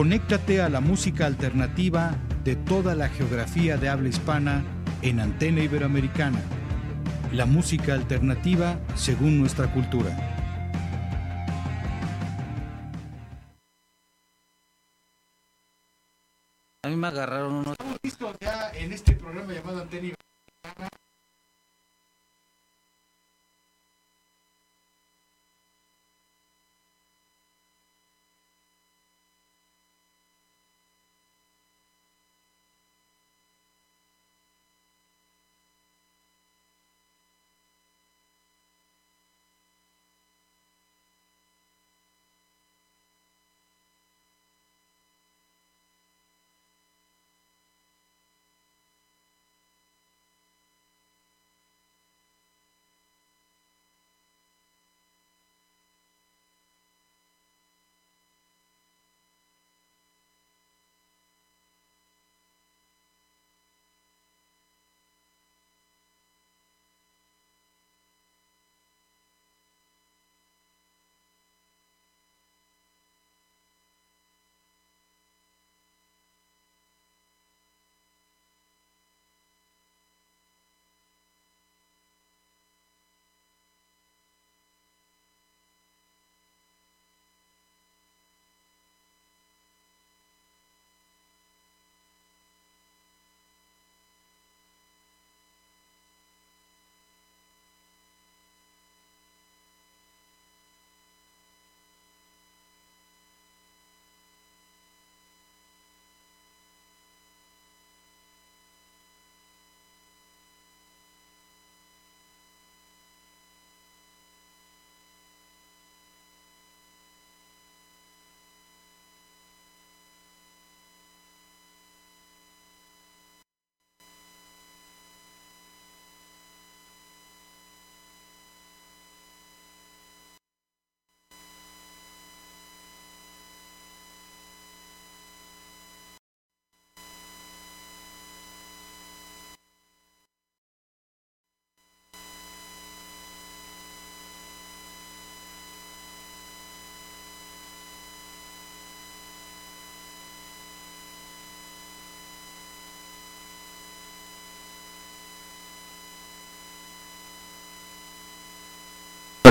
Conéctate a la música alternativa de toda la geografía de habla hispana en Antena Iberoamericana. La música alternativa según nuestra cultura. A mí me agarraron unos...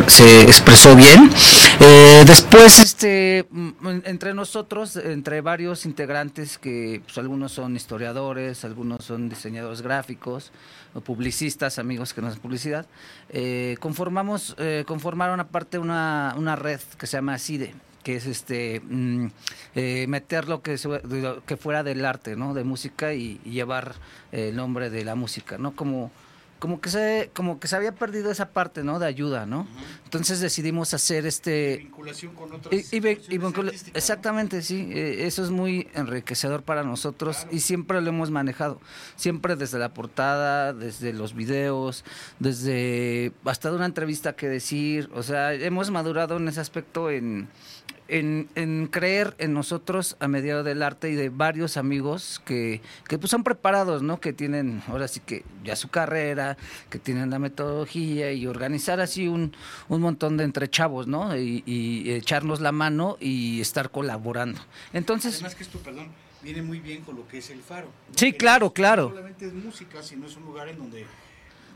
se expresó bien. Eh, después, este, mm, entre nosotros, entre varios integrantes que pues, algunos son historiadores, algunos son diseñadores gráficos, publicistas, amigos que no hacen publicidad, eh, conformamos, eh, conformaron aparte una, una red que se llama CIDE que es este mm, eh, meter lo que, que fuera del arte, ¿no? De música y, y llevar el nombre de la música, ¿no? Como como que se como que se había perdido esa parte, ¿no? De ayuda, ¿no? Entonces decidimos hacer este Vinculación con otras y- y exactamente, sí. eh, eso es muy enriquecedor para nosotros y siempre lo hemos manejado. Siempre desde la portada, desde los videos, desde hasta de una entrevista que decir. O sea, hemos madurado en ese aspecto en, en, en creer en nosotros a mediado del arte y de varios amigos que, que pues son preparados, ¿no? Que tienen ahora sí que ya su carrera, que tienen la metodología y organizar así un, un montón de entre chavos, ¿no? Y, y echarnos la mano y estar colaborando. Entonces, Además que esto, perdón, viene muy bien con lo que es el faro. ¿no? Sí, Que claro, no claro. solamente es música, sino es un lugar en donde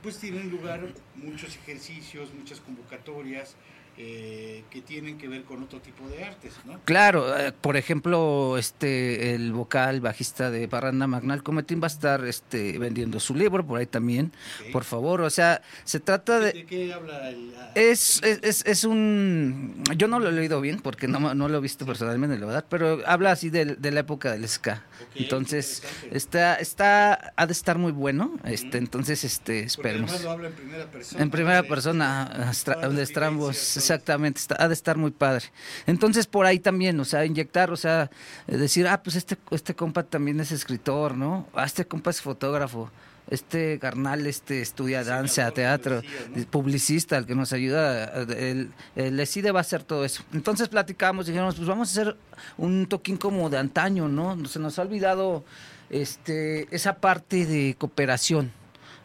pues tienen lugar muchos ejercicios, muchas convocatorias eh, que tienen que ver con otro tipo de artes, ¿no? Claro, eh, por ejemplo, este el vocal bajista de Parranda Magnal Cometín va a estar este vendiendo su libro por ahí también. Por favor, o sea, se trata de ¿De qué habla el...? ah, es, es, es, es un... Yo no lo he leído bien porque no, no lo he visto personalmente, la verdad, pero habla así de, de la época del ska. Entonces, está, está, ha de estar muy bueno. este. Entonces, este esperemos. lo habla en primera persona. En primera de- persona, Astra- las de Estrambos, Exactamente, ha de estar muy padre. Entonces por ahí también, o sea, inyectar, o sea, eh, decir, ah, pues este, este compa también es escritor, ¿no? Ah, este compa es fotógrafo este carnal este estudia danza, teatro, publicista, el que nos ayuda, el, el ESIDE va a hacer todo eso. Entonces platicamos, dijimos, pues vamos a hacer un toquín como de antaño, ¿no? Se nos ha olvidado este esa parte de cooperación,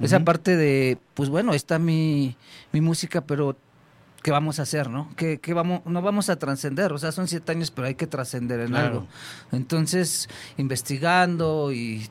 esa parte de, pues bueno, está mi, mi música, pero ¿qué vamos a hacer, no? ¿Qué, vamos, no vamos a trascender, o sea, son siete años, pero hay que trascender en algo. Entonces, investigando y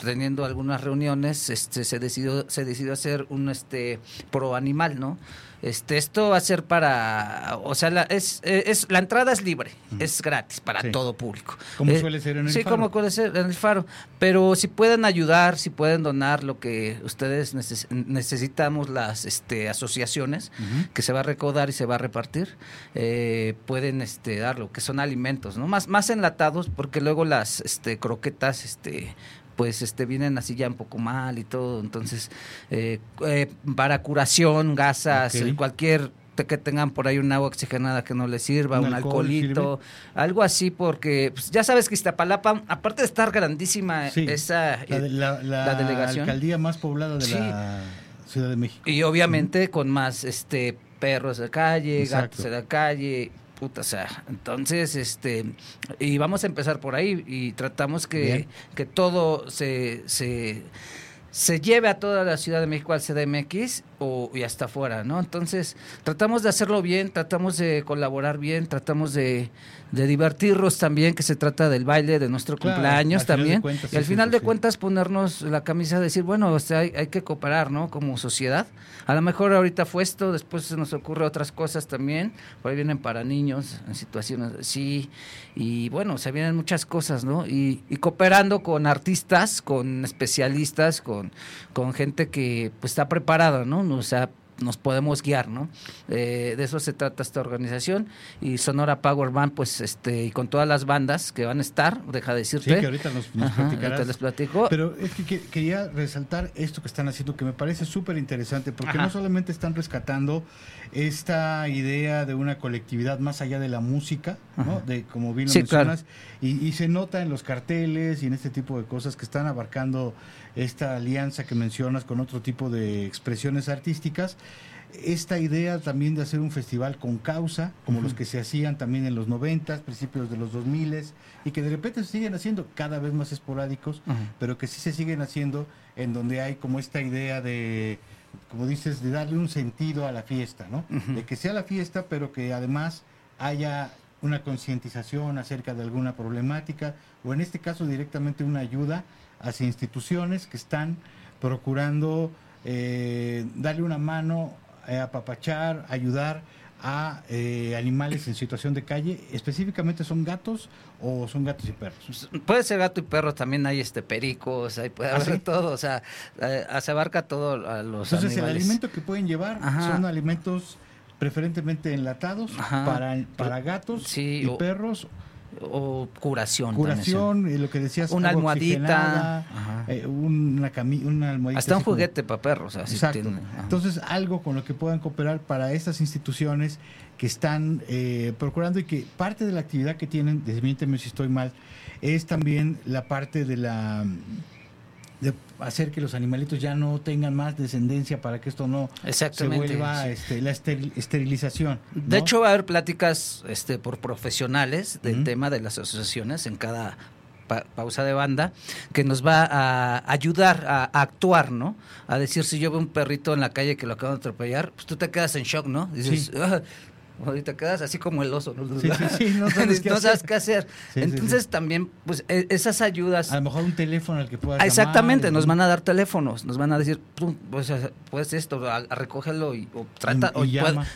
teniendo algunas reuniones, este, se decidió, se decidió hacer un este pro animal, ¿no? Este, esto va a ser para, o sea, la, es, es, la entrada es libre, es gratis para todo público. Como eh, suele ser en el sí, faro. Sí, como suele ser en el faro. Pero si pueden ayudar, si pueden donar lo que ustedes necesitamos, las este, asociaciones, que se va a recaudar y se va a repartir, eh, pueden este, dar lo que son alimentos, ¿no? Más, más enlatados, porque luego las este, croquetas, este pues este vienen así ya un poco mal y todo. Entonces, eh, eh, para curación, gasas, cualquier que tengan por ahí un agua oxigenada que no les sirva, un, alcoholito, algo así, porque pues, ya sabes que Iztapalapa, aparte de estar grandísima esa la, la, delegación. alcaldía más poblada de la Ciudad de México. Y obviamente con más este perros de calle, gatos de la calle, puta, o sea, entonces, este, y vamos a empezar por ahí y tratamos que, que todo se, se, se lleve a toda la Ciudad de México al CDMX o, y hasta afuera, ¿no? Entonces, tratamos de hacerlo bien, tratamos de colaborar bien, tratamos de, de divertirnos también, que se trata del baile de nuestro cumpleaños también. y al final de cuentas ponernos la camisa, decir, bueno, o sea, hay, hay, que cooperar, ¿no? Como sociedad. A lo mejor ahorita fue esto, después se nos ocurre otras cosas también. Por ahí vienen para niños en situaciones así. Y bueno, se vienen muchas cosas, ¿no? Y, y cooperando con artistas, con especialistas, con, con gente que pues está preparada, ¿no? O sea, nos podemos guiar, ¿no? Eh, de eso se trata esta organización y Sonora Power Band, pues, este, y con todas las bandas que van a estar, deja de decirte. Sí, que ahorita nos, nos les platico. Pero es que, quería resaltar esto que están haciendo, que me parece súper interesante, porque no solamente están rescatando esta idea de una colectividad más allá de la música, ¿no? De, como bien lo mencionas, y, y se nota en los carteles y en este tipo de cosas que están abarcando esta alianza que mencionas con otro tipo de expresiones artísticas esta idea también de hacer un festival con causa, como los que se hacían también en los 90, principios de los 2000 y que de repente se siguen haciendo cada vez más esporádicos, pero que sí se siguen haciendo en donde hay como esta idea de, como dices, de darle un sentido a la fiesta, ¿no? De que sea la fiesta, pero que además haya una concientización acerca de alguna problemática, o en este caso directamente una ayuda hacia instituciones que están procurando eh, darle una mano, eh, apapachar, ayudar a eh, animales en situación de calle, específicamente son gatos o son gatos y perros. Puede ser gato y perro, también hay este pericos, hay puede ¿Ah, haber todo, o sea, se abarca todo a los Entonces el alimento que pueden llevar son alimentos preferentemente enlatados para, para gatos y perros o curación. Curación, y lo que decías. Una almohadita. Eh, una, una almohadita. Hasta un juguete para perros. Exacto. Entonces, algo con lo que puedan cooperar para estas instituciones que están eh, procurando y que parte de la actividad que tienen, desmiénteme si estoy mal, es también la parte de la de hacer que los animalitos ya no tengan más descendencia para que esto no se vuelva este, la esterilización. De hecho, va a haber pláticas este, por profesionales del tema de las asociaciones en cada pausa de banda que nos va a ayudar a, actuar, ¿no? A decir, si yo veo un perrito en la calle que lo acaban de atropellar, pues tú te quedas en shock, ¿no? Dices, ah, ahorita quedas así como el oso, ¿no? no sabes, qué, hacer. Entonces también, pues e, esas ayudas... A lo mejor un teléfono al que puedas ah, Exactamente, nos van a dar teléfonos, nos van a decir, pues, pues esto, a, recógelo y, o trata, o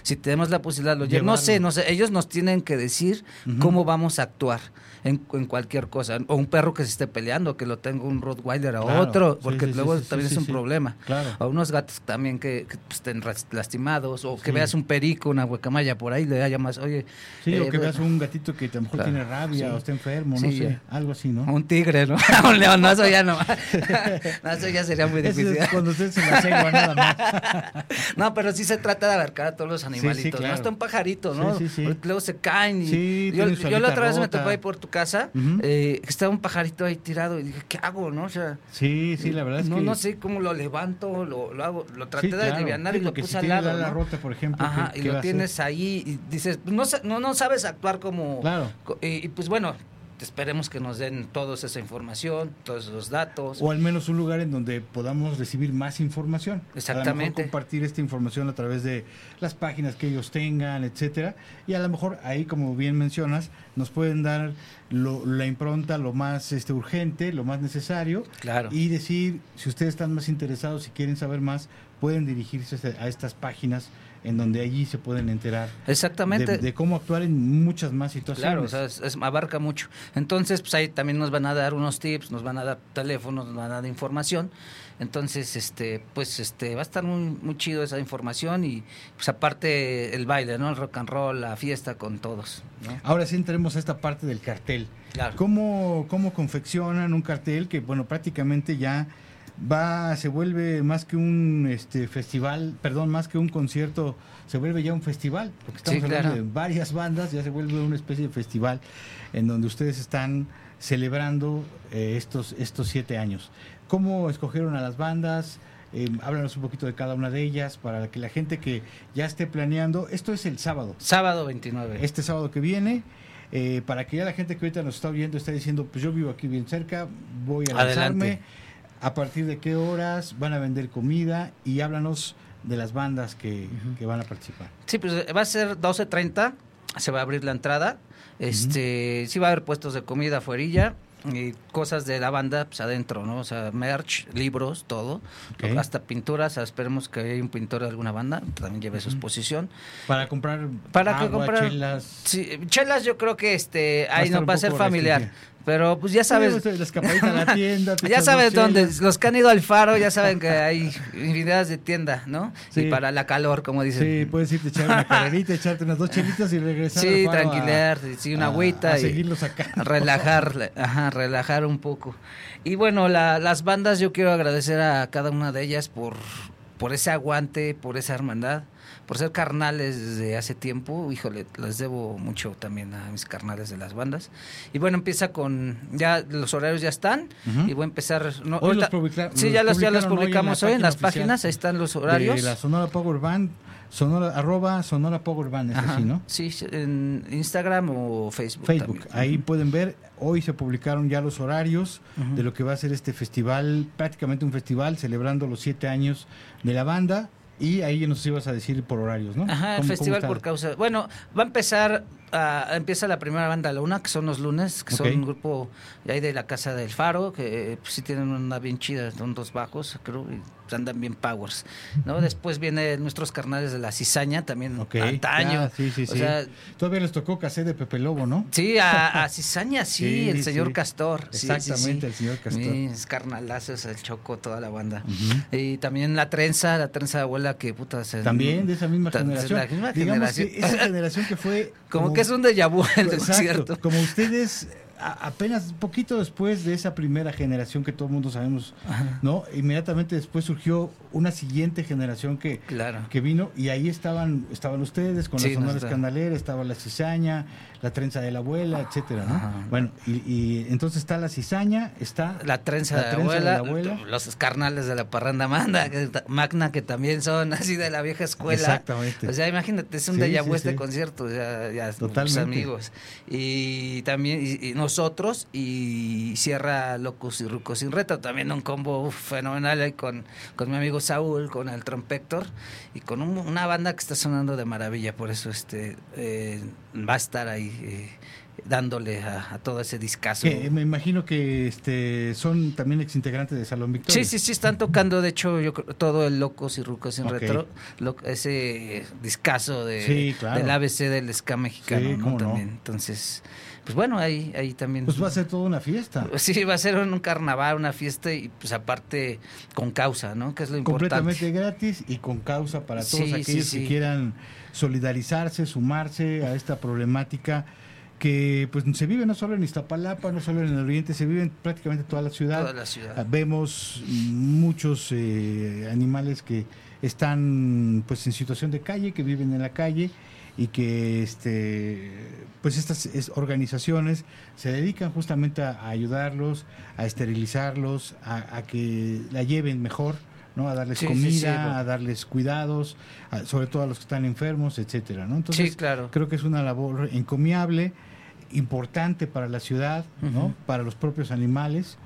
si tenemos la posibilidad, lo No sé, no sé, ellos nos tienen que decir cómo vamos a actuar en, cualquier cosa. O un perro que se esté peleando, que lo tenga un Rottweiler a otro, porque luego también es un problema. Claro. O unos gatos también que, pues, estén lastimados, o que veas un perico, una huecamaya por por ahí, le llamas, oye. Sí, o eh, que bueno, veas un gatito que a lo mejor Claro, tiene rabia sí. o está enfermo, no Sí, sé, ya. algo así, ¿no? Un tigre, ¿no? un león, no, eso ya no. no, eso ya sería muy difícil. es cuando usted se la cegua nada más. No, pero sí se trata de abarcar a todos los animalitos, claro. ¿no? Hasta un pajarito, ¿no? Sí, sí, sí. Luego se caen y... Sí, yo, yo la otra vez me rota. tocó ahí por tu casa, Ujú. eh, que estaba un pajarito ahí tirado y dije, ¿qué hago, no? O sea... Sí, sí, la verdad es no, que... no sé cómo lo levanto, lo, lo hago, lo traté Sí, de Sí, y lo puse al lado, la ¿no? rota, por ejemplo, Ajá, ¿qué- y lo tienes ahí y dices, pues, no, no, no sabes actuar como... Claro. Y, y, pues bueno, esperemos que nos den todos esa información, todos esos datos. O al menos un lugar en donde podamos recibir más información. A lo Exactamente. mejor compartir esta información a través de las páginas que ellos tengan, etcétera. Y a lo mejor ahí, como bien mencionas, nos pueden dar lo- la impronta, lo más este, urgente, lo más necesario. Claro. Y decir, si ustedes están más interesados, si quieren saber más, pueden dirigirse a estas páginas en donde allí se pueden enterar Exactamente. de, de cómo actuar en muchas más situaciones. Claro, o sea, es- es- abarca mucho. Entonces, pues ahí también nos van a dar unos tips, nos van a dar teléfonos, nos van a dar información. Entonces, este, pues, este, va a estar muy, muy chido esa información y, pues, aparte el baile, ¿no? El rock and roll, la fiesta con todos, ¿no? Ahora sí entremos a esta parte del cartel. Claro. ¿Cómo, ¿Cómo confeccionan un cartel que, bueno, prácticamente ya va, se vuelve más que un este, festival, perdón, más que un concierto, se vuelve ya un festival? Porque estamos Sí, hablando claro. de varias bandas, ya se vuelve una especie de festival en donde ustedes están celebrando eh, estos, estos siete años. ¿Cómo escogieron a las bandas? Eh, háblanos un poquito de cada una de ellas para que la gente que ya esté planeando, esto es el sábado, Sábado 29. este sábado que viene, eh, para que ya la gente que ahorita nos está oyendo está diciendo, pues yo vivo aquí bien cerca, voy a lanzarme, Adelante. A partir de qué horas van a vender comida y háblanos de las bandas que, que van a participar. Sí, pues eh, va a ser 12.30, se va a abrir la entrada. Este, sí va a haber puestos de comida afuera y cosas de la banda pues adentro, ¿no? O sea, merch, libros, todo, hasta pinturas, esperemos que haya un pintor de alguna banda, también lleve su exposición. Para comprar Para que comprar chelas. Sí, chelas yo creo que este ahí no va a ser familiar, restringido. Pero pues ya sabes, Sí, La escapadita a la tienda. ya sabes dónde, los que han ido al faro ya saben que hay infinidades de tienda, ¿no? Sí. Y para la calor, como dicen. Sí, puedes irte a echar una carrerita, echarte unas dos chelitas y regresar Sí, al faro a- tranquilar, sí, una a- agüita a y seguirlo sacando. relajar, ajá, relajar un poco. Y bueno, la- las bandas yo quiero agradecer a cada una de ellas por por ese aguante, por esa hermandad, por ser carnales desde hace tiempo. Híjole, les debo mucho también a mis carnales de las bandas. Y bueno, empieza con ya los horarios ya están y voy a empezar no, Hoy ahorita- Sí, los ya los ya los publicaron hoy en la publicamos hoy en, las oficial páginas, ahí están los horarios. De la Sonora Power Band, sonora, arroba Sonora Power Band, es Ajá. así, ¿no? Sí, en Instagram o Facebook. Facebook. también. Ahí pueden ver, hoy se publicaron ya los horarios de lo que va a ser este festival, prácticamente un festival celebrando los siete años de la banda. Y ahí nos ibas a decir por horarios, ¿no? Ajá, el ¿Cómo- festival por causa. Bueno, va a empezar, ah, empieza la primera banda a la una, que son los lunes, que son un grupo de ahí de la Casa del Faro, que pues, sí tienen una bien chida, son dos bajos, creo, y andan bien powers. ¿no? Después viene nuestros carnales de la cizaña, también antaño. ya, sí, sí, o sí. sea, Todavía les tocó cassette de Pepe Lobo, ¿no? Sí, a, a Cizaña, sí, el señor. Castor. Exactamente, el señor Castor. Mis carnalazos, el Choco, toda la banda. Y también la trenza, la trenza de abuela que puta se... También de esa misma generación. la misma Digamos generación. que esa generación que fue... Como, que es un déjà vu el concierto. Como ustedes, a- apenas poquito después de esa primera generación que todo el mundo sabemos, Ajá. ¿no? Inmediatamente después surgió una siguiente generación que, Claro. que vino y ahí estaban estaban ustedes con Sí, la sonora escandalera, estaba la cizaña, la trenza de la abuela, etcétera, ¿no? Ajá. Bueno, y, y entonces está la cizaña, está La trenza, La de, la trenza de abuela, la abuela. los carnales de la parranda manda, magna, que también son así de la vieja escuela. Exactamente. O sea, imagínate, es un Sí, déjà vu sí, este concierto, ya, ya Totalmente. mis amigos. Y también y, y nosotros, y cierra Locos y Rucos sin Reto, también un combo uf, fenomenal ahí con, con mi amigo Saúl, con el trompector, y con un- una banda que está sonando de maravilla, por eso este eh, va a estar ahí. eh, dándole a, a todo ese discazo. que me imagino que este son también exintegrantes de Salón Victoria. Sí, sí, sí, están tocando, de hecho, yo creo, todo el Locos y Rucos en Ok. Retro, lo- ese discazo de, Sí, claro. del ABC del ska mexicano, Sí, ¿no? cómo no. También. Entonces, pues bueno, ahí, ahí también. Pues va a ser toda una fiesta. Sí, va a ser un carnaval, una fiesta y pues aparte con causa, ¿no? Que es lo importante. Completamente gratis y con causa para todos aquellos que quieran solidarizarse, sumarse a esta problemática que pues se vive no solo en Iztapalapa, no solo en el oriente, se vive en prácticamente toda la ciudad. Toda la ciudad. Ah, vemos muchos eh, animales que están pues en situación de calle, que viven en la calle y que este pues estas organizaciones se dedican justamente a, ayudarlos, a esterilizarlos, a, que la lleven mejor. ¿no? a darles comida, a darles cuidados, sobre todo a los que están enfermos, etcétera, ¿no? Entonces, claro. creo que es una labor encomiable importante para la ciudad, ¿no? Para los propios animales.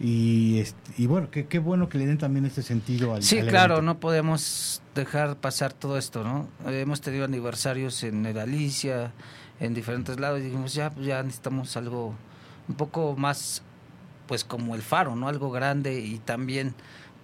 Y, y bueno, qué, bueno que le den también este sentido al Sí, claro, no podemos dejar pasar todo esto, ¿no? Hemos tenido aniversarios en Alicia, en diferentes lados, y dijimos, ya, ya necesitamos algo un poco más, pues como el faro, ¿no? Algo grande y también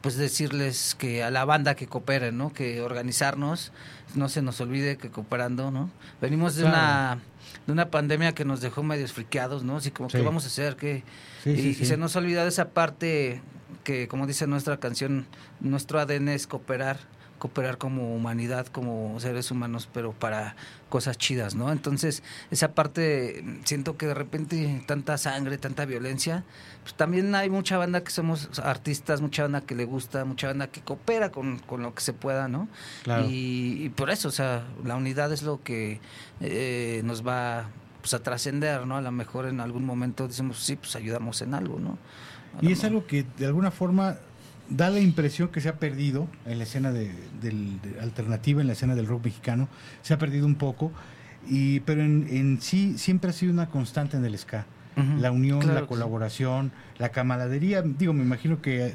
pues decirles que a la banda que coopere, ¿no? Que organizarnos, no se nos olvide que cooperando, ¿no? Venimos de una de una pandemia que nos dejó medios friqueados, ¿no? Así como, ¿qué vamos a hacer? que y, se nos olvida de esa parte que, como dice nuestra canción, nuestro ADN es cooperar cooperar como humanidad, como seres humanos, pero para cosas chidas, ¿no? Entonces, esa parte, siento que de repente tanta sangre, tanta violencia, pues también hay mucha banda que somos artistas, mucha banda que le gusta, mucha banda que coopera con, lo que se pueda, ¿no? Y, por eso, o sea, la unidad es lo que eh, nos va pues, a trascender, ¿no? A lo mejor en algún momento decimos, sí, pues ayudamos en algo, ¿no? y es algo que de alguna forma da la impresión que se ha perdido en la escena de, del, alternativa, en la escena del rock mexicano, se ha perdido un poco, y, pero en, sí siempre ha sido una constante en el ska. La unión, la colaboración, la camaradería, digo, me imagino que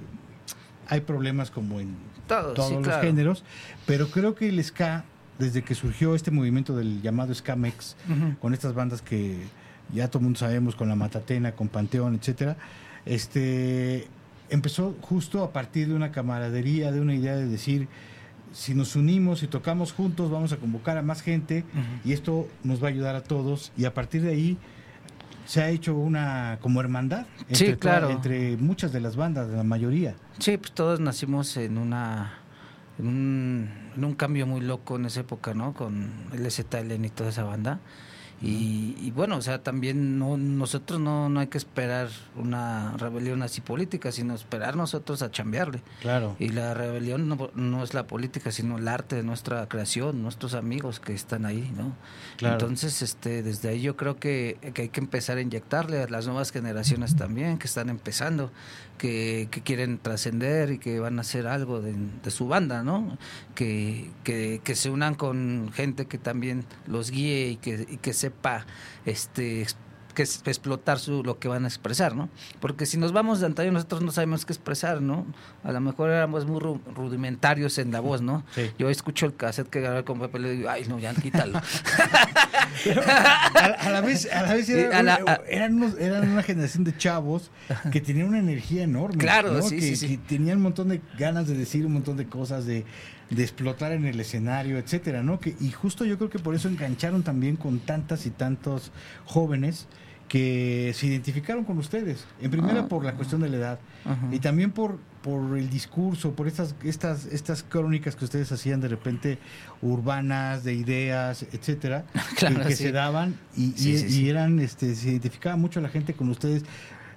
hay problemas como en todos, los géneros, pero creo que el ska, desde que surgió este movimiento del llamado ska mex, con estas bandas que ya todo el mundo sabemos, con la Matatena, con Panteón, etcétera, este empezó justo a partir de una camaradería, de una idea de decir, si nos unimos y tocamos juntos, vamos a convocar a más gente y esto nos va a ayudar a todos. Y a partir de ahí se ha hecho una como hermandad entre, claro. entre muchas de las bandas, de la mayoría. Sí, pues todos nacimos en una en un, en un cambio muy loco en esa época, ¿no? Con el ZLN y toda esa banda. Y, bueno, o sea, también no, nosotros no, no hay que esperar una rebelión así política, sino esperar nosotros a chambearle. Claro. Y la rebelión no, no es la política, sino el arte de nuestra creación, nuestros amigos que están ahí, ¿no? Entonces, este, desde ahí yo creo que, que hay que empezar a inyectarle a las nuevas generaciones también, que están empezando, que, que quieren trascender y que van a hacer algo de, su banda, ¿no? Que, que, que, se unan con gente que también los guíe y que, y que sepa este que explotar su, lo que van a expresar, ¿no? Porque si nos vamos de antaño, nosotros no sabemos qué expresar, ¿no? A lo mejor éramos muy rudimentarios en la voz, ¿no? Yo escucho el cassette que grabé con Pepe y digo, ay, no, ya quítalo. a, la vez, a la vez eran, una generación de chavos que tenían una energía enorme. Claro, sí, que, sí, que tenían un montón de ganas de decir un montón de cosas, de, de explotar en el escenario, etcétera, ¿no? Que, y justo yo creo que por eso engancharon también con tantas y tantos jóvenes que se identificaron con ustedes. En primera ah. por la cuestión de la edad. Y también por por el discurso, por estas estas estas crónicas que ustedes hacían de repente urbanas, de ideas, etcétera, que, se daban y, y, eran este se identificaba mucho la gente con ustedes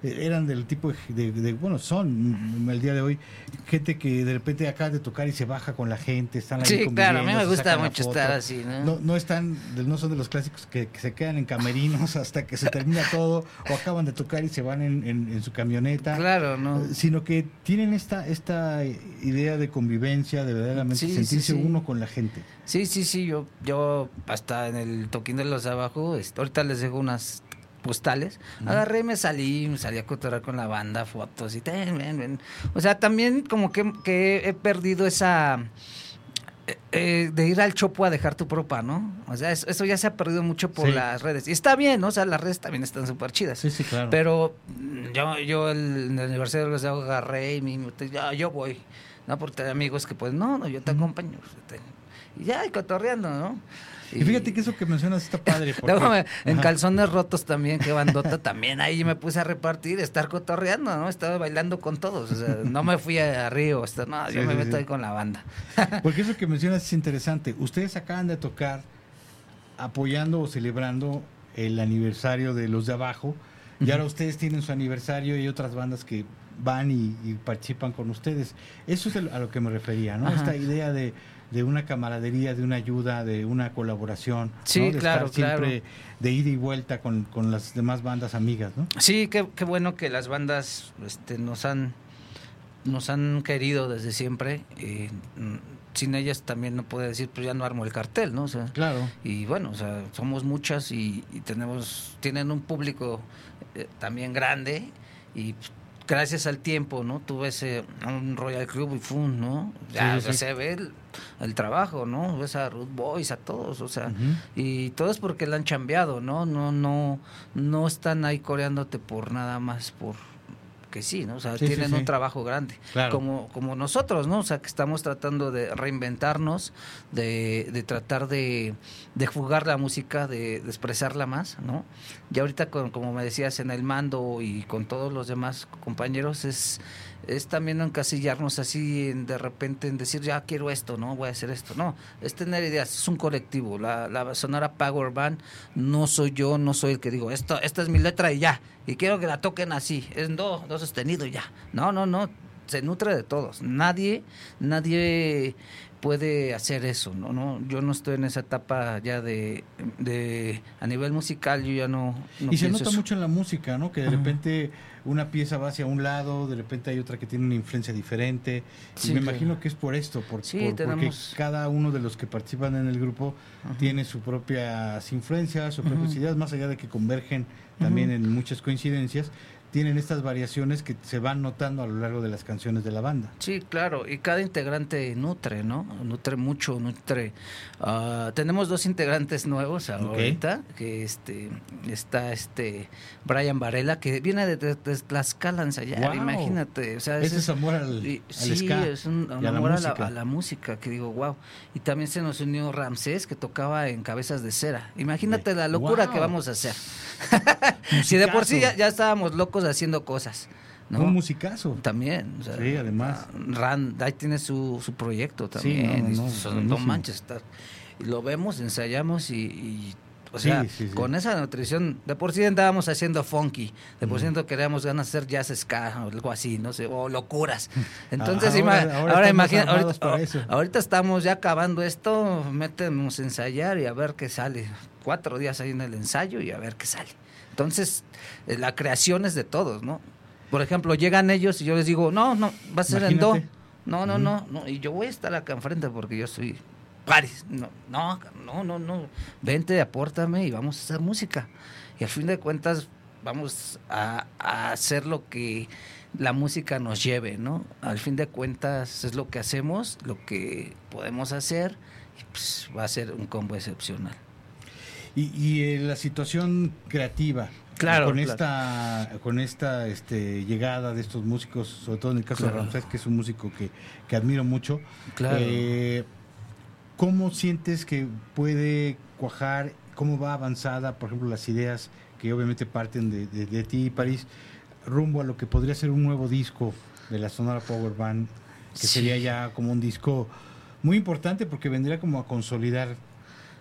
eran del tipo de, bueno, son el día de hoy gente que de repente acaba de tocar y se baja con la gente, están ahí Sí, claro, a mí me gusta mucho estar así, ¿no? ¿no? están, no son de los clásicos que, se quedan en camerinos hasta que se termina todo o acaban de tocar y se van en, su camioneta. Claro, ¿no? Eh, sino que tienen esta, esta idea de convivencia, de verdaderamente sentirse uno con la gente. Sí, sí, sí, yo, yo hasta en el toquín de los de abajo, ahorita les dejo unas postales, agarré y me salí, me salí a cotorrear con la banda, fotos y ten, ven, ven. O sea, también como que, que he perdido esa... Eh, eh, de ir al chopo a dejar tu propa, ¿no? O sea, eso, ya se ha perdido mucho por las redes. Y está bien, ¿no? O sea, las redes también están súper chidas. Sí, sí, claro. Pero yo, yo el, en el aniversario de los agarré y me, yo voy, ¿no? Porque hay amigos que pues, no, no, yo te acompaño. y ya, y cotorreando, ¿no? Y, fíjate que eso que mencionas está padre. Porque... en calzones rotos también, qué bandota, también ahí me puse a repartir, estar cotorreando, ¿no? Estaba bailando con todos, o sea, no me fui a Río, no, yo me meto ahí con la banda. Porque eso que mencionas es interesante. Ustedes acaban de tocar apoyando o celebrando el aniversario de los de abajo, y ahora ustedes tienen su aniversario y otras bandas que van y, participan con ustedes. Eso es a lo que me refería, ¿no? Esta idea de, de, una camaradería, de una ayuda, de una colaboración. Sí, de claro, estar siempre de ida y vuelta con, con, las demás bandas amigas, ¿no? Sí, qué, qué bueno que las bandas este, nos han nos han querido desde siempre. Eh, sin ellas también no puede decir, pues ya no armo el cartel, ¿no? O sea, claro. Y bueno, o sea, somos muchas y, tenemos, tienen un público eh, también grande y gracias al tiempo, ¿no? Tuve ese un Royal Club y fun, ¿no? Ya, se ve el, trabajo, ¿no? Ves a Ruth Boys, a todos, o sea, y todo es porque la han chambeado, ¿no? No, no, no están ahí coreándote por nada más, por que sí, ¿no? O sea, tienen un trabajo grande, como, como nosotros, ¿no? O sea, que estamos tratando de reinventarnos, de, de tratar de, de, jugar la música, de, expresarla más, ¿no? Y ahorita, con, como me decías, en el mando y con todos los demás compañeros, es es también no encasillarnos así de repente en decir ya quiero esto, no voy a hacer esto, no, es tener ideas, es un colectivo, la, la Sonora Power Band no soy yo, no soy el que digo esto, esta es mi letra y ya, y quiero que la toquen así, es do, do sostenido ya, no, no, no, se nutre de todos, nadie, nadie puede hacer eso, ¿no? no Yo no estoy en esa etapa ya de, de a nivel musical, yo ya no... y se nota mucho en la música, ¿no? Que de repente una pieza va hacia un lado, de repente hay otra que tiene una influencia diferente. y me imagino que es por esto, por, porque cada uno de los que participan en el grupo tiene sus propias influencias, sus propias ideas, más allá de que convergen también en muchas coincidencias tienen estas variaciones que se van notando a lo largo de las canciones de la banda. Sí, claro, y cada integrante nutre, ¿no? Nutre mucho, nutre. Uh, tenemos dos integrantes nuevos ahorita, que este está este Brian Varela, que viene de, de, de Tlaxcala, imagínate. O sea, ese es amor al, Sí, es un, amor a la, música, que digo, wow. Y también se nos unió Ramsés, que tocaba en Cabezas de Cera. Imagínate la locura que vamos a hacer. si de por sí ya estábamos locos haciendo cosas. ¿no? Un musicazo. También. sí, además. Rand, ahí tiene su, su proyecto también. son, no manches. lo vemos, ensayamos y, o sea, con esa nutrición, de por sí andábamos haciendo funky, de por sí queríamos ganas de hacer jazz ska o algo así, no sé, o locuras. Entonces, ahora, imagina, ahorita, estamos ya acabando esto, metemos a ensayar y a ver qué sale. Cuatro días ahí en el ensayo y a ver qué sale. Entonces, eh, la creación es de todos, ¿no? Por ejemplo, llegan ellos y yo les digo, no, no, va a ser en do. No, no, no, no, y yo voy a estar acá enfrente porque yo soy Paris. No, no, no, no, no. Vente, apórtame y vamos a hacer música. Y al fin de cuentas, vamos a, hacer lo que la música nos lleve, ¿no? Al fin de cuentas, es lo que hacemos, lo que podemos hacer, y pues va a ser un combo excepcional. Y, y eh, la situación creativa, claro, con esta con esta este, llegada de estos músicos, sobre todo en el caso de Ramsés, que es un músico que, que admiro mucho. Claro. Eh, ¿Cómo sientes que puede cuajar? ¿Cómo va avanzada, por ejemplo, las ideas que obviamente parten de, de, ti, París, rumbo a lo que podría ser un nuevo disco de la Sonora Power Band, que sería ya como un disco muy importante porque vendría como a consolidar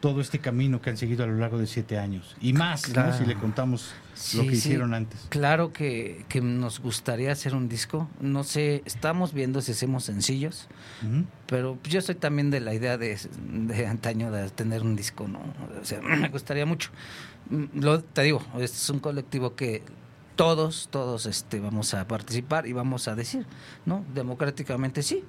todo este camino que han seguido a lo largo de siete años. Y más, si le contamos lo que hicieron antes. Claro que, nos gustaría hacer un disco. No sé, estamos viendo si hacemos sencillos, pero yo soy también de la idea de, de, antaño de tener un disco, ¿no? O sea, me gustaría mucho. Lo, te digo, este es un colectivo que todos, todos este, vamos a participar y vamos a decir, ¿no? Democráticamente sí,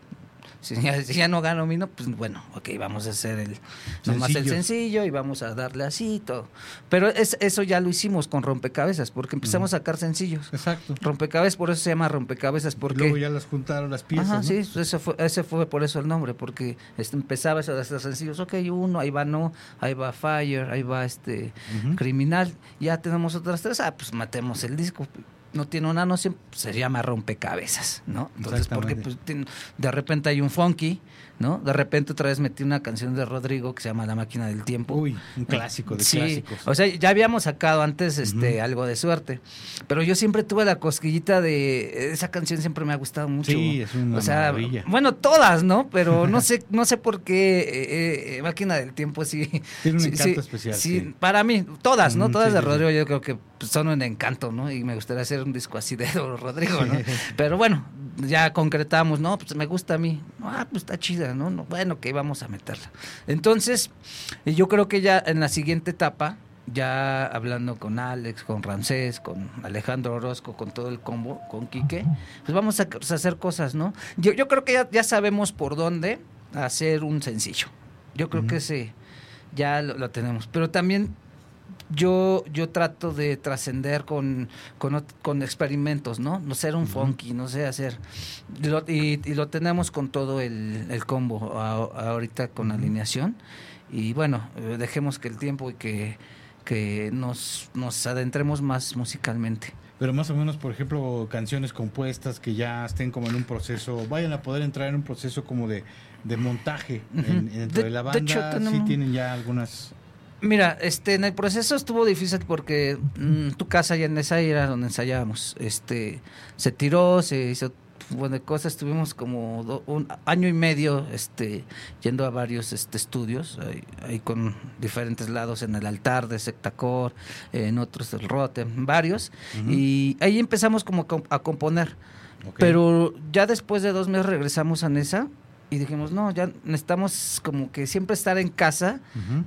si ya, no gano Mino, pues bueno, ok, vamos a hacer el nomás el sencillo y vamos a darle así y todo. Pero es, eso ya lo hicimos con rompecabezas, porque empezamos a sacar sencillos. Exacto. Rompecabezas, por eso se llama rompecabezas, porque... Luego ya las juntaron las piezas, Ajá, sí, ese fue, ese fue por eso el nombre, porque este, empezaba eso de estos sencillos, ok, uno, ahí va no, ahí va Fire, ahí va este Criminal, ya tenemos otras tres, ah, pues matemos el disco no tiene una noción, se llama rompecabezas, ¿no? Entonces, porque pues, de repente hay un funky, ¿no? De repente otra vez metí una canción de Rodrigo que se llama La máquina del tiempo. Uy, un clásico de sí, clásicos. O sea, ya habíamos sacado antes este algo de suerte, pero yo siempre tuve la cosquillita de esa canción siempre me ha gustado mucho. Sí, es una o sea, maravilla. bueno, todas, ¿no? Pero no sé no sé por qué eh, eh, Máquina del Tiempo sí Tiene un sí, encanto sí, especial, Sí, para mí todas, ¿no? Todas de. Rodrigo yo creo que pues, son un encanto, ¿no? Y me gustaría hacer un disco así de Rodrigo, ¿no? Pero bueno, ya concretamos, ¿no? Pues me gusta a mí. Ah, pues está chida, ¿no? No, Bueno, que vamos a meterla. Entonces, yo creo que ya en la siguiente etapa, ya hablando con Alex, con Ramsés, con Alejandro Orozco, con todo el combo, con Quique, pues vamos a, pues, hacer cosas, ¿no? Yo, yo creo que ya, ya sabemos por dónde hacer un sencillo. Yo creo que ese ya lo, lo tenemos. Pero también yo, yo trato de trascender con, con, con experimentos, ¿no? No ser un funky, no sé hacer. Y lo, y, y lo tenemos con todo el, el combo a- ahorita con alineación. Y bueno, eh, dejemos que el tiempo y que, que nos, nos adentremos más musicalmente. Pero más o menos, por ejemplo, canciones compuestas que ya estén como en un proceso, vayan a poder entrar en un proceso como de, de montaje en- dentro de, De- la de banda. sí tienen ya algunas... Mira, este, en el proceso estuvo difícil porque mm, tu casa ya en esa era donde ensayábamos. Este, se tiró, se hizo un buen de cosas. Estuvimos como do- un año y medio, este, yendo a varios este, estudios, ahí, ahí con diferentes lados en el altar de Sectacor, en otros del Rotem, varios. Y ahí empezamos como a comp- a componer. Pero ya después de dos meses regresamos a Nesa y dijimos, no, ya necesitamos como que siempre estar en casa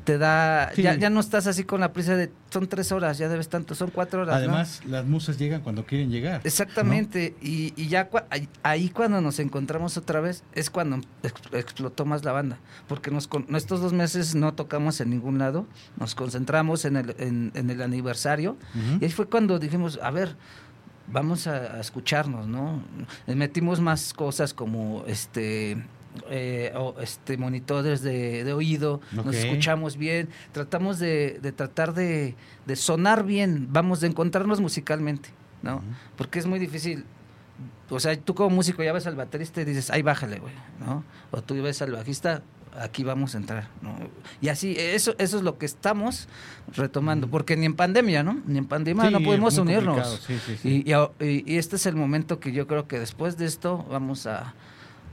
te da, Sí. ya, ya no estás así con la prisa de, son tres horas, ya debes tanto, son cuatro horas. ¿no? Además, las musas llegan cuando quieren llegar. Exactamente, y, y ya cua- ahí, ahí cuando nos encontramos otra vez es cuando ex- explotó más la banda, porque nos, con- estos dos meses no tocamos en ningún lado, nos concentramos en el, en, en el aniversario, y ahí fue cuando dijimos, a ver, vamos a, a escucharnos, ¿no? Metimos más cosas como este eh, o, este monitores de, de oído, nos escuchamos bien, tratamos de, de tratar de, de sonar bien, vamos, de encontrarnos musicalmente, ¿no? Porque es muy difícil. O sea, tú como músico ya ves al baterista y dices, ay, bájale, güey, ¿no? O tú ves al bajista, aquí vamos a entrar, ¿no? Y así, eso, eso es lo que estamos retomando, porque ni en pandemia, ¿no? Ni en pandemia Sí, no pudimos unirnos. sí, sí. Y, y- y este es el momento que yo creo que después de esto vamos a,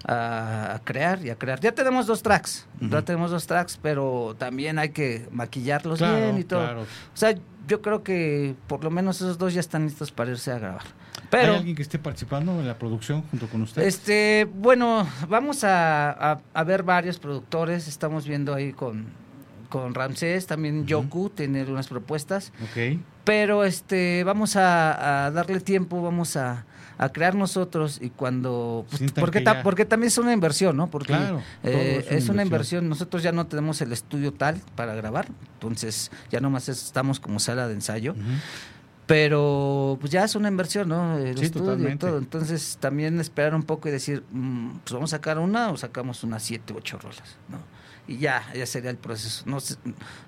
a, crear y a crear. Ya tenemos dos tracks, ya tenemos dos tracks, pero también hay que maquillarlos Claro, bien y todo. claro. O sea, yo creo que por lo menos esos dos ya están listos para irse a grabar. ¿Hay Pero, alguien que esté participando en la producción junto con usted? este, bueno, vamos a, a- a ver varios productores. Estamos viendo ahí con, con Ramsés, también. Yoku tiene algunas propuestas. Ok. Pero este, vamos a, a darle tiempo, vamos a, a crear nosotros y cuando... pues, porque, ta- porque también es una inversión, ¿no? Porque Claro, eh, es una es una inversión. inversión. Nosotros ya no tenemos el estudio tal para grabar, entonces ya nomás es- estamos como sala de ensayo. Pero pues ya es una inversión, ¿no? El Sí, estudio y todo. Entonces también esperar un poco y decir, mm, pues vamos a sacar una o sacamos unas siete, ocho rolas, ¿no? Y ya, ya sería el proceso. No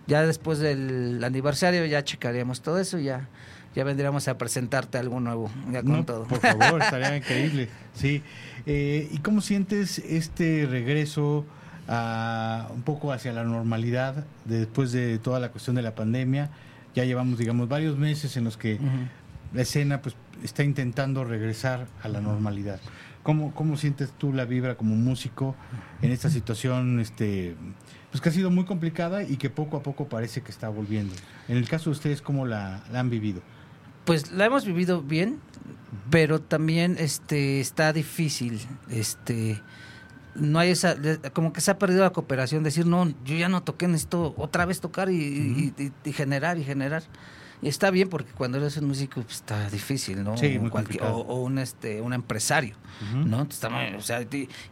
ya después del aniversario ya checaríamos todo eso y ya, ya vendríamos a presentarte algo nuevo, ya con No, todo. Por favor, estaría increíble. Sí. Eh, ¿Y cómo sientes este regreso a, un poco hacia la normalidad después de toda la cuestión de la pandemia? Ya llevamos, digamos, varios meses en los que la escena pues está intentando regresar a la normalidad. ¿Cómo, cómo sientes tú la vibra como músico en esta situación este pues que ha sido muy complicada y que poco a poco parece que está volviendo? En el caso de ustedes, ¿cómo la, la han vivido? Pues la hemos vivido bien, pero también este está difícil, este no hay esa como que se ha perdido la cooperación, decir, no, yo ya no toqué, necesito otra vez tocar y, y- y- y generar y generar. Y está bien porque cuando eres un músico pues, está difícil, ¿no? Sí, muy o, o, un este un empresario. ¿no? Está o sea,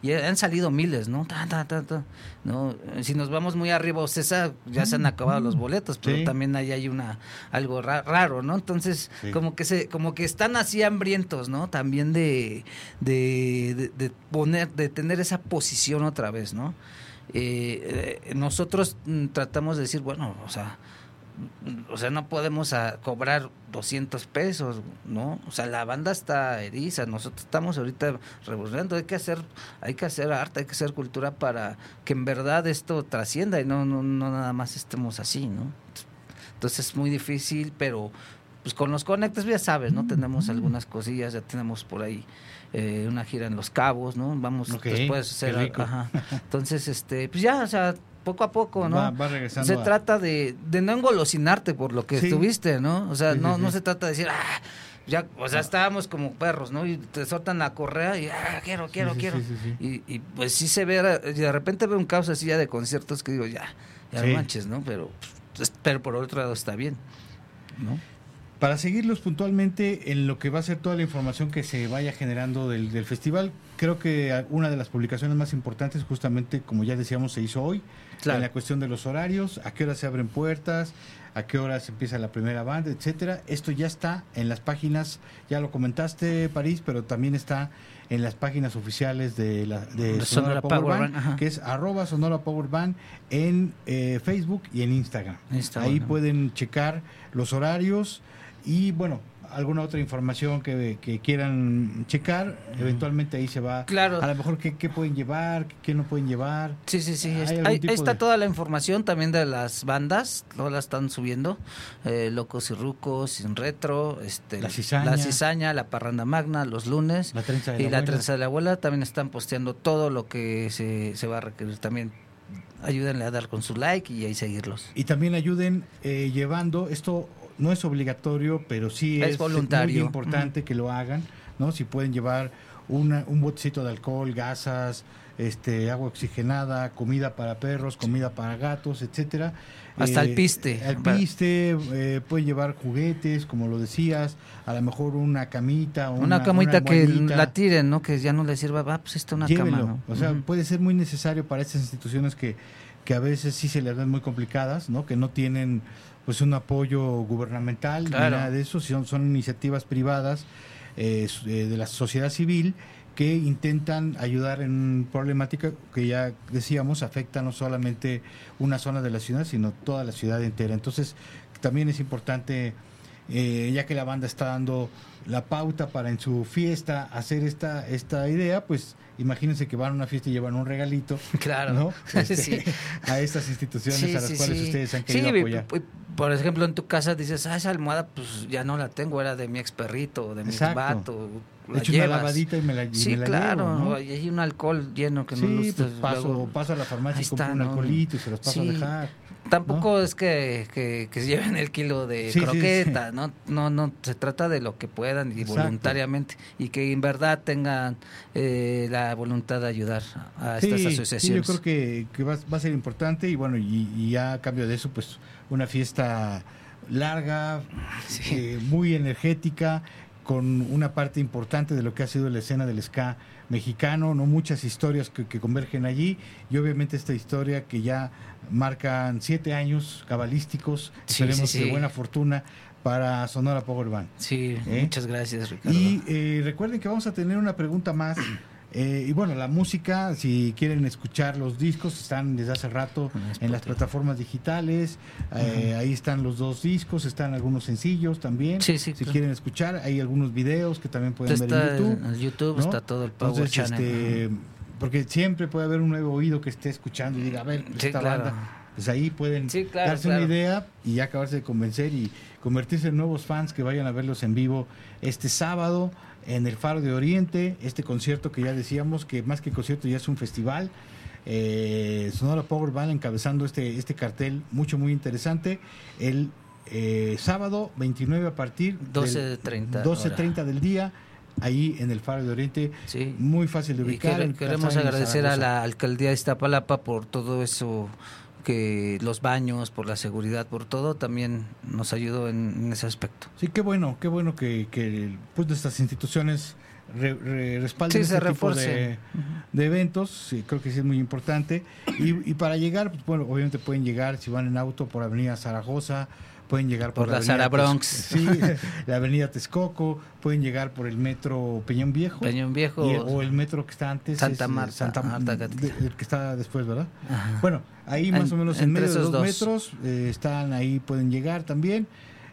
y, han salido miles, ¿no? Ta, ta, ta, ta, ¿no? Si nos vamos muy arriba, o César, ya se han acabado los boletos, pero Sí. también ahí hay una algo ra- raro, ¿no? Entonces, Sí. como que se como que están así hambrientos, ¿no? También de, de, de- de poner de tener esa posición otra vez, ¿no? Eh, eh, nosotros mm, tratamos de decir, bueno, o sea, o sea, no podemos a cobrar 200 pesos, ¿no? O sea, la banda está eriza, nosotros estamos ahorita revolucionando, hay que hacer hay que hacer arte, hay que hacer cultura para que en verdad esto trascienda y no no, no nada más estemos así, ¿no? Entonces es muy difícil, pero pues con los conectes ya sabes, ¿no? Tenemos algunas cosillas, ya tenemos por ahí eh, una gira en Los Cabos, ¿no? Vamos después a hacer... Ajá. Entonces, este, pues ya, o sea, poco a poco, ¿no? se trata de, de, no engolosinarte por lo que estuviste, ¿no? O sea, no, no se trata de decir, ah, ya, o sea, estábamos como perros, ¿no? Y te soltan la correa y, ah, quiero, quiero, quiero. Y, y, pues sí se ve, y de repente veo un caos así ya de conciertos que digo, ya, ya manches, ¿no? Pero, pues, pero por otro lado está bien, ¿no? Para seguirlos puntualmente en lo que va a ser toda la información que se vaya generando del, del festival, creo que una de las publicaciones más importantes, justamente como ya decíamos, se hizo hoy, en la cuestión de los horarios, a qué hora se abren puertas, a qué horas empieza la primera banda, etcétera. Esto ya está en las páginas, ya lo comentaste, París, pero también está en las páginas oficiales de, la, de Sonora, Power, Band, que es arroba Sonora Power Band en eh, Facebook y en Instagram. Ahí pueden checar los horarios y bueno, alguna otra información que, quieran checar, eventualmente ahí se va. Claro. A lo mejor qué, pueden llevar, qué no pueden llevar. Sí, sí, sí. Ahí, está toda la información también de las bandas, todas las están subiendo. Eh, Locos y Rucos, Sin Retro, este, la cizaña. la cizaña, la parranda magna, los lunes. La trenza de y la, trenza de la abuela también están posteando todo lo que se, se va a requerir también ayúdenle a dar con su like y ahí seguirlos. Y también ayuden eh, llevando esto no es obligatorio, pero sí es, voluntario. muy importante que lo hagan, ¿no? Si pueden llevar una, un botecito de alcohol, gasas, este, agua oxigenada, comida para perros, comida para gatos, etcétera. Hasta el eh, piste. El piste, eh, pueden llevar juguetes, como lo decías, a lo mejor una camita. Una, una camita que la tiren, ¿no? Que ya no le sirva, va, pues está una cama. O sea, puede ser muy necesario para estas instituciones que, que a veces sí se les ven muy complicadas, ¿no? Que no tienen pues un apoyo gubernamental ni nada de eso, son, son iniciativas privadas eh, eh, de la sociedad civil que intentan ayudar en problemática que ya decíamos afecta no solamente una zona de la ciudad, sino toda la ciudad entera. Entonces, también es importante, eh, ya que la banda está dando la pauta para en su fiesta hacer esta, esta idea, pues imagínense que van a una fiesta y llevan un regalito claro. ¿no? Este, a estas instituciones a las cuales ustedes han querido apoyar por ejemplo, en tu casa dices, ah, esa almohada pues ya no la tengo, era de mi ex perrito, de mi vato. La hecho una lavadita y me la, sí, me la claro, llevo, y hay un alcohol lleno que sí, no pues paso, paso a la farmacia y compro un alcoholito y se los paso a dejar. Tampoco es que, que, que, se lleven el kilo de croqueta, ¿no? No, no, se trata de lo que puedan y voluntariamente. Y que en verdad tengan eh, la voluntad de ayudar a estas asociaciones. Sí, yo creo que, que va, va, a ser importante y bueno, y, y ya a cambio de eso, pues una fiesta larga, eh, muy energética, con una parte importante de lo que ha sido la escena del ska mexicano, no muchas historias que, convergen allí y obviamente esta historia que ya marcan siete años cabalísticos, esperemos de buena fortuna para Sonora Power Band. Sí, ¿Eh? muchas gracias Ricardo. Y eh, recuerden que vamos a tener una pregunta más eh, y bueno, la música, si quieren escuchar los discos, están desde hace rato en las plataformas digitales. Eh, ahí están los dos discos, están algunos sencillos también. si quieren escuchar, hay algunos videos que también pueden ver en YouTube. En YouTube está todo el Power Este, porque siempre puede haber un nuevo oído que esté escuchando y diga, a ver, esta banda. Pues ahí pueden darse una idea y acabarse de convencer y convertirse en nuevos fans que vayan a verlos en vivo este sábado en el Faro de Oriente, este concierto que ya decíamos que más que concierto ya es un festival. Eh, Sonora Power Band encabezando este, este cartel mucho, muy interesante. El eh, sábado 29 a partir 12.30 12.30 del día ahí en el Faro de Oriente. Sí. Muy fácil de ubicar. queremos agradecer a la alcaldía de Iztapalapa por todo eso que los baños, por la seguridad, por todo, también nos ayudó en, ese aspecto. Sí, qué bueno, qué bueno que, que pues nuestras instituciones respalden ese tipo de, eventos, sí, creo que sí es muy importante. Y, y para llegar, pues, bueno, obviamente pueden llegar si van en auto por Avenida Zaragoza, pueden llegar por, por, la Sara Bronx. Sí, la avenida Texcoco, pueden llegar por el metro Peñón Viejo. Peñón Viejo. y- o el metro que está antes. Santa es, eh, Marta, Santa, Marta de- el que está después, ¿verdad? Ajá. Bueno, ahí más En- o menos en medio de dos, metros eh, están ahí, pueden llegar también.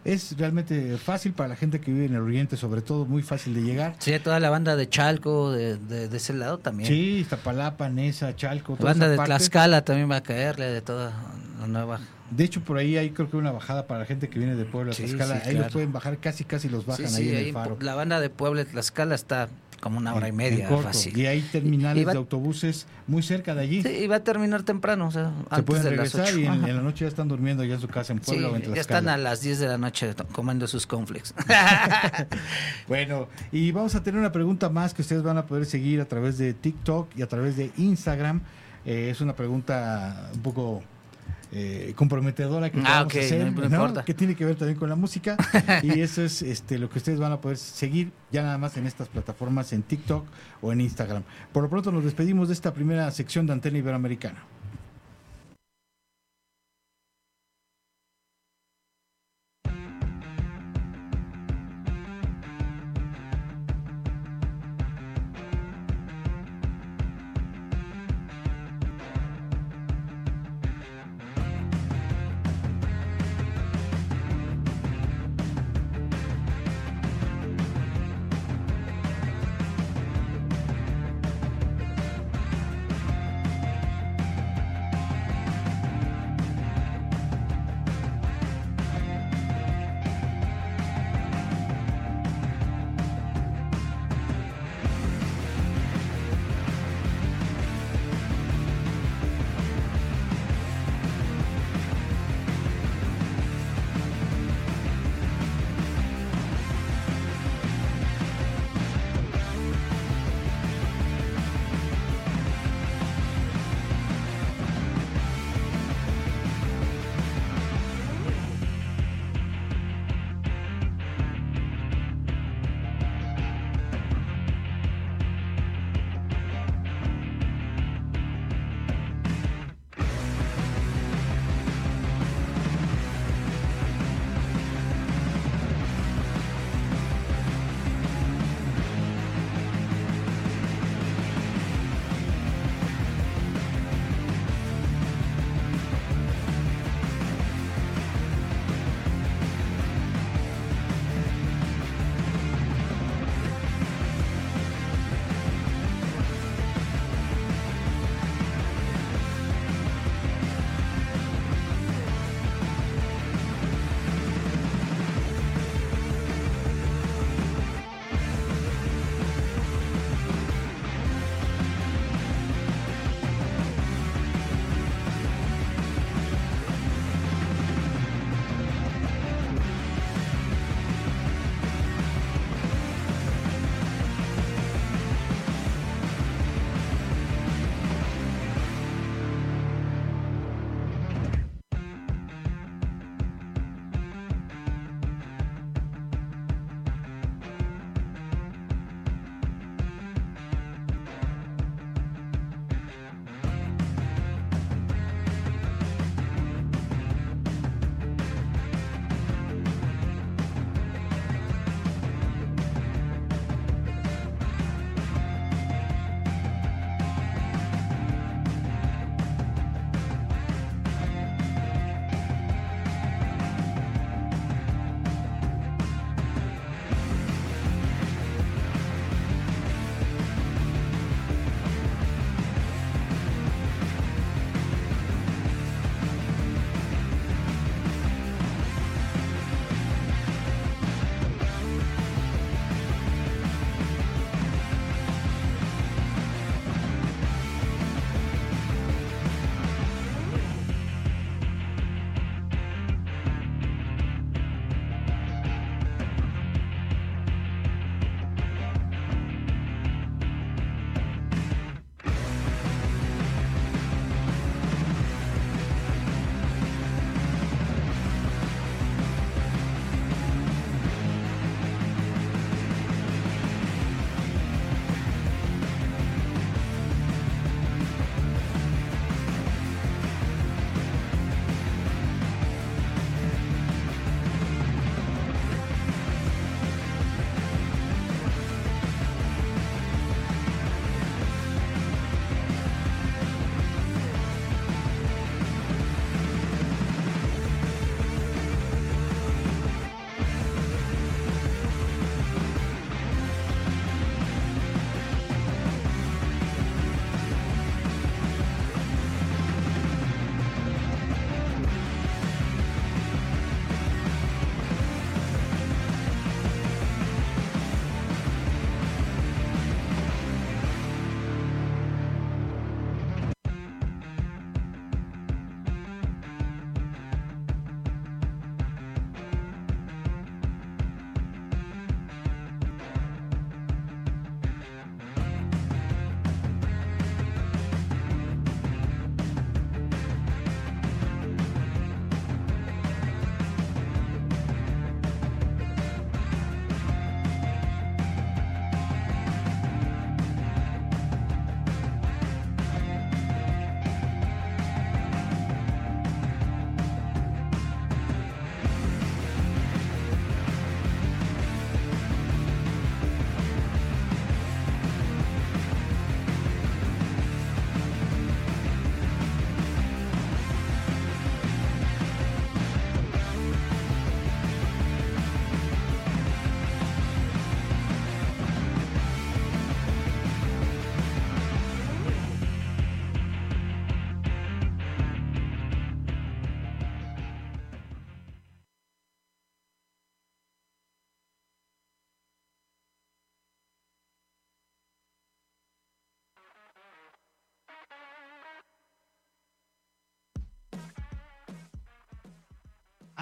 Es realmente fácil para la gente que vive en el oriente, sobre todo, muy fácil de llegar. Sí, toda la banda de Chalco, de, de, de ese lado también. Sí, Iztapalapa, Nesa, Chalco, La banda de parte. Tlaxcala también va a caerle, de toda la nueva. De hecho, por ahí hay creo que una bajada para la gente que viene de Puebla a Sí, Tlaxcala. sí, ahí los pueden bajar, casi casi los bajan Sí, ahí en ahí el faro. la banda de Puebla Tlaxcala está como una hora y media fácil. Y hay terminales va- de autobuses muy cerca de allí. Sí, y va a terminar temprano, o sea, Se antes pueden de las regresar 8. y en, la noche ya están durmiendo ya en su casa en Puebla o en ya Tlaxcala. están a las 10 de la noche comiendo sus conflicts. Bueno, y vamos a tener una pregunta más que ustedes van a poder seguir a través de TikTok y a través de Instagram. Eh, es una pregunta un poco eh, comprometedora que Ah, vamos ok, a hacer, no- que tiene que ver también con la música y eso es este lo que ustedes van a poder seguir ya nada más en estas plataformas en TikTok o en Instagram. Por lo pronto nos despedimos de esta primera sección de Antena Iberoamericana.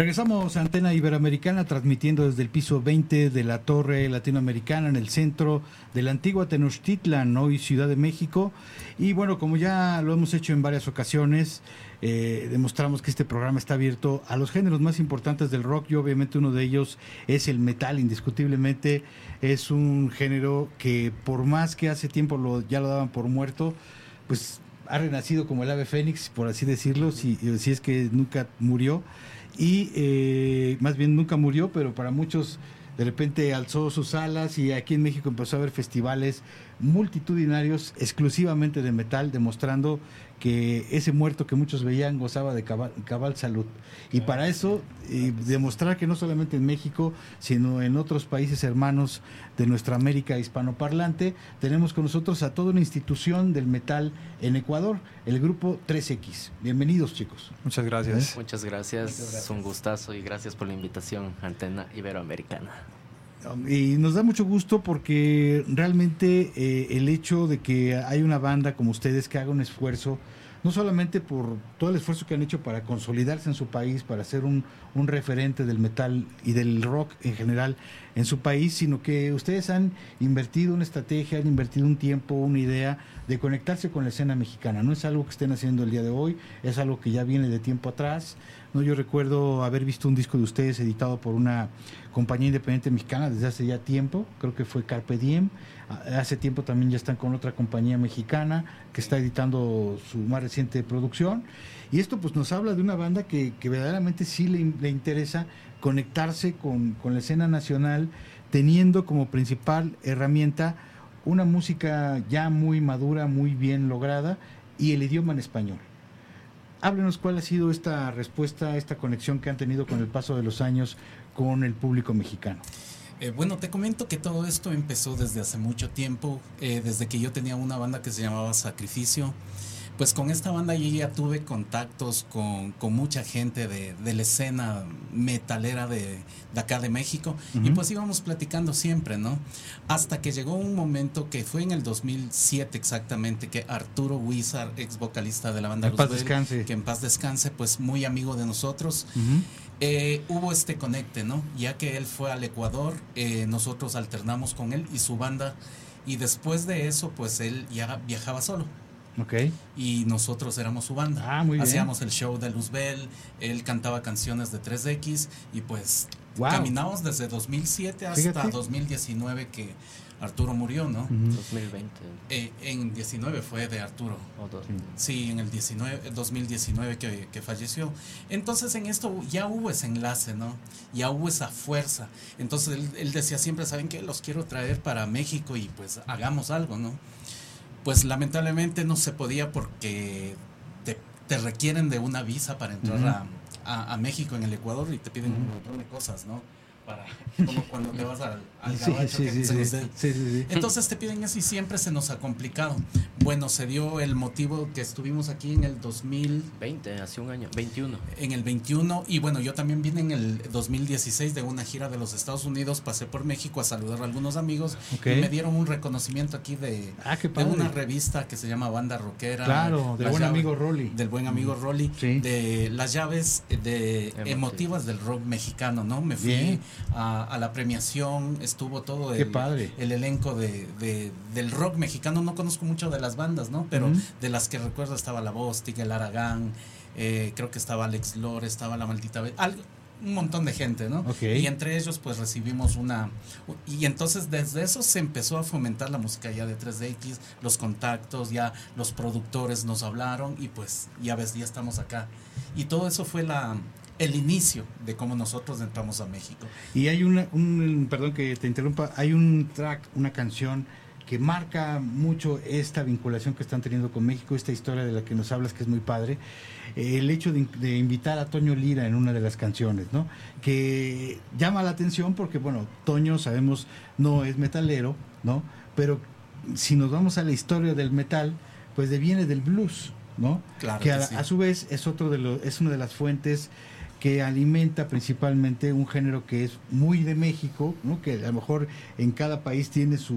Regresamos a Antena Iberoamericana transmitiendo desde el piso 20 de la Torre Latinoamericana en el centro de la antigua Tenochtitlan, hoy Ciudad de México. Y bueno, como ya lo hemos hecho en varias ocasiones, eh, demostramos que este programa está abierto a los géneros más importantes del rock y obviamente uno de ellos es el metal, indiscutiblemente es un género que por más que hace tiempo lo, ya lo daban por muerto, pues ha renacido como el ave fénix, por así decirlo, si, si es que nunca murió y eh, más bien nunca murió, pero para muchos de repente alzó sus alas y aquí en México empezó a haber festivales multitudinarios exclusivamente de metal, demostrando que ese muerto que muchos veían gozaba de cabal, salud. Y para eso, demostrar que no solamente en México, sino en otros países hermanos de nuestra América hispanoparlante, tenemos con nosotros a toda una institución del metal en Ecuador, el grupo 3X. Bienvenidos, chicos. Muchas gracias. Muchas gracias. Es un gustazo y gracias por la invitación, Antena Iberoamericana. Y nos da mucho gusto porque realmente eh, el hecho de que hay una banda como ustedes que haga un esfuerzo, no solamente por todo el esfuerzo que han hecho para consolidarse en su país, para ser un, un referente del metal y del rock en general en su país, sino que ustedes han invertido una estrategia, han invertido un tiempo, una idea de conectarse con la escena mexicana. No es algo que estén haciendo el día de hoy, es algo que ya viene de tiempo atrás. No, yo recuerdo haber visto un disco de ustedes editado por una compañía independiente mexicana desde hace ya tiempo, creo que fue Carpe Diem. Hace tiempo también ya están con otra compañía mexicana que está editando su más reciente producción. Y esto pues nos habla de una banda que, verdaderamente sí le, le interesa conectarse con, con, la escena nacional, teniendo como principal herramienta una música ya muy madura, muy bien lograda y el idioma en español. Háblenos cuál ha sido esta respuesta, esta conexión que han tenido con el paso de los años con el público mexicano. Eh, bueno, te comento que todo esto empezó desde hace mucho tiempo, eh, desde que yo tenía una banda que se llamaba Sacrificio pues con esta banda yo ya tuve contactos con, mucha gente de, la escena metalera de, acá de México y pues íbamos platicando siempre, ¿no? Hasta que llegó un momento que fue en el 2007 exactamente que Arturo Wizard, ex vocalista de la banda en paz descanse. que en paz descanse, pues muy amigo de nosotros, eh, hubo este conecte, ¿no? Ya que él fue al Ecuador, eh, nosotros alternamos con él y su banda y después de eso pues él ya viajaba solo. Okay. Y nosotros éramos su banda. Ah, muy Hacíamos el show de Luzbel, él cantaba canciones de 3X y pues caminamos desde 2007 hasta 2019 que Arturo murió, ¿no? 2020. Eh, en 19 fue de Arturo. sí, en el 19, 2019 que, que, falleció. Entonces en esto ya hubo ese enlace, ¿no? Ya hubo esa fuerza. Entonces él, él decía siempre, ¿saben qué? Los quiero traer para México y pues hagamos algo, ¿no? Pues lamentablemente no se podía porque te, te requieren de una visa para entrar a, a, México en el Ecuador y te piden un montón de cosas, ¿no? como cuando te vas al, al Entonces te piden eso y siempre se nos ha complicado. Bueno, se dio el motivo que estuvimos aquí en el 2020, hace un año, 21. En el 21 y bueno, yo también vine en el 2016 de una gira de los Estados Unidos, pasé por México a saludar a algunos amigos y me dieron un reconocimiento aquí de, ah, de una revista que se llama Banda Rockera. Claro, del buen amigo Rolly. Del buen amigo Rolly, de las llaves de emotivas del rock mexicano, ¿no? Me fui a, la premiación, estuvo todo el, el elenco de, del rock mexicano. No conozco mucho de las bandas, ¿no? Pero de las que recuerdo estaba La Voz, el Aragán, eh, creo que estaba Alex Lore, estaba La Maldita un montón de gente, ¿no? Y entre ellos pues recibimos una... Y entonces desde eso se empezó a fomentar la música ya de 3DX, los contactos, ya los productores nos hablaron y pues ya ves, ya estamos acá. Y todo eso fue la, el inicio de cómo nosotros entramos a México. Y hay una, un, perdón que te interrumpa, hay un track, una canción que marca mucho esta vinculación que están teniendo con México, esta historia de la que nos hablas que es muy padre, el hecho de, invitar a Toño Lira en una de las canciones, ¿no? Que llama la atención porque, bueno, Toño sabemos no es metalero, ¿no? Pero si nos vamos a la historia del metal, pues deviene del blues, ¿no? Claro que, que a, sí. a su vez es otro de los, es una de las fuentes que alimenta principalmente un género que es muy de México, ¿no? que a lo mejor en cada país tiene su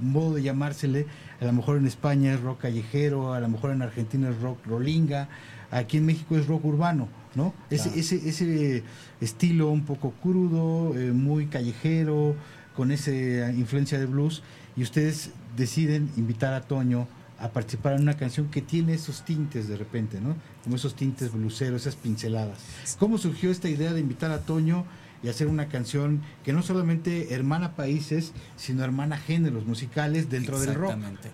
modo de llamársele, a lo mejor en España es rock callejero, a lo mejor en Argentina es rock rolinga, aquí en México es rock urbano, ¿no? Ese, Claro. ese, ese estilo un poco crudo, eh, muy callejero, con esa influencia de blues, y ustedes deciden invitar a Toño a participar en una canción que tiene esos tintes de repente, ¿no? Como esos tintes bluseros, esas pinceladas. ¿Cómo surgió esta idea de invitar a Toño y hacer una canción que no solamente hermana países, sino hermana géneros musicales dentro del rock? Exactamente.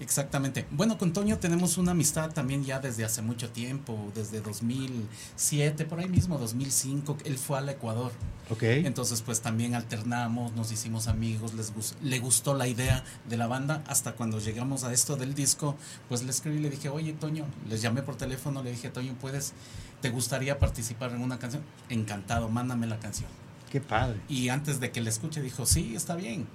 Exactamente. Bueno, con Toño tenemos una amistad también ya desde hace mucho tiempo, desde 2007, por ahí mismo, 2005. Él fue al Ecuador. Ok. Entonces, pues también alternamos, nos hicimos amigos, les gus- le gustó la idea de la banda. Hasta cuando llegamos a esto del disco, pues le escribí y le dije, oye, Toño, les llamé por teléfono, le dije, Toño, ¿puedes, te gustaría participar en una canción? Encantado, mándame la canción. Qué padre. Y antes de que le escuche, dijo, sí, está bien,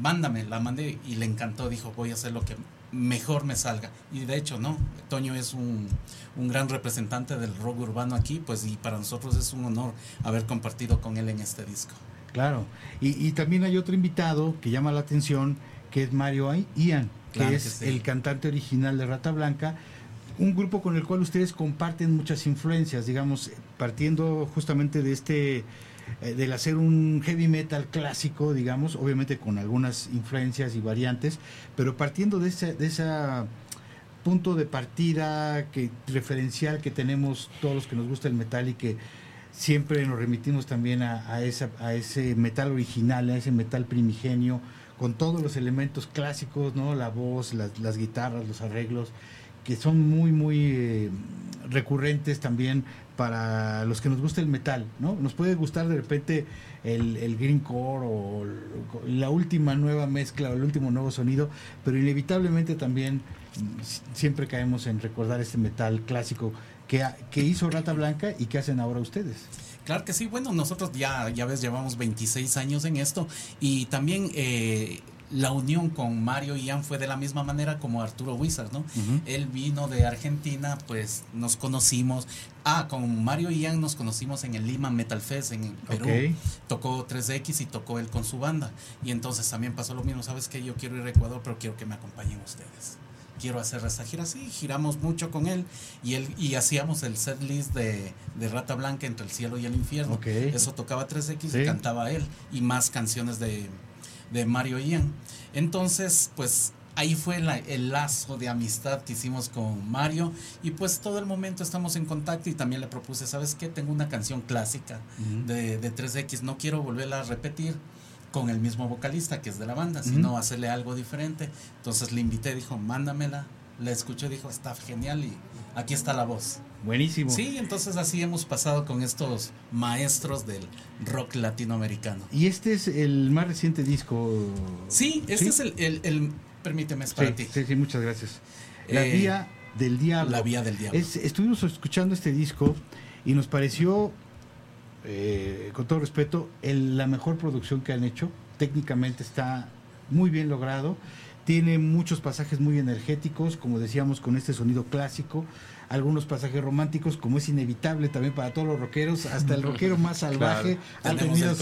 mándame, la mandé y le encantó, dijo, voy a hacer lo que mejor me salga. Y de hecho, no, Toño es un, un gran representante del rock urbano aquí, pues y para nosotros es un honor haber compartido con él en este disco. Claro. Y, y también hay otro invitado que llama la atención, que es Mario Ian, que Claro que es sí. el cantante original de Rata Blanca, un grupo con el cual ustedes comparten muchas influencias, digamos, partiendo justamente de este, eh, del hacer un heavy metal clásico, digamos, obviamente con algunas influencias y variantes, pero partiendo de ese, de esa punto de partida que referencial que tenemos todos los que nos gusta el metal y que siempre nos remitimos también a, a a ese metal original, a ese metal primigenio, con todos los elementos clásicos, ¿no? La voz, las, las guitarras, los arreglos, que son muy, muy eh, recurrentes también para los que nos gusta el metal, ¿no? Nos puede gustar de repente el, el greencore o la última nueva mezcla o el último nuevo sonido, pero inevitablemente también siempre caemos en recordar este metal clásico que, que hizo Rata Blanca y que hacen ahora ustedes. Claro que sí, bueno, nosotros ya, ya ves, llevamos 26 años en esto y también eh, la unión con Mario y Ian fue de la misma manera como Arturo Wizard, ¿no? Él vino de Argentina, pues nos conocimos. Ah, con Mario y Ian nos conocimos en el Lima Metal Fest en Perú. Tocó 3X y tocó él con su banda. Y entonces también pasó lo mismo, ¿sabes qué? Yo quiero ir a Ecuador, pero quiero que me acompañen ustedes. Quiero hacer esta gira así, giramos mucho con él y él y hacíamos el set list de, de Rata Blanca entre el cielo y el infierno. Eso tocaba 3X Sí. y cantaba él y más canciones de, de Mario Ian. Entonces, pues ahí fue la- el lazo de amistad que hicimos con Mario y pues todo el momento estamos en contacto y también le propuse, ¿sabes qué? Tengo una canción clásica de, de 3X, no quiero volverla a repetir con el mismo vocalista que es de la banda, sino hacerle algo diferente. Entonces le invité, dijo, mándamela, la escuchó, dijo, está genial y aquí está la voz. Buenísimo. Sí, entonces así hemos pasado con estos maestros del rock latinoamericano. Y este es el más reciente disco. Sí, este ¿Sí? es el, el, el- permíteme, es para Sí, ti. sí, sí, muchas gracias. La Eh, Vía del Diablo. La Vía del Diablo. Es- estuvimos escuchando este disco y nos pareció, eh, con todo respeto, el- la mejor producción que han hecho. Técnicamente está muy bien logrado. Tiene muchos pasajes muy energéticos, como decíamos, con este sonido clásico. Algunos pasajes románticos, como es inevitable también para todos los rockeros. Hasta el rockero más salvaje ha tenido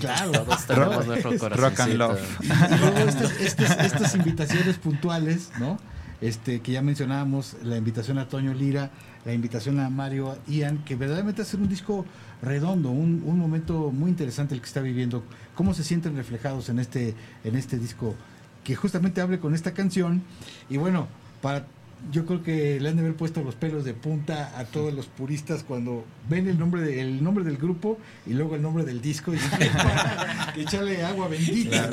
claro. Todos tenemos nuestro Rock and love. Y luego estas, estas- estas invitaciones puntuales, ¿no? Este, que ya mencionábamos, la invitación a Toño Lira, la invitación a Mario Ian, que verdaderamente hacer un disco redondo, un, un momento muy interesante el que está viviendo. ¿Cómo se sienten reflejados en este, en este disco? Que justamente hable con esta canción. Y bueno, para yo creo que le han de haber puesto los pelos de punta a todos los puristas cuando ven el nombre, de- el nombre del grupo y luego el nombre del disco y dicen, echarle agua bendita.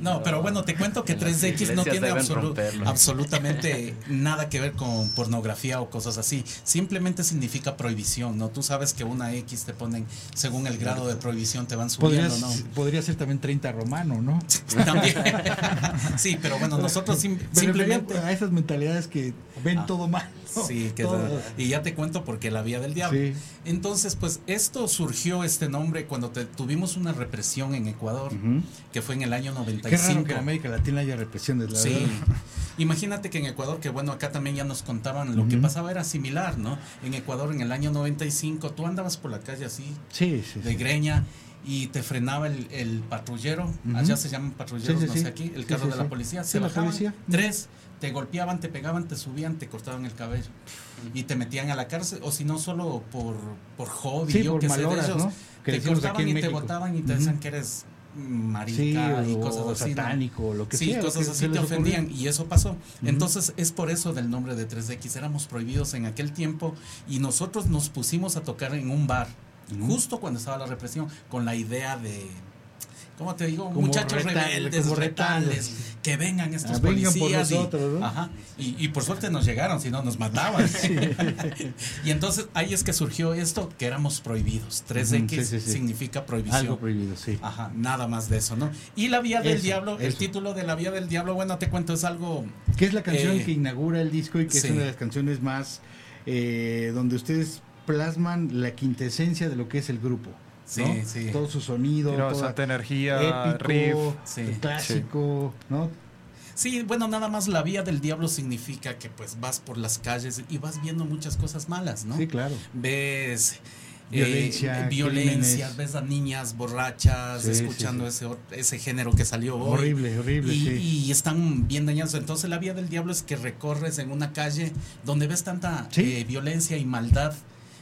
No, pero bueno, te cuento que En las 3X no tiene absolu- romperlo. absolutamente nada que ver con pornografía o cosas así. Simplemente significa prohibición, ¿no? Tú sabes que una X te ponen, según el grado de prohibición, te van subiendo, ¿no? podría ser también 30 romano, ¿no? También. sí, pero bueno, nosotros sim- simplemente... a esas mentalidades que ven Ah, todo mal. ¿no? Sí, que Todo. y ya te cuento porque la vía del diablo. Sí. Entonces, pues esto surgió este nombre cuando te- tuvimos una represión en Ecuador, que fue en el año Qué 95. raro que en América Latina haya represiones, la Sí. verdad. Imagínate que en Ecuador, que bueno, acá también ya nos contaban, lo que pasaba era similar, ¿no? En Ecuador en el año 95, tú andabas por la calle así, Sí, sí. de greña, y te frenaba el, el patrullero, allá se llaman patrulleros, Sí, sí, no sí. sé aquí, el carro de la policía, se tres, te golpeaban, te pegaban, te subían, te cortaban el cabello y te metían a la cárcel, o si no solo por, por hobby, Sí, yo por que sé de ellos, ¿no? Que te cortaban y te botaban y te decían que eres marica Sí, y o cosas así. ¿no? satánico, o lo que sí, sea. cosas que así te ocurrió. ofendían y eso pasó. Entonces es por eso del nombre de 3X. Éramos prohibidos en aquel tiempo y nosotros nos pusimos a tocar en un bar, justo cuando estaba la represión, con la idea de... ¿Cómo te digo? Como Muchachos rebeldes, retales, que vengan estos Ah, vengan por policías. y- ¿no? ajá, y, y por suerte nos llegaron, si no nos mataban. y entonces ahí es que surgió esto, que éramos prohibidos. 3X Ujú, sí, significa prohibición. Algo prohibido, sí. Ajá, nada más de eso, ¿no? Y la vía del Eso, diablo, el título de la vía del diablo, bueno, te cuento, es algo... Que es la canción Eh, que inaugura el disco y que es una de las canciones más eh, donde ustedes plasman la quintesencia de lo que es el grupo. Sí, ¿no? sí. Todo su sonido, toda- bastante energía, épico, riff. Sí. clásico, ¿no? Sí, bueno, nada más la vía del diablo significa que pues vas por las calles y vas viendo muchas cosas malas, ¿no? Sí, claro. Ves eh, Violencia, violencia, ves a niñas borrachas, Sí, sí, escuchando sí. Ese, ese género que salió hoy. Horrible, horrible, y, sí. y están bien dañados. Entonces la vía del diablo es que recorres en una calle donde ves tanta Sí. eh, violencia y maldad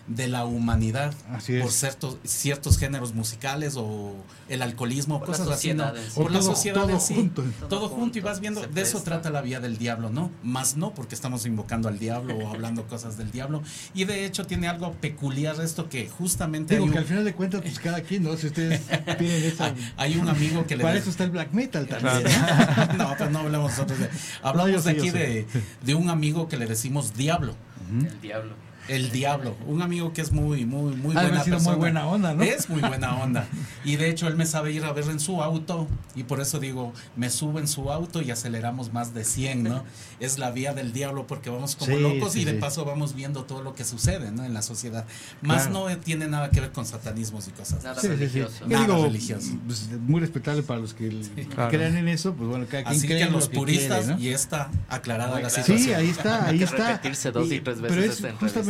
de la humanidad Así por ciertos, ciertos géneros musicales o el alcoholismo, Por la cosas así, ¿no? Por O la todo- sociedad todo en sí. junto. Todo, Todo junto y vas viendo, de eso trata la vía del diablo, ¿no? Más no porque estamos invocando al diablo o hablando cosas del diablo. Y de hecho tiene algo peculiar esto que justamente Digo hay que un, al final de cuentas, pues cada quien, ¿no? Si ustedes tienen esa... hay- hay un amigo que le Para de- eso está el black metal también. no, pero no hablamos nosotros de. Hablamos de aquí de, de un amigo que le decimos diablo. El diablo. El diablo, un amigo que es muy, muy, muy buena sido muy persona. buena onda, ¿no? Es muy buena onda. Y de hecho él me sabe ir a ver en su auto y por eso digo, me subo en su auto y aceleramos más de 100, ¿no? Es la vía del diablo porque vamos como Sí, locos sí, y de sí. paso vamos viendo todo lo que sucede, ¿no? En la sociedad. Más Claro. no tiene nada que ver con satanismos y cosas. Nada Sí, sí, sí. religioso. Que Nada digo, religioso. pues, muy respetable para los que Claro. crean en eso, pues bueno, cada quien Así cree que lo los puristas quiere, ¿no? y está aclarada Muy la claro. situación. Sí, ahí está, ahí que está. repetirse dos y tres veces Pero es.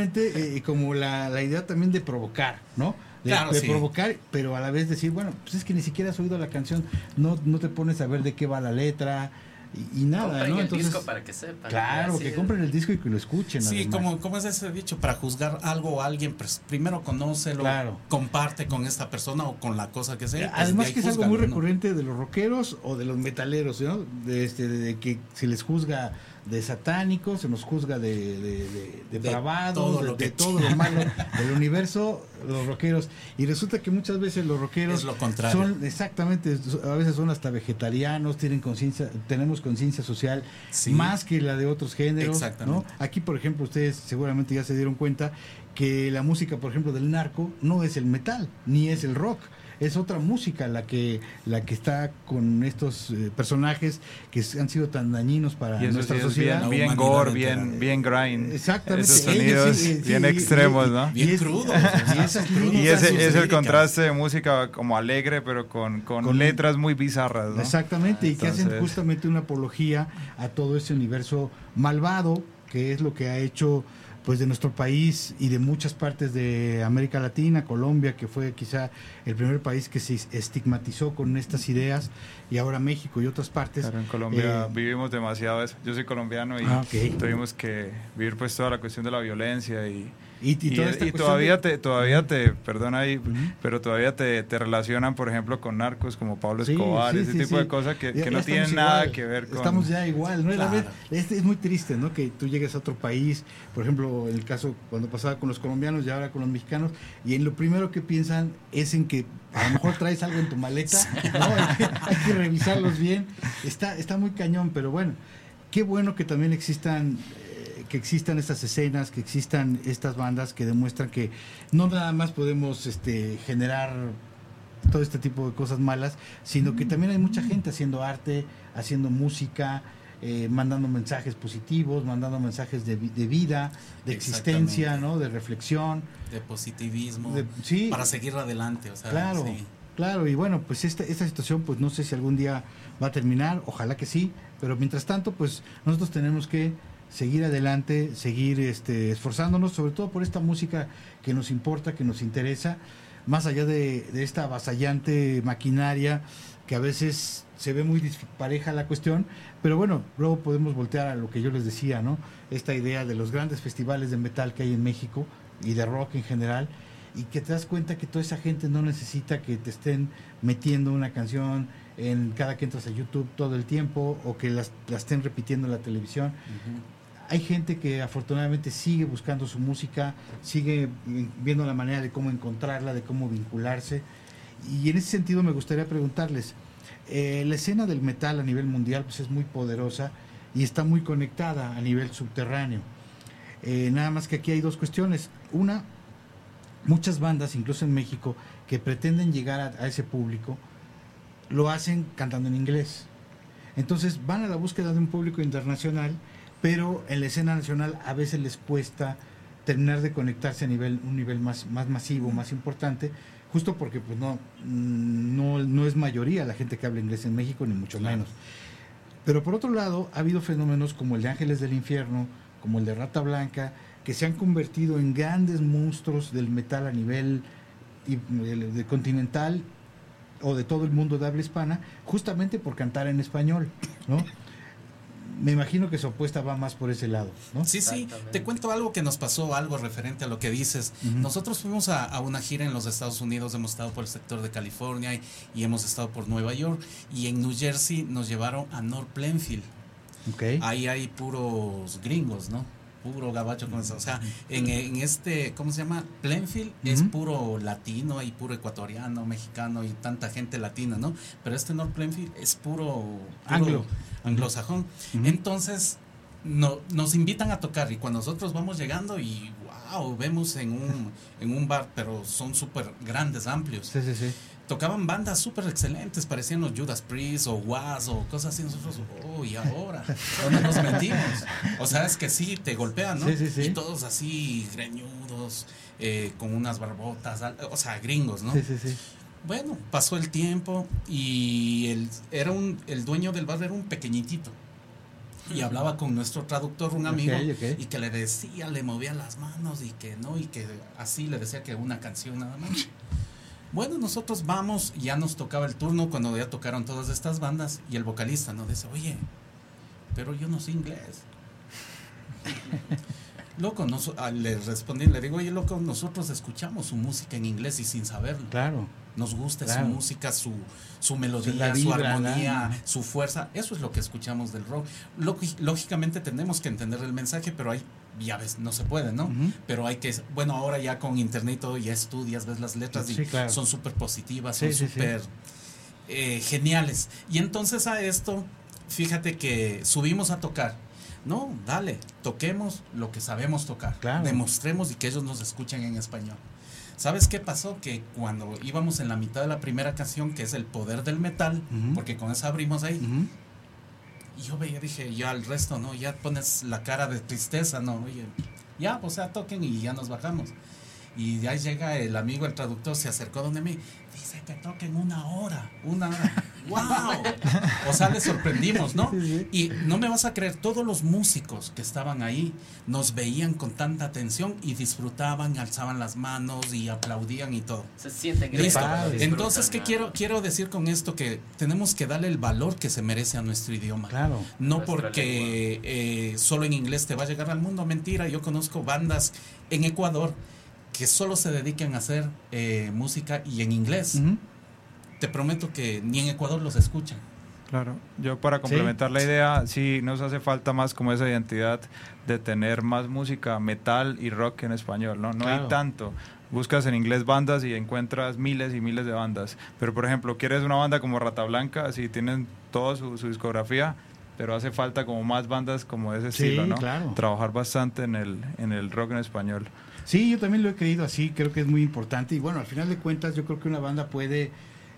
Justamente eh, como la, la idea también de provocar, ¿no? De, Claro, de sí. provocar, pero a la vez decir, bueno, pues es que ni siquiera has oído la canción, no, no te pones a ver de qué va la letra y, y nada, Compren ¿no? el Entonces, disco para que sepan. claro, que compren el disco y que lo escuchen. Sí, además. como, como es ese dicho, para juzgar algo o alguien, pues primero conócelo, Claro. comparte con esta persona o con la cosa que sea. pues, Además de que es algo muy recurrente de los rockeros o de los metaleros, ¿no? De, este, de que se les juzga de satánicos, se nos juzga de, de, de, De depravados, todo lo de todo lo malo del universo, los rockeros. Y resulta que muchas veces los rockeros Es lo contrario. son exactamente, a veces son hasta vegetarianos, tienen conciencia, tenemos conciencia social Sí. más que la de otros géneros. ¿no? Aquí, por ejemplo, ustedes seguramente ya se dieron cuenta que la música, por ejemplo, del narco no es el metal, ni es el rock. Es otra música la que la que está con estos eh, personajes que han sido tan dañinos para Y eso nuestra sí sociedad. bien, bien gore, bien, bien grind. Exactamente. Esos sonidos sí, sí, bien extremos, y- ¿no? y Bien es- crudos. y Crudos. Y ese es el contraste de música como alegre, pero con, con, Con- letras muy bizarras, ¿no? Exactamente, y que hacen justamente una apología a todo ese universo malvado, que es lo que ha hecho pues de nuestro país y de muchas partes de América Latina, Colombia, que fue quizá el primer país que se estigmatizó con estas ideas, y ahora México y otras partes. Claro, en Colombia Eh, vivimos demasiado eso. Yo soy colombiano y Ah, tuvimos que vivir pues toda la cuestión de la violencia y, y, y y, todavía de- te todavía te perdona ahí pero todavía te, te relacionan por ejemplo con narcos como Pablo Escobar sí, ese sí, tipo de cosas que, no tienen nada que ver con Estamos ya igual, ¿no? La Claro. este es muy triste, ¿no? Que tú llegues a otro país, por ejemplo, el caso cuando pasaba con los colombianos y ahora con los mexicanos, y en lo primero que piensan es en que a lo mejor traes algo en tu maleta, ¿no? Hay que, hay que revisarlos bien. Está, está muy cañón, pero bueno, qué bueno que también existan que existan estas escenas, que existan estas bandas que demuestran que no nada más podemos este generar todo este tipo de cosas malas, sino que también hay mucha gente haciendo arte, haciendo música, eh, mandando mensajes positivos, mandando mensajes de, de vida, de existencia. ¿no? De reflexión. de positivismo, De- sí. para seguir adelante. O sea, Claro, sí. claro, y bueno, pues esta, esta situación, pues no sé si algún día va a terminar, ojalá que sí, pero mientras tanto, pues nosotros tenemos que seguir adelante, seguir este, esforzándonos, sobre todo por esta música que nos importa, que nos interesa, más allá de, esta avasallante maquinaria que a veces se ve muy dispareja la cuestión, pero bueno, luego podemos voltear a lo que yo les decía, ¿no? Esta idea de los grandes festivales de metal que hay en México y de rock en general, y que te das cuenta que toda esa gente no necesita que te estén metiendo una canción en cada que entras a YouTube todo el tiempo o que las, la estén repitiendo en la televisión. Hay gente que afortunadamente sigue buscando su música, sigue mm, viendo la manera de cómo encontrarla, de cómo vincularse. Y en ese sentido me gustaría preguntarles, eh, la escena del metal a nivel mundial pues es muy poderosa y está muy conectada a nivel subterráneo. Eh, nada más que aquí hay dos cuestiones. Una, muchas bandas, incluso en México, que pretenden llegar a, a ese público, lo hacen cantando en inglés. Entonces van a la búsqueda de un público internacional, pero en la escena nacional a veces les cuesta terminar de conectarse a nivel, un nivel más, más masivo, más importante, justo porque pues no, mm, no, no es mayoría la gente que habla inglés en México, ni mucho menos. Pero por otro lado, ha habido fenómenos como el de Ángeles del Infierno, como el de Rata Blanca, que se han convertido en grandes monstruos del metal a nivel y- de continental o de todo el mundo de habla hispana, justamente por cantar en español, ¿no? Me imagino que su apuesta va más por ese lado, ¿no? Sí, sí, te cuento algo que nos pasó, algo referente a lo que dices. Nosotros fuimos a, a una gira en los Estados Unidos, hemos estado por el sector de California y, y hemos estado por Nueva York y en New Jersey nos llevaron a North Plainfield. Ok. Ahí hay puros gringos, ¿no? Puro gabacho con eso. O sea, en, en este, ¿cómo se llama? Plainfield es puro latino y puro ecuatoriano, mexicano y tanta gente latina, ¿no? Pero este North Plainfield es puro, puro Anglo. Anglosajón. Entonces, no, nos invitan a tocar y cuando nosotros vamos llegando y wow, vemos en un, en un bar, pero son súper grandes, amplios. Sí, sí, sí. Tocaban bandas súper excelentes, parecían los Judas Priest o Was o cosas así. Nosotros, oh, y ahora, ¿dónde nos metimos? O sea, es que sí, te golpean, ¿no? Sí, sí, sí. Y todos así, greñudos, eh, con unas barbotas, o sea, gringos, ¿no? Sí, sí, sí. Bueno, pasó el tiempo y el, era un, el dueño del bar era un pequeñitito. Y hablaba con nuestro traductor, un amigo, y que le decía, le movía las manos y que no, y que así le decía que una canción nada más. Bueno, nosotros vamos, ya nos tocaba el turno cuando ya tocaron todas estas bandas y el vocalista nos dice, oye, pero yo no sé inglés. Loco, nos- ah, le respondí, le digo, oye, loco, nosotros escuchamos su música en inglés y sin saberlo. Claro. Nos gusta Claro. su música, su, su melodía, su armonía, la- su fuerza. Eso es lo que escuchamos del rock. Lógi- Lógicamente tenemos que entender el mensaje, pero hay, ya ves, no se puede, ¿no? Pero hay que, bueno, ahora ya con internet y todo, ya estudias, ves las letras y claro. son súper positivas, Sí, son sí. súper eh, geniales. Y entonces a esto, fíjate que subimos a tocar. No, dale, toquemos lo que sabemos tocar. Claro. Demostremos y que ellos nos escuchen en español. ¿Sabes qué pasó? Que cuando íbamos en la mitad de la primera canción, que es El Poder del Metal, porque con esa abrimos ahí, y yo veía, dije, ya el resto, ¿no? Ya pones la cara de tristeza, ¿no? Oye, ya, o sea, toquen y ya nos bajamos. Y ahí llega el amigo, el traductor, se acercó donde mí, dice que toquen una hora, una hora. ¡Wow! O sea, le sorprendimos, ¿no? Y no me vas a creer, todos los músicos que estaban ahí nos veían con tanta atención y disfrutaban, alzaban las manos y aplaudían y todo. Se sienten Listo. Entonces, ¿qué quiero, quiero decir con esto? Que tenemos que darle el valor que se merece a nuestro idioma. Claro. No porque eh, solo en inglés te va a llegar al mundo. Mentira, yo conozco bandas en Ecuador que solo se dedican a hacer eh, música y en inglés. Te prometo que ni en Ecuador los escuchan. Claro, yo para complementar la idea, sí nos hace falta más como esa identidad de tener más música metal y rock en español, ¿no? No Claro. hay tanto. Buscas en inglés bandas y encuentras miles y miles de bandas. Pero por ejemplo, quieres una banda como Rata Blanca, sí tienen toda su, su discografía, pero hace falta como más bandas como de ese Sí, estilo, ¿no? claro. Trabajar bastante en el, en el rock en español. Sí, yo también lo he creído así, creo que es muy importante. Y bueno, al final de cuentas, yo creo que una banda puede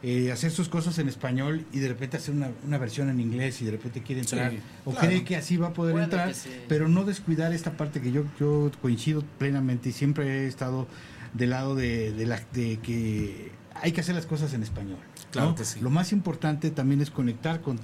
eh, hacer sus cosas en español y de repente hacer una, una versión en inglés y de repente quiere entrar Sí, o claro. cree que así va a poder Puede entrar, sí. pero no descuidar esta parte que yo, yo coincido plenamente y siempre he estado del lado de, de la, de que hay que hacer las cosas en español. Claro ¿no? que sí. Lo más importante también es conectar con...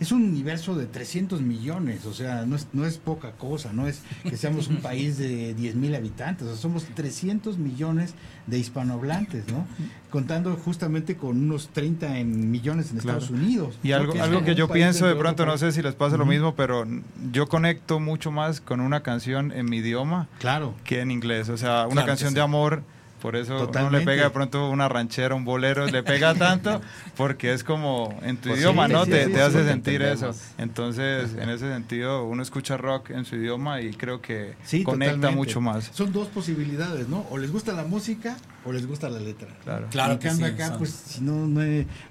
Es un universo de 300 millones, o sea, no es, no es poca cosa, no es que seamos un país de 10 mil habitantes, o sea, somos 300 millones de hispanohablantes, ¿no? Contando justamente con unos 30 en millones en Claro. Estados Unidos. Y algo, Que algo que yo pienso de pronto, no sé si les pasa lo mismo, pero yo conecto mucho más con una canción en mi idioma Claro. que en inglés. O sea, una Claro canción sí. de amor, por eso uno le pega de pronto una ranchera, un bolero, le pega tanto porque es como en tu Pues idioma, sí, ¿no? sí, te sí, te sí, hace sentir eso. Entonces, en ese sentido, uno escucha rock en su idioma y creo que Sí, conecta totalmente. mucho más. Son dos posibilidades, ¿no? O les gusta la música o les gusta la letra. Claro. Claro que acá, son- pues, si no, no,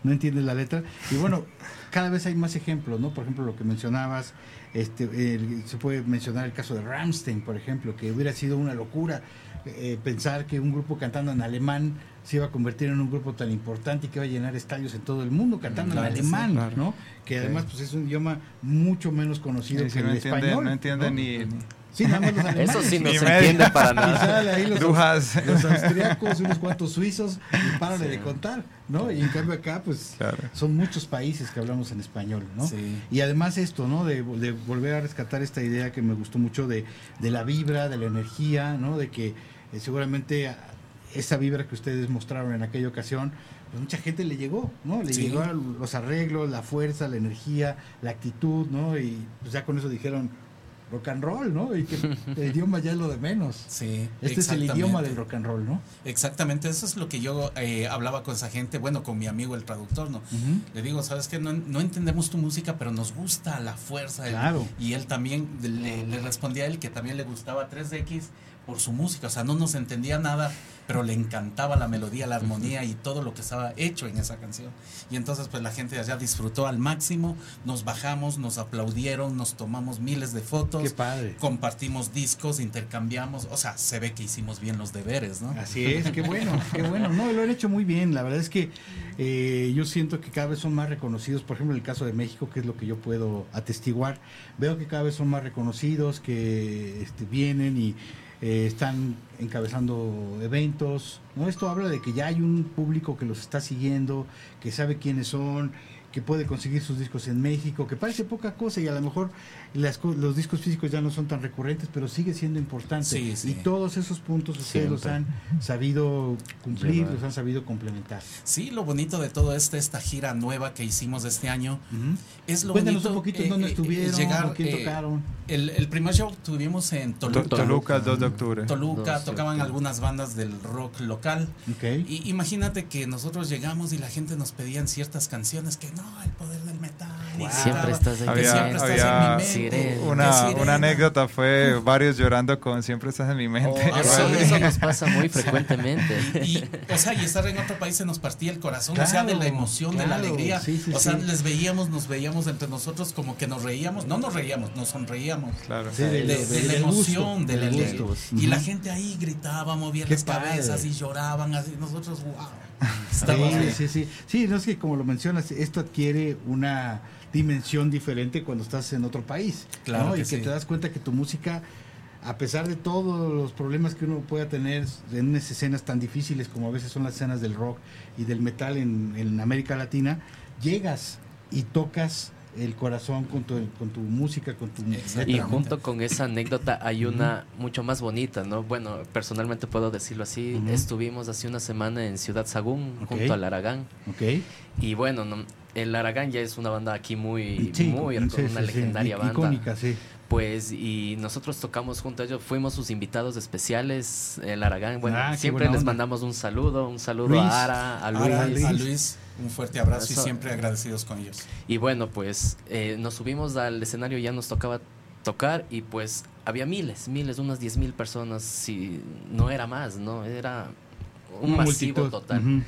no entiendes la letra. Y bueno, cada vez hay más ejemplos, ¿no? Por ejemplo, lo que mencionabas, este, el- se puede mencionar el caso de Ramstein, por ejemplo, que hubiera sido una locura eh, pensar que un grupo cantando en alemán se iba a convertir en un grupo tan importante y que iba a llenar estadios en todo el mundo cantando Claro en sí, alemán, claro. ¿no? Que además pues es un idioma mucho menos conocido Sí, que el entiende, español. no entiende ¿no? ni, ni Sí, nada más los alemanes. Eso sí no se entiende para nada. ahí los, Dujas. los austriacos, unos cuantos suizos, y párale Sí. de contar, ¿no? Y en cambio acá, pues, Claro. son muchos países que hablamos en español, ¿no? Sí. Y además esto, ¿no? De, de volver a rescatar esta idea que me gustó mucho de, de la vibra, de la energía, ¿no? De que eh, seguramente a- esa vibra que ustedes mostraron en aquella ocasión, pues mucha gente le llegó, ¿no? Le Sí. llegó a los arreglos, la fuerza, la energía, la actitud, ¿no? Y pues ya con eso dijeron rock and roll, ¿no? Y que el idioma ya es lo de menos. Sí, Este es el idioma del rock and roll, ¿no? Exactamente, eso es lo que yo eh, hablaba con esa gente, bueno, con mi amigo el traductor, ¿no? Le digo, ¿sabes qué? No, no entendemos tu música, pero nos gusta la fuerza. Claro. y él también, le, le respondía a él que también le gustaba 3X por su música, o sea, no nos entendía nada, pero le encantaba la melodía, la armonía y todo lo que estaba hecho en esa canción. Y entonces pues la gente de allá disfrutó al máximo, nos bajamos, nos aplaudieron, nos tomamos miles de fotos, Qué padre. compartimos discos, intercambiamos, o sea, se ve que hicimos bien los deberes, ¿no? Así es, qué bueno, qué bueno. No, lo han hecho muy bien. La verdad es que eh, yo siento que cada vez son más reconocidos. Por ejemplo, en el caso de México, que es lo que yo puedo atestiguar, veo que cada vez son más reconocidos, que este, vienen y eh, están encabezando eventos. ¿no? Esto habla de que ya hay un público que los está siguiendo, que sabe quiénes son, que puede conseguir sus discos en México, que parece poca cosa y a lo mejor las los discos físicos ya no son tan recurrentes, pero sigue siendo importante. Sí, sí. Y todos esos puntos ustedes los han sabido cumplir, Llevar. los han sabido complementar. Sí, lo bonito de todo este, esta gira nueva que hicimos este año, es lo Cuéntanos bonito. un poquito eh, en dónde eh, estuvieron, llegar, quién eh, tocaron. El, el primer show tuvimos en To- Toluca. Toluca, el 2 de octubre. Toluca, Dos de tocaban octubre. algunas bandas del rock local. Ok. Y imagínate que nosotros llegamos y la gente nos pedían ciertas canciones que no, el poder del metal. y que Siempre estás que Había- siempre estás había en mi mente, Sirena. Una, una anécdota fue varios llorando con Siempre estás en mi mente. Oh, eso, eso nos pasa muy frecuentemente. Y, o sea, y estar en otro país se nos partía el corazón, o sea, de la Claro, emoción, de la claro, alegría. sí, sí, o sea, sí. les veíamos, nos veíamos entre nosotros como que nos reíamos, no nos reíamos, nos sonreíamos. Claro. Sí, De, de- de de- la del gusto, emoción, de la alegría. Y la gente ahí gritaba, movía Qué las cabezas padre. y lloraban así. Nosotros, wow. Sí, sí, sí. Sí, no es que como lo mencionas, esto adquiere una dimensión diferente cuando estás en otro país. Claro ¿no? que y que sí. te das cuenta que tu música, a pesar de todos los problemas que uno pueda tener en unas escenas tan difíciles como a veces son las escenas del rock y del metal en, en América Latina, llegas y tocas el corazón con tu, con tu música, con tu. Y junto con esa anécdota hay una mucho más bonita, ¿no? Bueno, personalmente puedo decirlo así. Estuvimos hace una semana en Ciudad Sagún, junto al Aragán. Ok. Y bueno, no, el Aragán ya es una banda aquí muy, Sí, muy, sí, una sí, legendaria banda. Icónica, sí. Pues, y nosotros tocamos junto a ellos, fuimos sus invitados especiales, el Aragán. Bueno, Ah, siempre les mandamos un saludo, un saludo Luis. a Ara, a Luis. A Luis, un fuerte abrazo Eso. y siempre agradecidos con ellos. Y bueno, pues eh, nos subimos al escenario, ya nos tocaba tocar y pues había miles, miles, unas 10 mil personas, si no era más, ¿no? Era un Una masivo multitud. total.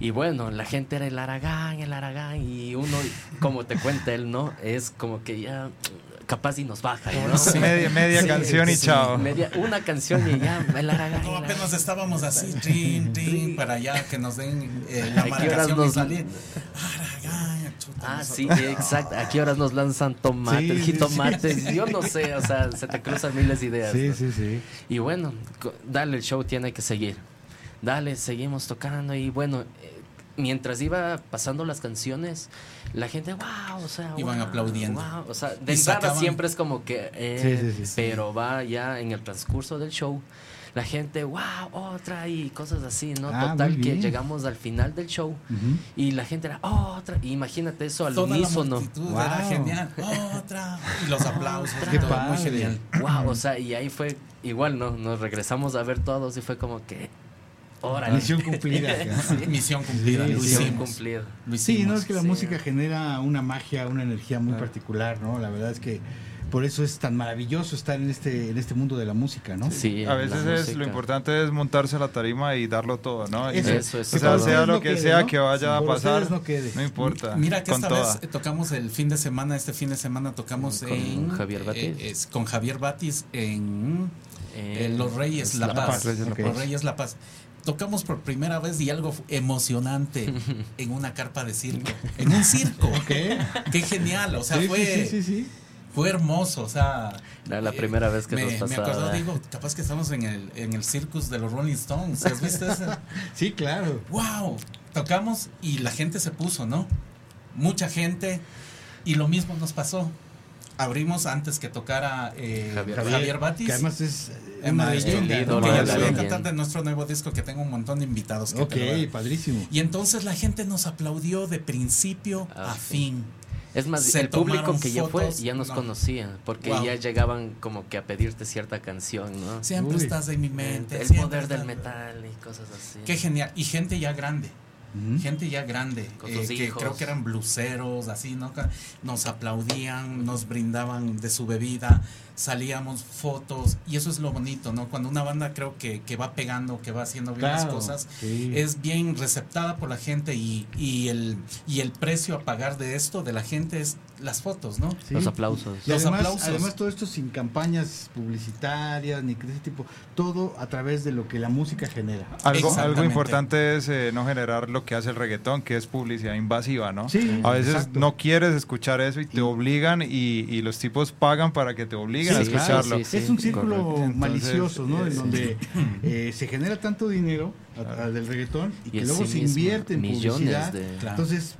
Y bueno, la gente era el Aragán, el Aragán, y uno, como te cuenta él, ¿no? Es como que ya capaz y nos baja. ¿no? Media, media Sí, canción y sí, chao. media- una canción y ya, el Aragán. No, apenas estábamos así, trin, trin, para allá que nos den eh, la ¿A qué horas marcación y nos- salir. Aragán, Ah, nosotros- sí, exacto. ¿A qué horas nos lanzan tomates, Sí, sí, jitomates? Yo no sé, o sea, se te cruzan miles de ideas. Sí, ¿no? sí, sí. Y bueno, dale, el show tiene que seguir. Dale, seguimos tocando y bueno, eh, mientras iba pasando las canciones, la gente, wow, o sea, Iban wow, aplaudiendo. wow". O sea, de entrada siempre es como que, eh, Sí, sí, sí. pero va ya en el transcurso del show. La gente, wow, otra y cosas así, ¿no? Ah, Total que llegamos al final del show y la gente era, otra. Imagínate eso al Toda unísono. Wow. era genial. Otra. Y los aplausos. Qué todo, muy genial. Wow, o sea, y ahí fue igual, ¿no? Nos regresamos a ver todos y fue como que, órale. Misión cumplida. Misión cumplida. Sí, lo Misión cumplida. Sí, no es que la Sí. música genera una magia, una energía muy Claro. particular, ¿no? La verdad es que por eso es tan maravilloso estar en este en este mundo de la música, ¿no? Sí, A veces es lo importante es montarse a la tarima y darlo todo, ¿no? Eso, Eso es o sea, todo. sea lo no que quede, sea ¿no? que vaya a pasar, no quede. no importa. Mira que esta toda. vez tocamos el fin de semana, este fin de semana tocamos Con en Javier Batis. eh, es con Javier Batis en Eh, Los Reyes es La, La Paz. Paz, Reyes La Los Paz. Reyes La Paz. Tocamos por primera vez y algo emocionante en una carpa de circo, en un circo. ¿Qué? Qué genial, o sea, sí, fue sí, sí, fue hermoso, o sea, Era la eh, primera vez que me, nos me pasaba. acuerdo, digo, capaz que estamos en el en el circus de los Rolling Stones, ¿has visto eso? Sí, claro. wow, tocamos y la gente se puso, ¿no? Mucha gente y lo mismo nos pasó. Abrimos antes que tocara eh, Javier. Javier, Batis. Que además es una leyenda. Que de ya les voy a leyenda. cantar de nuestro nuevo disco que tengo un montón de invitados. Que Ok, te padrísimo. Y entonces la gente nos aplaudió de principio Ah, a sí. fin. Es más, Se el público que ya fue ya nos no. conocía, porque Wow. ya llegaban como que a pedirte cierta canción, ¿no? Siempre Uy. estás en mi mente. el poder del metal y cosas así. Qué genial. Y gente ya grande. Gente ya grande, Con eh, sus que hijos. creo que eran bluseros, así, ¿no? Nos aplaudían, nos brindaban de su bebida, salíamos fotos, y eso es lo bonito, ¿no? Cuando una banda creo que, que va pegando, que va haciendo bien las Claro, cosas, sí. es bien receptada por la gente y, y, el, y el precio a pagar de esto, de la gente, es las fotos, ¿no? Sí. Los aplausos. Y Los además, aplausos. además todo esto sin campañas publicitarias ni de ese tipo, todo a través de lo que la música genera. Algo, algo importante es eh, no generar lo que hace el reggaetón, que es publicidad invasiva, ¿no? Sí, A veces exacto. no quieres escuchar eso y te Y- obligan y, y los tipos pagan para que te obliguen Sí, a claro, escucharlo. sí, sí. es un círculo correcto. Entonces, malicioso, ¿no? En donde eh, se genera tanto dinero a- a- del reggaetón y, Y que luego se mismo, invierte en publicidad. de-. Entonces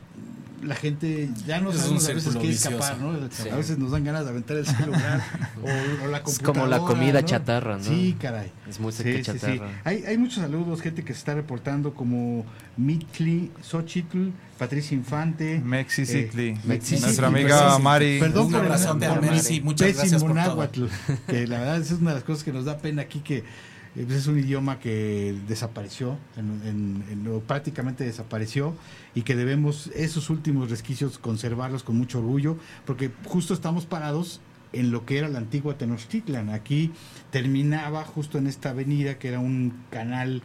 la gente ya no sabemos a veces qué escapar, ¿no? Sí. A veces nos dan ganas de aventar el celular o, o la Es como la computadora, comida ¿no? chatarra, ¿no? Sí, caray. Es muy Sí, chatarra. Hay, hay muchos saludos, gente que se está reportando como Mitli Xochitl, Patricia Infante. Mexi eh, Nuestra amiga sí. Mari. Perdón Un por el- muchas gracias por todo. que la verdad esa es una de las cosas que nos da pena aquí que es un idioma que desapareció, en- en- en- o prácticamente desapareció y que debemos esos últimos resquicios conservarlos con mucho orgullo, porque justo estamos parados en lo que era la antigua Tenochtitlan. Aquí terminaba justo en esta avenida que era un canal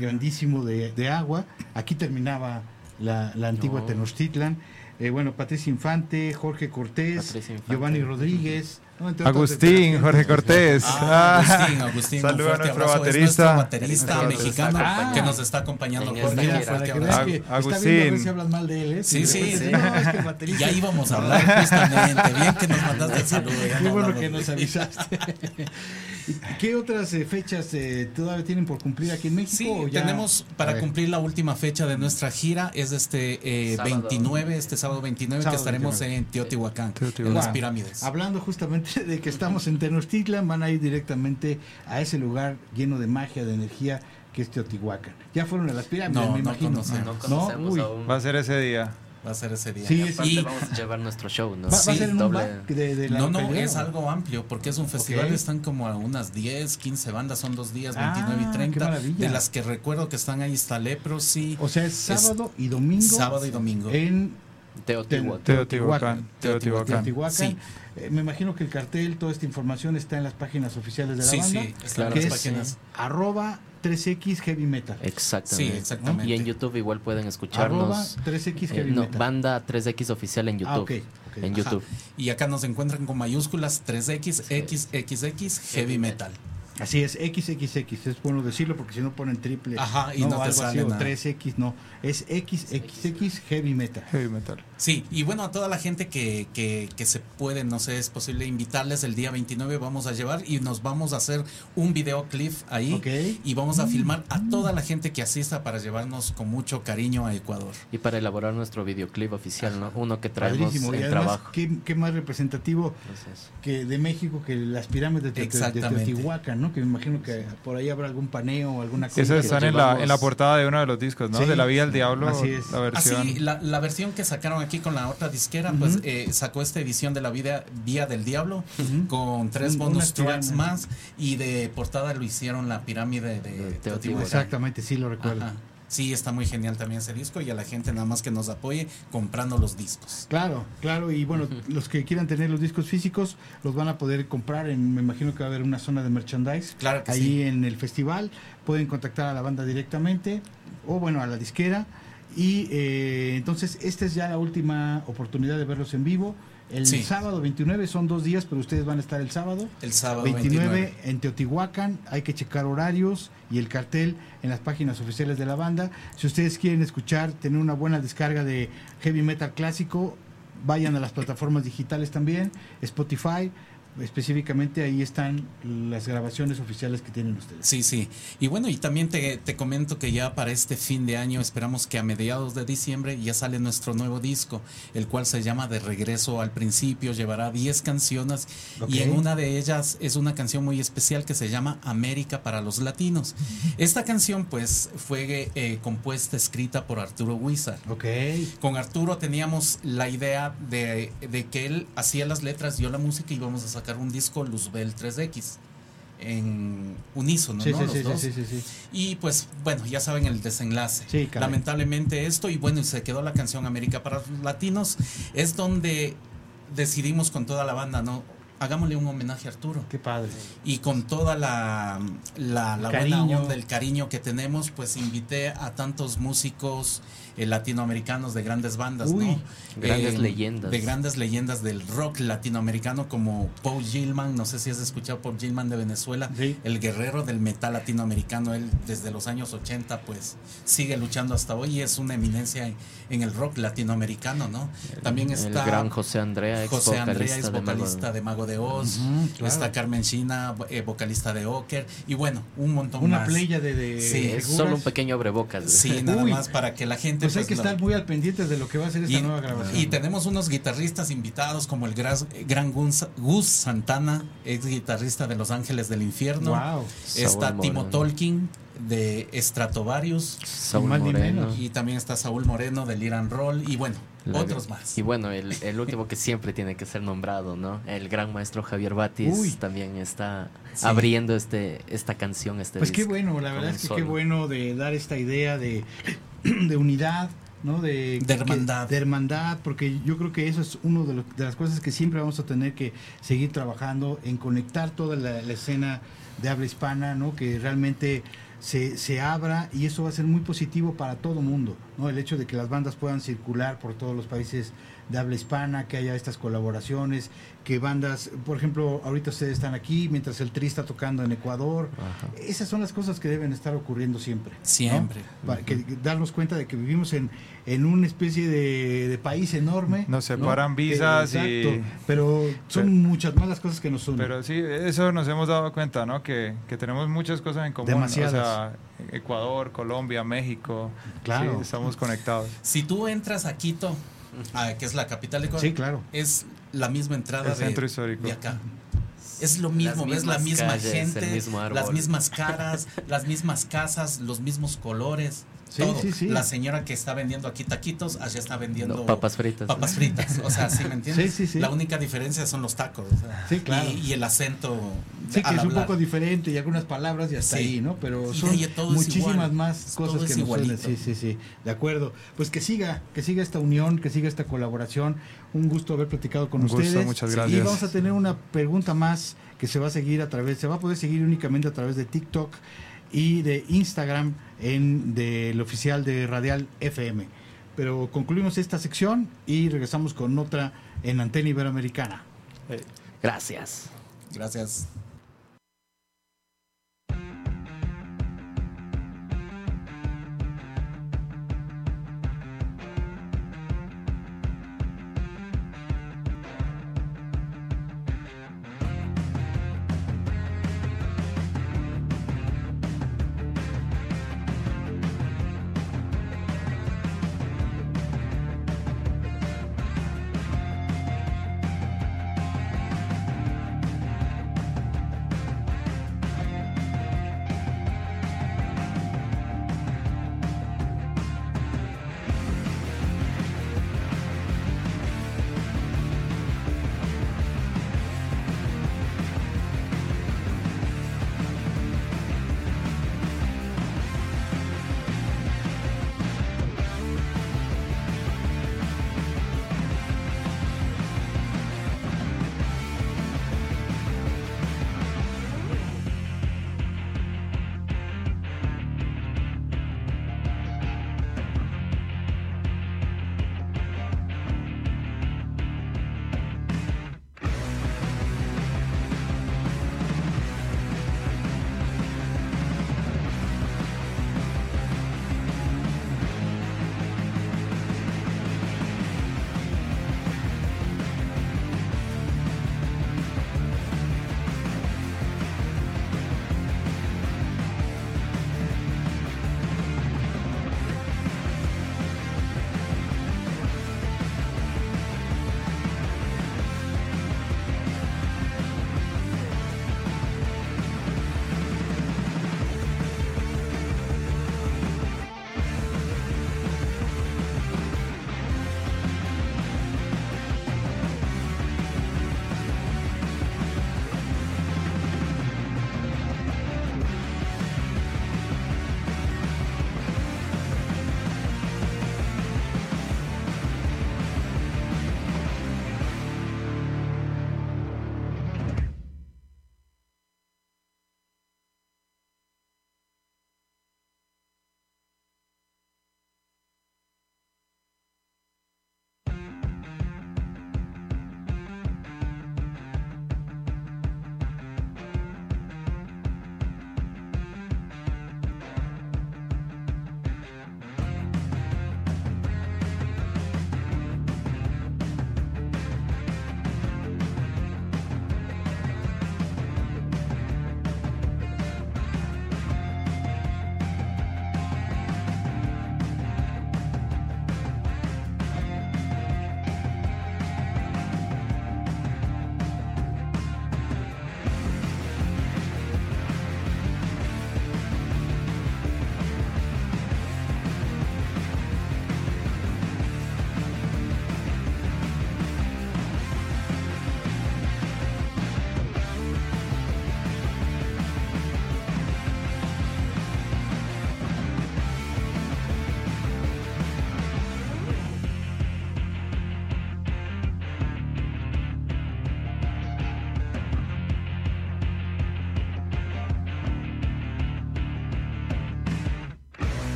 grandísimo de, de agua. Aquí terminaba la, la antigua No. Tenochtitlan. Eh, bueno, Patricia Infante, Jorge Cortés, Infante. Giovanni Rodríguez. Agustín. Jorge Cortés. Ah, Agustín, Agustín, un Saluda a fuerte nuestro abrazo. Es baterista. nuestro baterista mexicano acompañando. que nos está acompañando. Jorge, Agustín. viendo a ver si hablas mal de él. ¿eh? Sí, sí, repente, sí. No, es que Ya íbamos a hablar justamente. Bien que nos mandaste el saludo. Qué no bueno que nos avisaste. ¿Y ¿Qué otras eh, fechas eh, todavía tienen por cumplir aquí en México? Sí, ya? tenemos para cumplir la última fecha de nuestra gira, es este eh, Sábado. 29, este sábado 29, Sábado que estaremos 29. en Teotihuacán, Teotihuacán. en las pirámides. Hablando justamente de que estamos en Tenochtitlan, van a ir directamente a ese lugar lleno de magia, de energía que es Teotihuacán. Ya fueron a las pirámides, No, me no imagino. conocemos. No No, conocemos Uy. aún. Va a ser ese día. Va a ser ese día. Sí, Y es- aparte y- vamos a llevar nuestro show, ¿no? ¿Va, va a Sí, ser un doble. bar de, de la No, no, es o? algo amplio porque es un festival, están como a unas 10, 15 bandas, son dos días, Ah, 29 y qué 30. maravilla. De las que recuerdo que están ahí está Leprosy, O sea, es sábado y domingo. sábado y domingo. En Teotihuacán. Teotihuacán. Teotihuacán. Teotihuacán. Sí. Eh, me imagino que el cartel, toda esta información está en las páginas oficiales de la Sí, banda. sí, Claro. que las es páginas. arroba 3X Heavy Metal. Sí, Exactamente. exactamente. Y en YouTube igual pueden Arroba escucharnos. 3X eh, Heavy no, Metal. banda 3X oficial en YouTube. Ah, ok, ok. en Ajá. YouTube. Y acá nos encuentran con mayúsculas 3X, XXX, Heavy Metal. Así es, XXX, es bueno decirlo porque si no ponen triple. Ajá, y no te algo así, sale o nada. 3X, no. Es XXX Heavy Metal. Heavy metal. Sí, y bueno, a toda la gente que, que, que se puede, no sé, es posible invitarles el día 29, vamos a llevar y nos vamos a hacer un videoclip ahí Ok. y vamos a filmar a toda la gente que asista para llevarnos con mucho cariño a Ecuador. Y para elaborar nuestro videoclip oficial, ¿no? Uno que traemos en además, trabajo. ¿qué, qué más representativo Entonces, que de México que las pirámides de. Teotihuacán, ¿no? Que me imagino que por ahí habrá algún paneo o alguna cosa. Que están en la, en la portada de uno de los discos, ¿no? Sí. De La Vía del Diablo, Así es. la versión. Así, la, la versión que sacaron aquí con la otra disquera, Ujú. pues eh, sacó esta edición de la vida, Vía del Diablo Ujú. con tres Un- bonus tracks más y de portada lo hicieron la pirámide de, De Teotihuacán. Exactamente, sí lo recuerdo. Ajá. Sí, está muy genial también ese disco y a la gente nada más que nos apoye comprando los discos. Claro, claro, y bueno, los que quieran tener los discos físicos los van a poder comprar en, me imagino que va a haber una zona de merchandise Claro que ahí sí. en el festival, pueden contactar a la banda directamente o bueno, a la disquera y eh, entonces esta es ya la última oportunidad de verlos en vivo. El Sí. sábado 29 son dos días, pero ustedes van a estar el sábado. El sábado 29, 29. en Teotihuacán, hay que checar horarios y el cartel en las páginas oficiales de la banda. Si ustedes quieren escuchar, tener una buena descarga de heavy metal clásico, vayan a las plataformas digitales también, Spotify, específicamente ahí están las grabaciones oficiales que tienen ustedes. Sí, sí. Y bueno, y también te, te comento que ya para este fin de año esperamos que a mediados de diciembre ya sale nuestro nuevo disco, el cual se llama De Regreso al Principio, llevará 10 canciones y en una de ellas es una canción muy especial que se llama América para los Latinos. Esta canción pues fue eh, compuesta, escrita por Arturo Wizard. Ok, Con Arturo teníamos la idea de, de que él hacía las letras, yo la música y íbamos a sacar un disco Luzbel 3X en unísono, sí, ¿no? sí, Los sí, dos. sí, sí, sí. Y pues bueno, ya saben el desenlace. Caray. Lamentablemente esto, y bueno, y se quedó la canción América para los Latinos, es donde decidimos con toda la banda, ¿no? Hagámosle un homenaje a Arturo. Qué padre. Y con toda la, la, la buena Cariño. onda, el cariño que tenemos, pues invité a tantos músicos eh, latinoamericanos de grandes bandas, Uy. ¿no? Grandes leyendas. De grandes leyendas del rock latinoamericano como Paul Gilman, no sé si has escuchado Paul Gilman de Venezuela, Sí. el guerrero del metal latinoamericano, él desde los años 80 pues sigue luchando hasta hoy y es una eminencia en, en el rock latinoamericano, ¿no? También el está gran José Andrea, ex José Andrea vocalista es de Mago de- vocalista de Mago de Oz, claro. está Carmen China, eh, vocalista de Oker, y bueno, un montón Una más. playa de, de Sí, Es figuras. solo un pequeño abrebocas. Sí, nada Uy. más para que la gente Pues hay que estar muy al pendiente de lo que va a ser esta y, nueva grabación. y tenemos unos guitarristas invitados como el gras- gran Gus, Gus Santana, ex guitarrista de Los Ángeles del Infierno. Wow. Está Saúl Timo Moreno. Tolkien de Stratovarius. Saúl Más ni Moreno. menos. Y también está Saúl Moreno del Iran Roll. Y bueno, La- otros más. Y bueno, el, el último que siempre tiene que ser nombrado, ¿no? El gran maestro Javier Batis Uy. también está Sí. abriendo este esta canción, este Pues qué bueno, la verdad es que qué bueno de dar esta idea de, de unidad, ¿no? De, De hermandad. que- de hermandad, porque yo creo que eso es una de, de las cosas que siempre vamos a tener que seguir trabajando en conectar toda la, la escena de habla hispana, ¿no? Que realmente se, se abra y eso va a ser muy positivo para todo mundo, ¿no? El hecho de que las bandas puedan circular por todos los países de habla hispana, que haya estas colaboraciones, que bandas, por ejemplo, ahorita ustedes están aquí, mientras el Tri está tocando en Ecuador, Ajá. esas son las cosas que deben estar ocurriendo siempre. ¿no? Siempre. Para que, que darnos cuenta de que vivimos en, en una especie de, de país enorme. Nos separan visas y- Exacto, Pero son Pero- muchas más las cosas que nos unen. Pero sí, eso nos hemos dado cuenta, ¿no? Que, que tenemos muchas cosas en común. Demasiadas. O sea, Ecuador, Colombia, México. Claro. Sí, estamos conectados. Si tú entras a Quito, ah, que es la capital de Ecuador, sí, claro. es la misma entrada El de, centro histórico. de acá. Es lo mismo, ves la misma calles, gente, las mismas caras, las mismas casas, los mismos colores, Sí, todo. sí, sí. La señora que está vendiendo aquí taquitos, allá está vendiendo No, papas fritas. papas fritas. O sea, ¿sí me entiendes? Sí, sí, sí. La única diferencia son los tacos. o sea, Sí, claro. y, y el acento. Sí, que al es un poco diferente y algunas palabras y hasta Sí. ahí, ¿no? Pero Y son muchísimas igual. más cosas que nos igualito. Sí, sí, sí. De acuerdo. Pues que siga, que siga esta unión, que siga esta colaboración. Un gusto haber platicado con Un gusto, ustedes. muchas Y gracias. vamos a tener una pregunta más que se va a seguir a través, se va a poder seguir únicamente a través de TikTok y de Instagram en del oficial de Radial FM. pero concluimos esta sección y regresamos con otra en Antena Iberoamericana. Gracias. Gracias.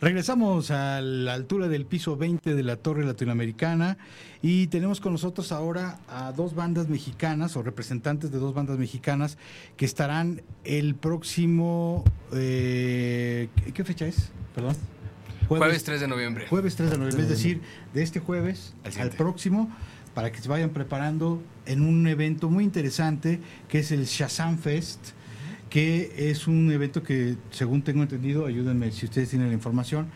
Regresamos a la altura del piso 20 de la Torre Latinoamericana y tenemos con nosotros ahora a dos bandas mexicanas o representantes de dos bandas mexicanas que estarán el próximo... Eh, ¿Qué fecha es? Perdón. Jueves, 3 de noviembre. Jueves 3 de noviembre, es decir, de este jueves al, próximo, para que se vayan preparando en un evento muy interesante que es el Shazam Fest, que es un evento que, según tengo entendido, ayúdenme si ustedes tienen la información,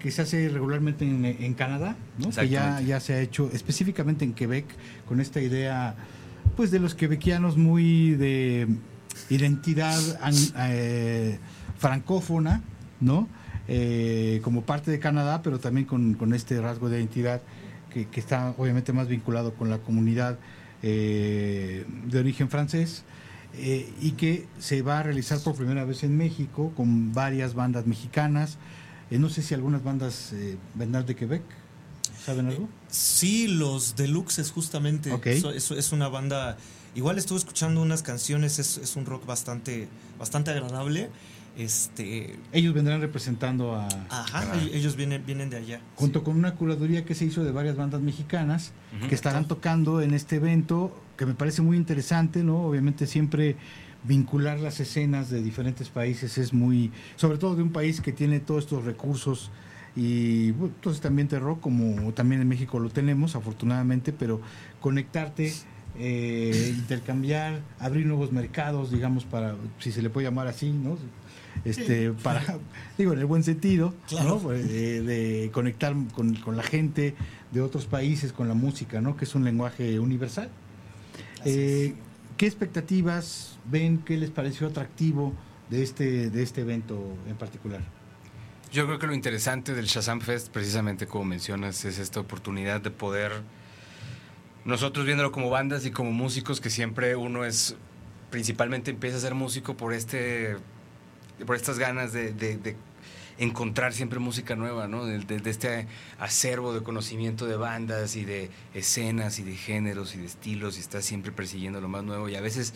que se hace regularmente en, Canadá, ¿no? que ya, ya se ha hecho específicamente en Quebec, con esta idea pues de los quebequianos muy de identidad eh, francófona, ¿no? Eh, como parte de Canadá, pero también con, este rasgo de identidad que, está obviamente más vinculado con la comunidad eh, de origen francés eh, y que se va a realizar por primera vez en México con varias bandas mexicanas. no sé si algunas bandas vendrán de Quebec. ¿Saben algo? Sí, los Deluxes justamente. Eso, es una banda. Igual estuve escuchando unas canciones, es, es un rock bastante, bastante agradable. Este, ellos vendrán representando a... Ajá, ellos vienen, vienen de allá. Junto con una curaduría que se hizo de varias bandas mexicanas que estarán tocando en este evento, que me parece muy interesante, ¿no? Obviamente siempre vincular las escenas de diferentes países es muy... Sobre todo de un país que tiene todos estos recursos y entonces también terror como también en México lo tenemos afortunadamente pero conectarte eh, intercambiar abrir nuevos mercados digamos para si se le puede llamar así no este, para, digo, en el buen sentido, pues, de, conectar con, la gente de otros países, con la música, ¿no? Que es un lenguaje universal. Eh, ¿Qué expectativas ven? ¿Qué les pareció atractivo de este, de este evento en particular? Yo creo que lo interesante del Shazam Fest, precisamente como mencionas, es esta oportunidad de poder, nosotros viéndolo como bandas y como músicos, que siempre uno es, principalmente empieza a ser músico por este por estas ganas de, encontrar siempre música nueva, ¿no? De, este acervo de conocimiento de bandas y de escenas y de géneros y de estilos y está siempre persiguiendo lo más nuevo y a veces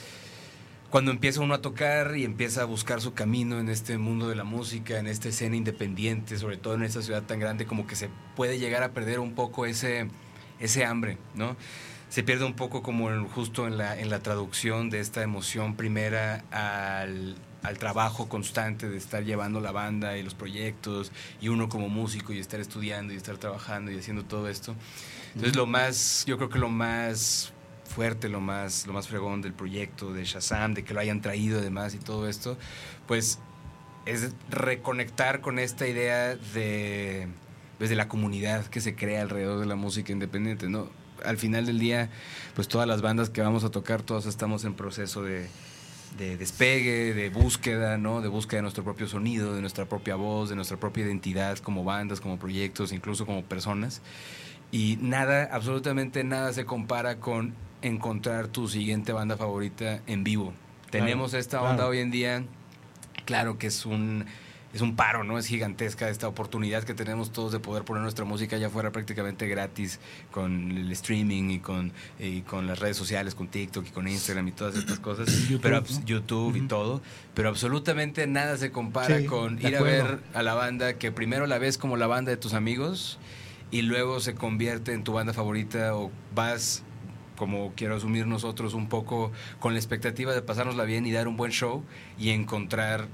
cuando empieza uno a tocar y empieza a buscar su camino en este mundo de la música, en esta escena independiente, sobre todo en esta ciudad tan grande, como que se puede llegar a perder un poco ese, ese hambre, ¿no? Se pierde un poco como justo en la, en la traducción de esta emoción primera al, al trabajo constante de estar llevando la banda y los proyectos y uno como músico y estar estudiando y estar trabajando y haciendo todo esto. Entonces lo más, yo creo que lo más fuerte, lo más, lo más fregón del proyecto de Shazam, de que lo hayan traído además y todo esto, pues es reconectar con esta idea de, pues, de la comunidad que se crea alrededor de la música independiente, ¿no? Al final del día, pues todas las bandas que vamos a tocar, todos estamos en proceso de, de despegue, de búsqueda, ¿no? De búsqueda de nuestro propio sonido, de nuestra propia voz, de nuestra propia identidad como bandas, como proyectos, incluso como personas. Y nada, absolutamente nada se compara con encontrar tu siguiente banda favorita en vivo. Tenemos esta onda hoy en día, claro que es un es un paro, ¿no? Es gigantesca esta oportunidad que tenemos todos de poder poner nuestra música allá afuera prácticamente gratis con el streaming y con, y con las redes sociales, con TikTok y con Instagram y todas estas cosas. YouTube, pero, YouTube y todo. Pero absolutamente nada se compara con ir a ver a la banda que primero la ves como la banda de tus amigos y luego se convierte en tu banda favorita o vas como quiero asumir nosotros un poco con la expectativa de pasárnosla bien y dar un buen show y encontrar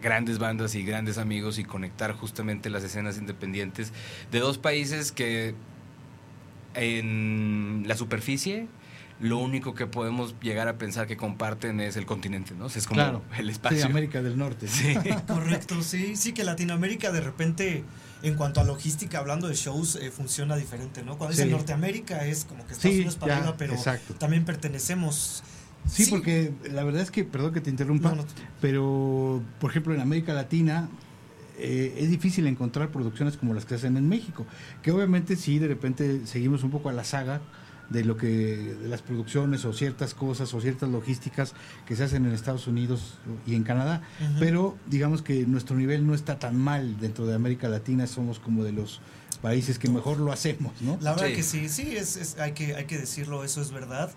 grandes bandas y grandes amigos y conectar justamente las escenas independientes de dos países que en la superficie lo único que podemos llegar a pensar que comparten es el continente, ¿no? es como el espacio. Sí, América del Norte. Sí. Correcto, sí, sí que Latinoamérica de repente en cuanto a logística, hablando de shows, eh, funciona diferente, ¿no? Cuando dice Norteamérica es como que Estados Unidos para pero también pertenecemos Sí, porque la verdad es que, perdón que te interrumpa, pero por ejemplo en América Latina eh, es difícil encontrar producciones como las que hacen en México, que obviamente sí, de repente seguimos un poco a la saga de lo que de las producciones o ciertas cosas o ciertas logísticas que se hacen en Estados Unidos y en Canadá, pero digamos que nuestro nivel no está tan mal dentro de América Latina, somos como de los países que mejor lo hacemos, ¿no? La verdad que sí, sí, es, hay, que, hay que decirlo, eso es verdad.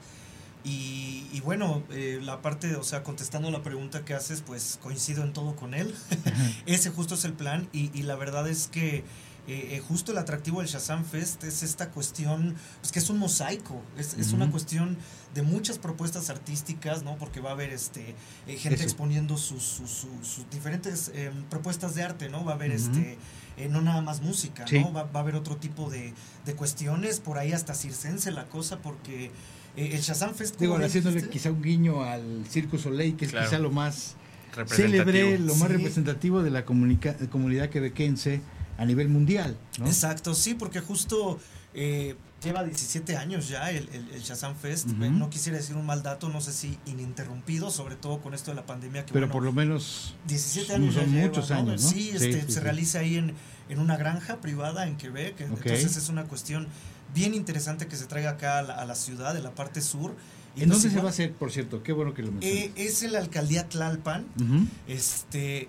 Y, bueno, eh, la parte, o sea, contestando la pregunta que haces, pues coincido en todo con él. Ese justo es el plan y, y la verdad es que eh, eh, justo el atractivo del Shazam Fest es esta cuestión, pues que es un mosaico, es, es una cuestión de muchas propuestas artísticas, ¿no? Porque va a haber este gente exponiendo sus, sus, diferentes em, propuestas de arte, ¿no? Va a haber este no nada más música, ¿no? Va, va, a haber otro tipo de, de cuestiones, por ahí hasta circense la cosa, porque eh, el Shazam Fest. Digo, haciéndole quizá un guiño al Circo Soleil, que es quizá lo más célebre, lo más representativo de la comunidad quebequense a nivel mundial. Exacto, sí, porque justo eh, lleva 17 años ya el, el, Shazam Fest. No quisiera decir un mal dato, no sé si ininterrumpido, sobre todo con esto de la pandemia. Que, Pero por lo menos 17 años son muchos años. ¿no? Sí, este, se realiza ahí en, en, una granja privada en Quebec. Entonces es una cuestión bien interesante que se traiga acá a la, ciudad, de la parte sur. Y ¿En dónde se va a hacer, por cierto? Qué bueno que lo mencionas. Eh, es en la alcaldía Tlalpan. Este.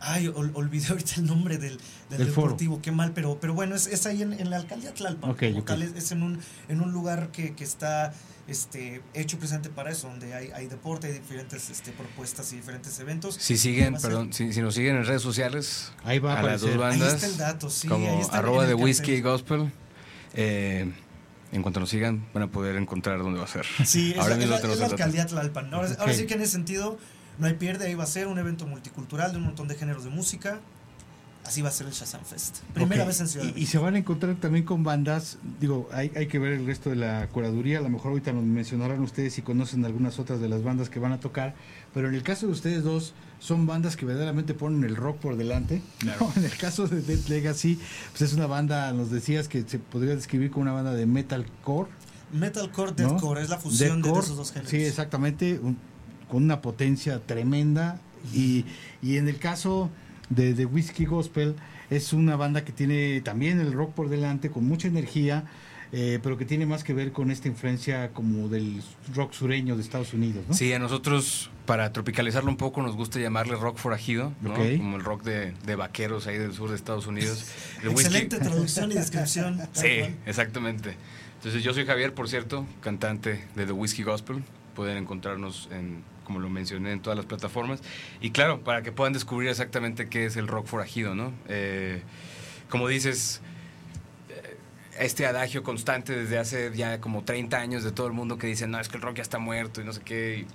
Ay, olvidé ahorita el nombre del, deportivo, qué mal, pero, pero bueno, es, es ahí en, la alcaldía Tlalpan. Okay, Es, en un, en un lugar que, que está este, hecho presente para eso, donde hay, hay deporte, hay diferentes este, propuestas y diferentes eventos. Si siguen, perdón, si, si, nos siguen en redes sociales, ahí va a, las dos bandas, ahí está el dato, sí, como arroba de Whiskey Gospel. Eh, en cuanto nos sigan, van a poder encontrar dónde va a ser. Sí, Ahora es, la, es la alcaldía Tlalpan. Ahora, ahora sí que en ese sentido no hay pierde, ahí va a ser un evento multicultural de un montón de géneros de música. Así va a ser el Shazam Fest. Primera vez en Ciudad y, y, se van a encontrar también con bandas, digo, hay, hay que ver el resto de la curaduría, a lo mejor ahorita nos mencionarán ustedes si conocen algunas otras de las bandas que van a tocar, pero en el caso de ustedes dos, son bandas que verdaderamente ponen el rock por delante. En el caso de Dead Legacy, pues es una banda, nos decías que se podría describir como una banda de metalcore. Metalcore, deathcore, es la fusión de esos dos géneros. Sí, exactamente, con una potencia tremenda. Y, y en el caso de, de Whiskey Gospel, es una banda que tiene también el rock por delante, con mucha energía eh, pero que tiene más que ver con esta influencia como del rock sureño de Estados Unidos, ¿no? Sí, a nosotros, para tropicalizarlo un poco, nos gusta llamarle rock forajido, ¿no? Como el rock de, de, vaqueros ahí del sur de Estados Unidos. Excelente traducción y descripción. sí, exactamente. Entonces, yo soy Javier, por cierto, cantante de The Whiskey Gospel. Pueden encontrarnos en como lo mencioné, en todas las plataformas. Y claro, para que puedan descubrir exactamente qué es el rock forajido, ¿no? Eh, como dices, este adagio constante desde hace ya como 30 años de todo el mundo que dice, no, es que el rock ya está muerto y no sé qué. Y,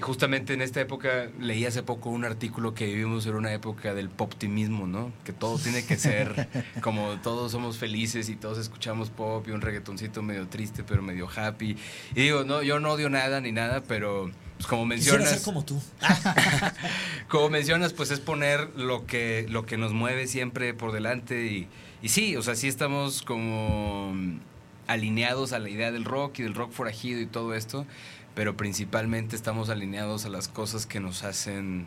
justamente en esta época leí hace poco un artículo que vivimos en una época del poptimismo, ¿no? Que todo tiene que ser como todos somos felices y todos escuchamos pop y un reggaetoncito medio triste pero medio happy. Y digo, no, yo no odio nada ni nada, pero pues como mencionas... ser como tú. como mencionas, pues es poner lo que, lo que nos mueve siempre por delante y y sí, o sea, sí estamos como alineados a la idea del rock y del rock forajido y todo esto, pero principalmente estamos alineados a las cosas que nos hacen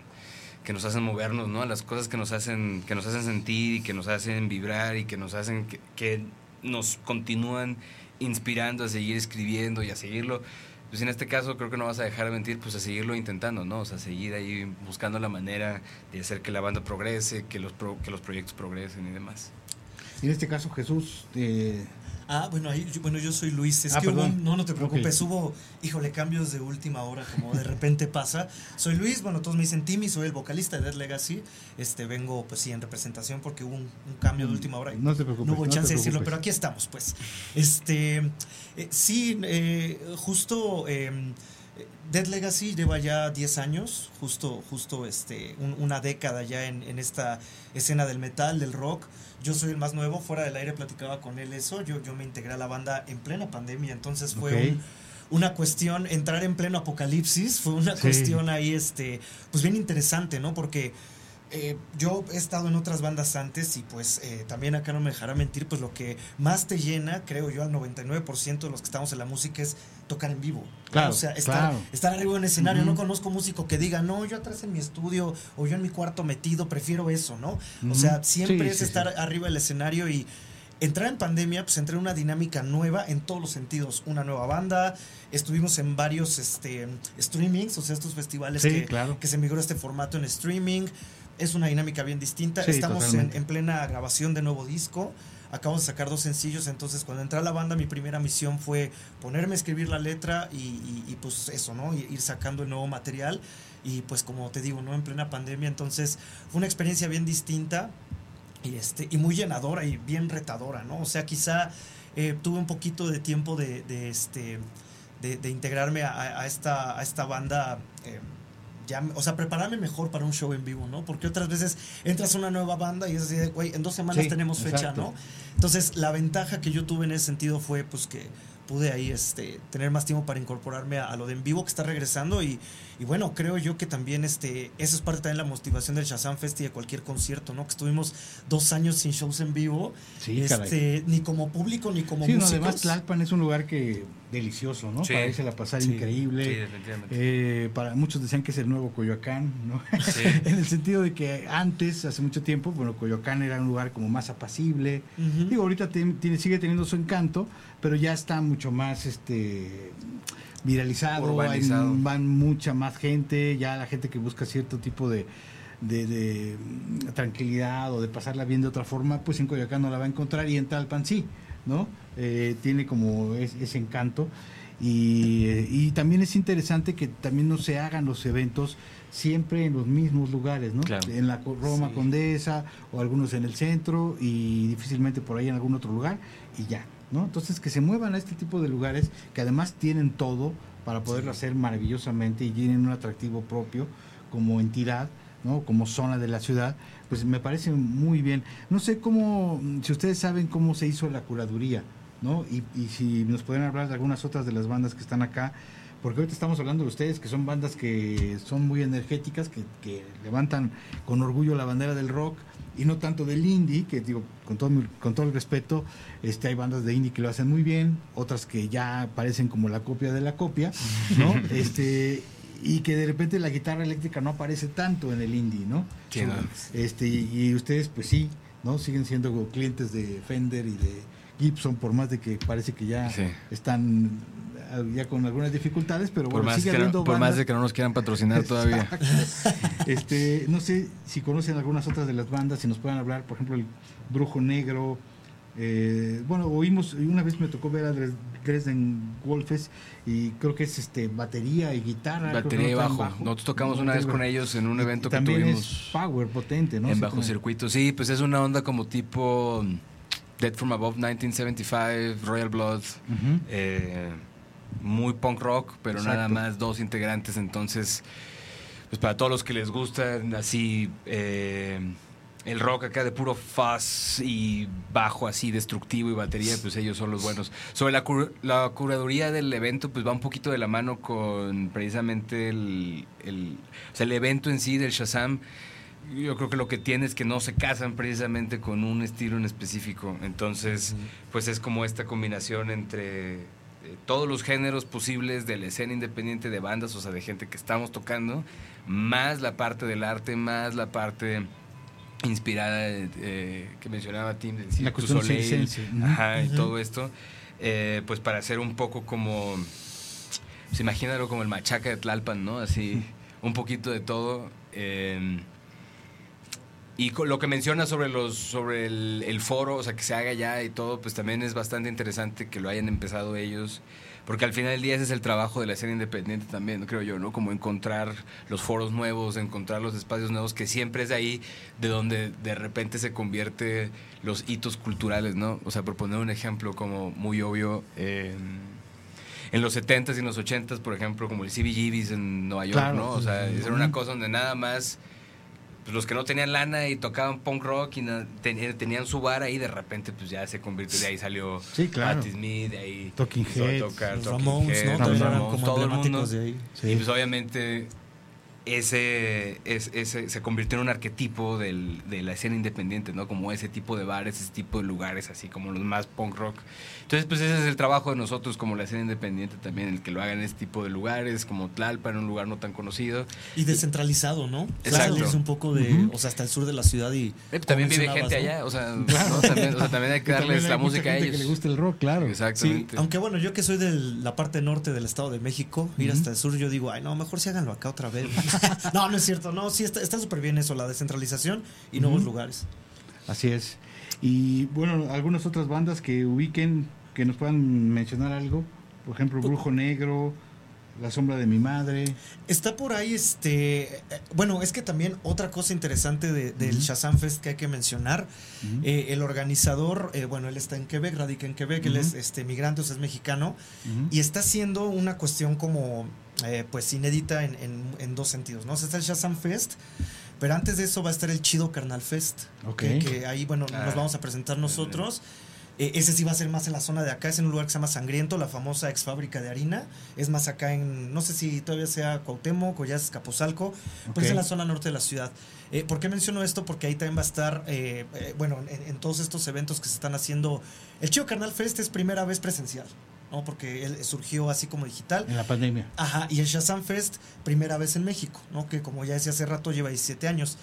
que nos hacen movernos, ¿no? A las cosas que nos hacen que nos hacen sentir y que nos hacen vibrar y que nos hacen que, nos continúan inspirando a seguir escribiendo y a seguirlo pues en este caso creo que no vas a dejar de mentir, pues a seguirlo intentando, ¿no? O sea, seguir ahí buscando la manera de hacer que la banda progrese, que los, que los proyectos progresen y demás. En este caso, Jesús. Eh... Ah, bueno, ahí, bueno, yo soy Luis. Es ah, que hubo, no, no te preocupes, hubo, híjole, cambios de última hora, como de repente pasa. Soy Luis, bueno, todos me dicen Timmy, soy el vocalista de Dead Legacy. Este, vengo, pues sí, en representación porque hubo un, cambio de mm, última hora. no te preocupes. No hubo chance de decirlo, pero aquí estamos, pues. Este, eh, sí, eh, justo. Em, Dead Legacy lleva ya 10 años, justo, justo este, una década ya en, en, esta escena del metal, del rock. Yo soy el más nuevo, fuera del aire platicaba con él eso. Yo, yo me integré a la banda en plena pandemia, entonces fue una cuestión, entrar en pleno apocalipsis, fue una cuestión ahí, este, pues bien interesante, ¿no? Porque eh, yo he estado en otras bandas antes y pues eh, también acá no me dejará mentir, pues lo que más te llena, creo yo, al 99% de los que estamos en la música es tocar en vivo. Claro, o sea, estar, estar arriba en el escenario. No conozco músico que diga, no, yo atrás en mi estudio o yo en mi cuarto metido, prefiero eso, ¿no? O sea, siempre es estar arriba del escenario y entrar en pandemia, pues entré en una dinámica nueva en todos los sentidos. Una nueva banda, estuvimos en varios este, streamings, o sea, estos festivales que, claro. que se migró este formato en streaming. Es una dinámica bien distinta. Estamos en plena grabación de nuevo disco. Acabamos de sacar dos sencillos, entonces cuando entré a la banda mi primera misión fue ponerme a escribir la letra y, pues eso, ¿no? Ir sacando el nuevo material y pues como te digo, ¿no? En plena pandemia, entonces fue una experiencia bien distinta y, este, y muy llenadora y bien retadora, ¿no? O sea, quizá eh, tuve un poquito de tiempo de, este, de, integrarme a, a esta, a esta banda. eh, ya, o sea, prepararme mejor para un show en vivo, ¿no? Porque otras veces entras a una nueva banda y es así de, güey, en dos semanas Sí, tenemos fecha, exacto. ¿no? Entonces, la ventaja que yo tuve en ese sentido fue, pues, que pude ahí este, tener más tiempo para incorporarme a, a lo de en vivo que está regresando y, y bueno, creo yo que también este, eso es parte también de la motivación del Shazam Fest y de cualquier concierto, ¿no? Que estuvimos dos años sin shows en vivo, Sí, caray. este, ni como público ni como Sí, no, además Tlalpan es un lugar que delicioso, ¿no? Sí. Para irse a pasar Sí. increíble. Sí, definitivamente. Eh, para muchos decían que es el nuevo Coyoacán, ¿no? Sí. en el sentido de que antes, hace mucho tiempo, bueno, Coyoacán era un lugar como más apacible. Digo, ahorita tiene, sigue teniendo su encanto, pero ya está mucho más este viralizado, hay- van mucha más gente, ya la gente que busca cierto tipo de, de, de, mm, tranquilidad o de pasarla bien de otra forma, pues en Coyoacán no la va a encontrar y en Talpan sí, ¿no? Eh, tiene como es- ese encanto. Y, y también es interesante que también no se hagan los eventos siempre en los mismos lugares, ¿no? Claro. En la Co- Roma Sí. Condesa o algunos en el centro y difícilmente por ahí en algún otro lugar y ya, ¿no? Entonces que se muevan a este tipo de lugares que además tienen todo para poderlo hacer maravillosamente y tienen un atractivo propio como entidad, ¿no? Como zona de la ciudad, pues me parece muy bien. No sé cómo, si ustedes saben cómo se hizo la curaduría, ¿no? Y, y si nos pueden hablar de algunas otras de las bandas que están acá, porque ahorita estamos hablando de ustedes, que son bandas que son muy energéticas, que, que levantan con orgullo la bandera del rock y no tanto del indie, que digo, con todo, mi- con todo el respeto, este, hay bandas de indie que lo hacen muy bien, otras que ya parecen como la copia de la copia, ¿no? este, y que de repente la guitarra eléctrica no aparece tanto en el indie, ¿no? Sí, no. Este, y, y ustedes, pues sí, ¿no? Siguen siendo clientes de Fender y de Gibson, por más de que parece que ya Sí. están ah, ya con algunas dificultades, pero Por, bueno, más sigue que no, habiendo por más de que no nos quieran patrocinar todavía. Este, no sé si conocen algunas otras de las bandas, si nos pueden hablar, por ejemplo, el Brujo Negro. eh, bueno, oímos, una vez me tocó ver a Dres- Dresden Wolfes y creo que es este batería y guitarra. Batería y no traen bajo. Nosotros tocamos No una vez con ellos en un Y evento que también tuvimos es power potente, ¿no? en bajo circuito. Sí, pues es una onda como tipo Dead from Above 1975, Royal Blood. Eh, muy punk rock, pero Exacto. nada más dos integrantes. Entonces, pues para todos los que les gusta así eh, el rock acá de puro fuzz y bajo así destructivo y batería, pues ellos son los buenos. Sobre la, cur- la curaduría del evento, pues va un poquito de la mano con precisamente el, el, o sea, el evento en sí del Shazam. Yo creo que lo que tiene es que no se casan precisamente con un estilo en específico. Entonces, pues es como esta combinación entre eh, todos los géneros posibles de la escena independiente de bandas, o sea, de gente que estamos tocando, más la parte del arte, más la parte inspirada eh, que mencionaba Tim del La Cirque cuestión Soleil, circense, ¿no? ajá, y todo esto, eh, pues para hacer un poco como, pues imagínalo como el machaca de Tlalpan, ¿no? Así, un poquito de todo. eh, y con lo que menciona sobre los sobre el, el foro, o sea, que se haga ya y todo, pues también es bastante interesante que lo hayan empezado ellos, porque al final del día ese es el trabajo de la escena independiente también, creo yo, ¿no? Como encontrar los foros nuevos, encontrar los espacios nuevos, que siempre es ahí de donde de repente se convierte los hitos culturales, ¿no? O sea, por poner un ejemplo como muy obvio, eh, en los 70s y en los 80s, por ejemplo, como el CBGBs en Nueva York, Claro. ¿no? O sea, era una cosa donde nada más pues, los que no tenían lana y tocaban punk rock y na- ten- tenían su bar ahí, de repente pues ya se convirtió, de ahí salió Sí, claro. Patti Smith, de ahí Talking Heads. tocar Los Talking Ramones, Heads, ¿no? eran Ramones, como todo el mundo. de ahí. Sí. Y pues obviamente ese, es- ese se convirtió en un arquetipo del- de la escena independiente, ¿no? Como ese tipo de bares, ese tipo de lugares, así como los más punk rock. Entonces, pues ese es el trabajo de nosotros como la escena independiente también, el que lo hagan en este tipo de lugares, como Tlalpa, en un lugar no tan conocido. Y descentralizado, ¿no? Exacto. Salirse un poco de, o sea, hasta el sur de la ciudad y... Eh, también vive gente ¿no? allá, o sea, ¿no? también, o sea, también hay que darles hay la música a ellos. que le gusta el rock, claro. Sí, Exactamente. aunque bueno, yo que soy de la parte norte del Estado de México, ir hasta el sur, yo digo, ay, no, mejor sí háganlo acá otra vez. no, no es cierto, no, sí está está súper bien eso, la descentralización y nuevos lugares. Así es. Y bueno, algunas otras bandas que ubiquen, que nos puedan mencionar algo. Por ejemplo, Brujo Negro, La Sombra de mi Madre. Está por ahí, este, eh, bueno, es que también otra cosa interesante de- del Ujú. Shazam Fest que hay que mencionar, Ujú. eh, el organizador, eh, bueno, él está en Quebec, radica en Quebec, él es este, migrante, o sea, es mexicano, y está haciendo una cuestión como, eh, pues, inédita en, en- en dos sentidos, ¿no? O sea, está el Shazam Fest, pero antes de eso va a estar el Chido Carnal Fest, Ok. que, que ahí, bueno, Ah. nos vamos a presentar nosotros. Eh, ese sí va a ser más en la zona de acá, es en un lugar que se llama Sangriento, la famosa ex fábrica de harina. Es más acá en, no sé si todavía sea Cuauhtémoc o ya es Capozalco, pero es en la zona norte de la ciudad. Eh, ¿Por qué menciono esto? Porque ahí también va a estar, eh, eh, bueno, en, en todos estos eventos que se están haciendo. El Chido Carnal Fest es primera vez presencial, ¿no? Porque él surgió así como digital. En la pandemia. Ajá, y el Shazam Fest, primera vez en México, ¿no? Que como ya decía hace rato, lleva 17 años.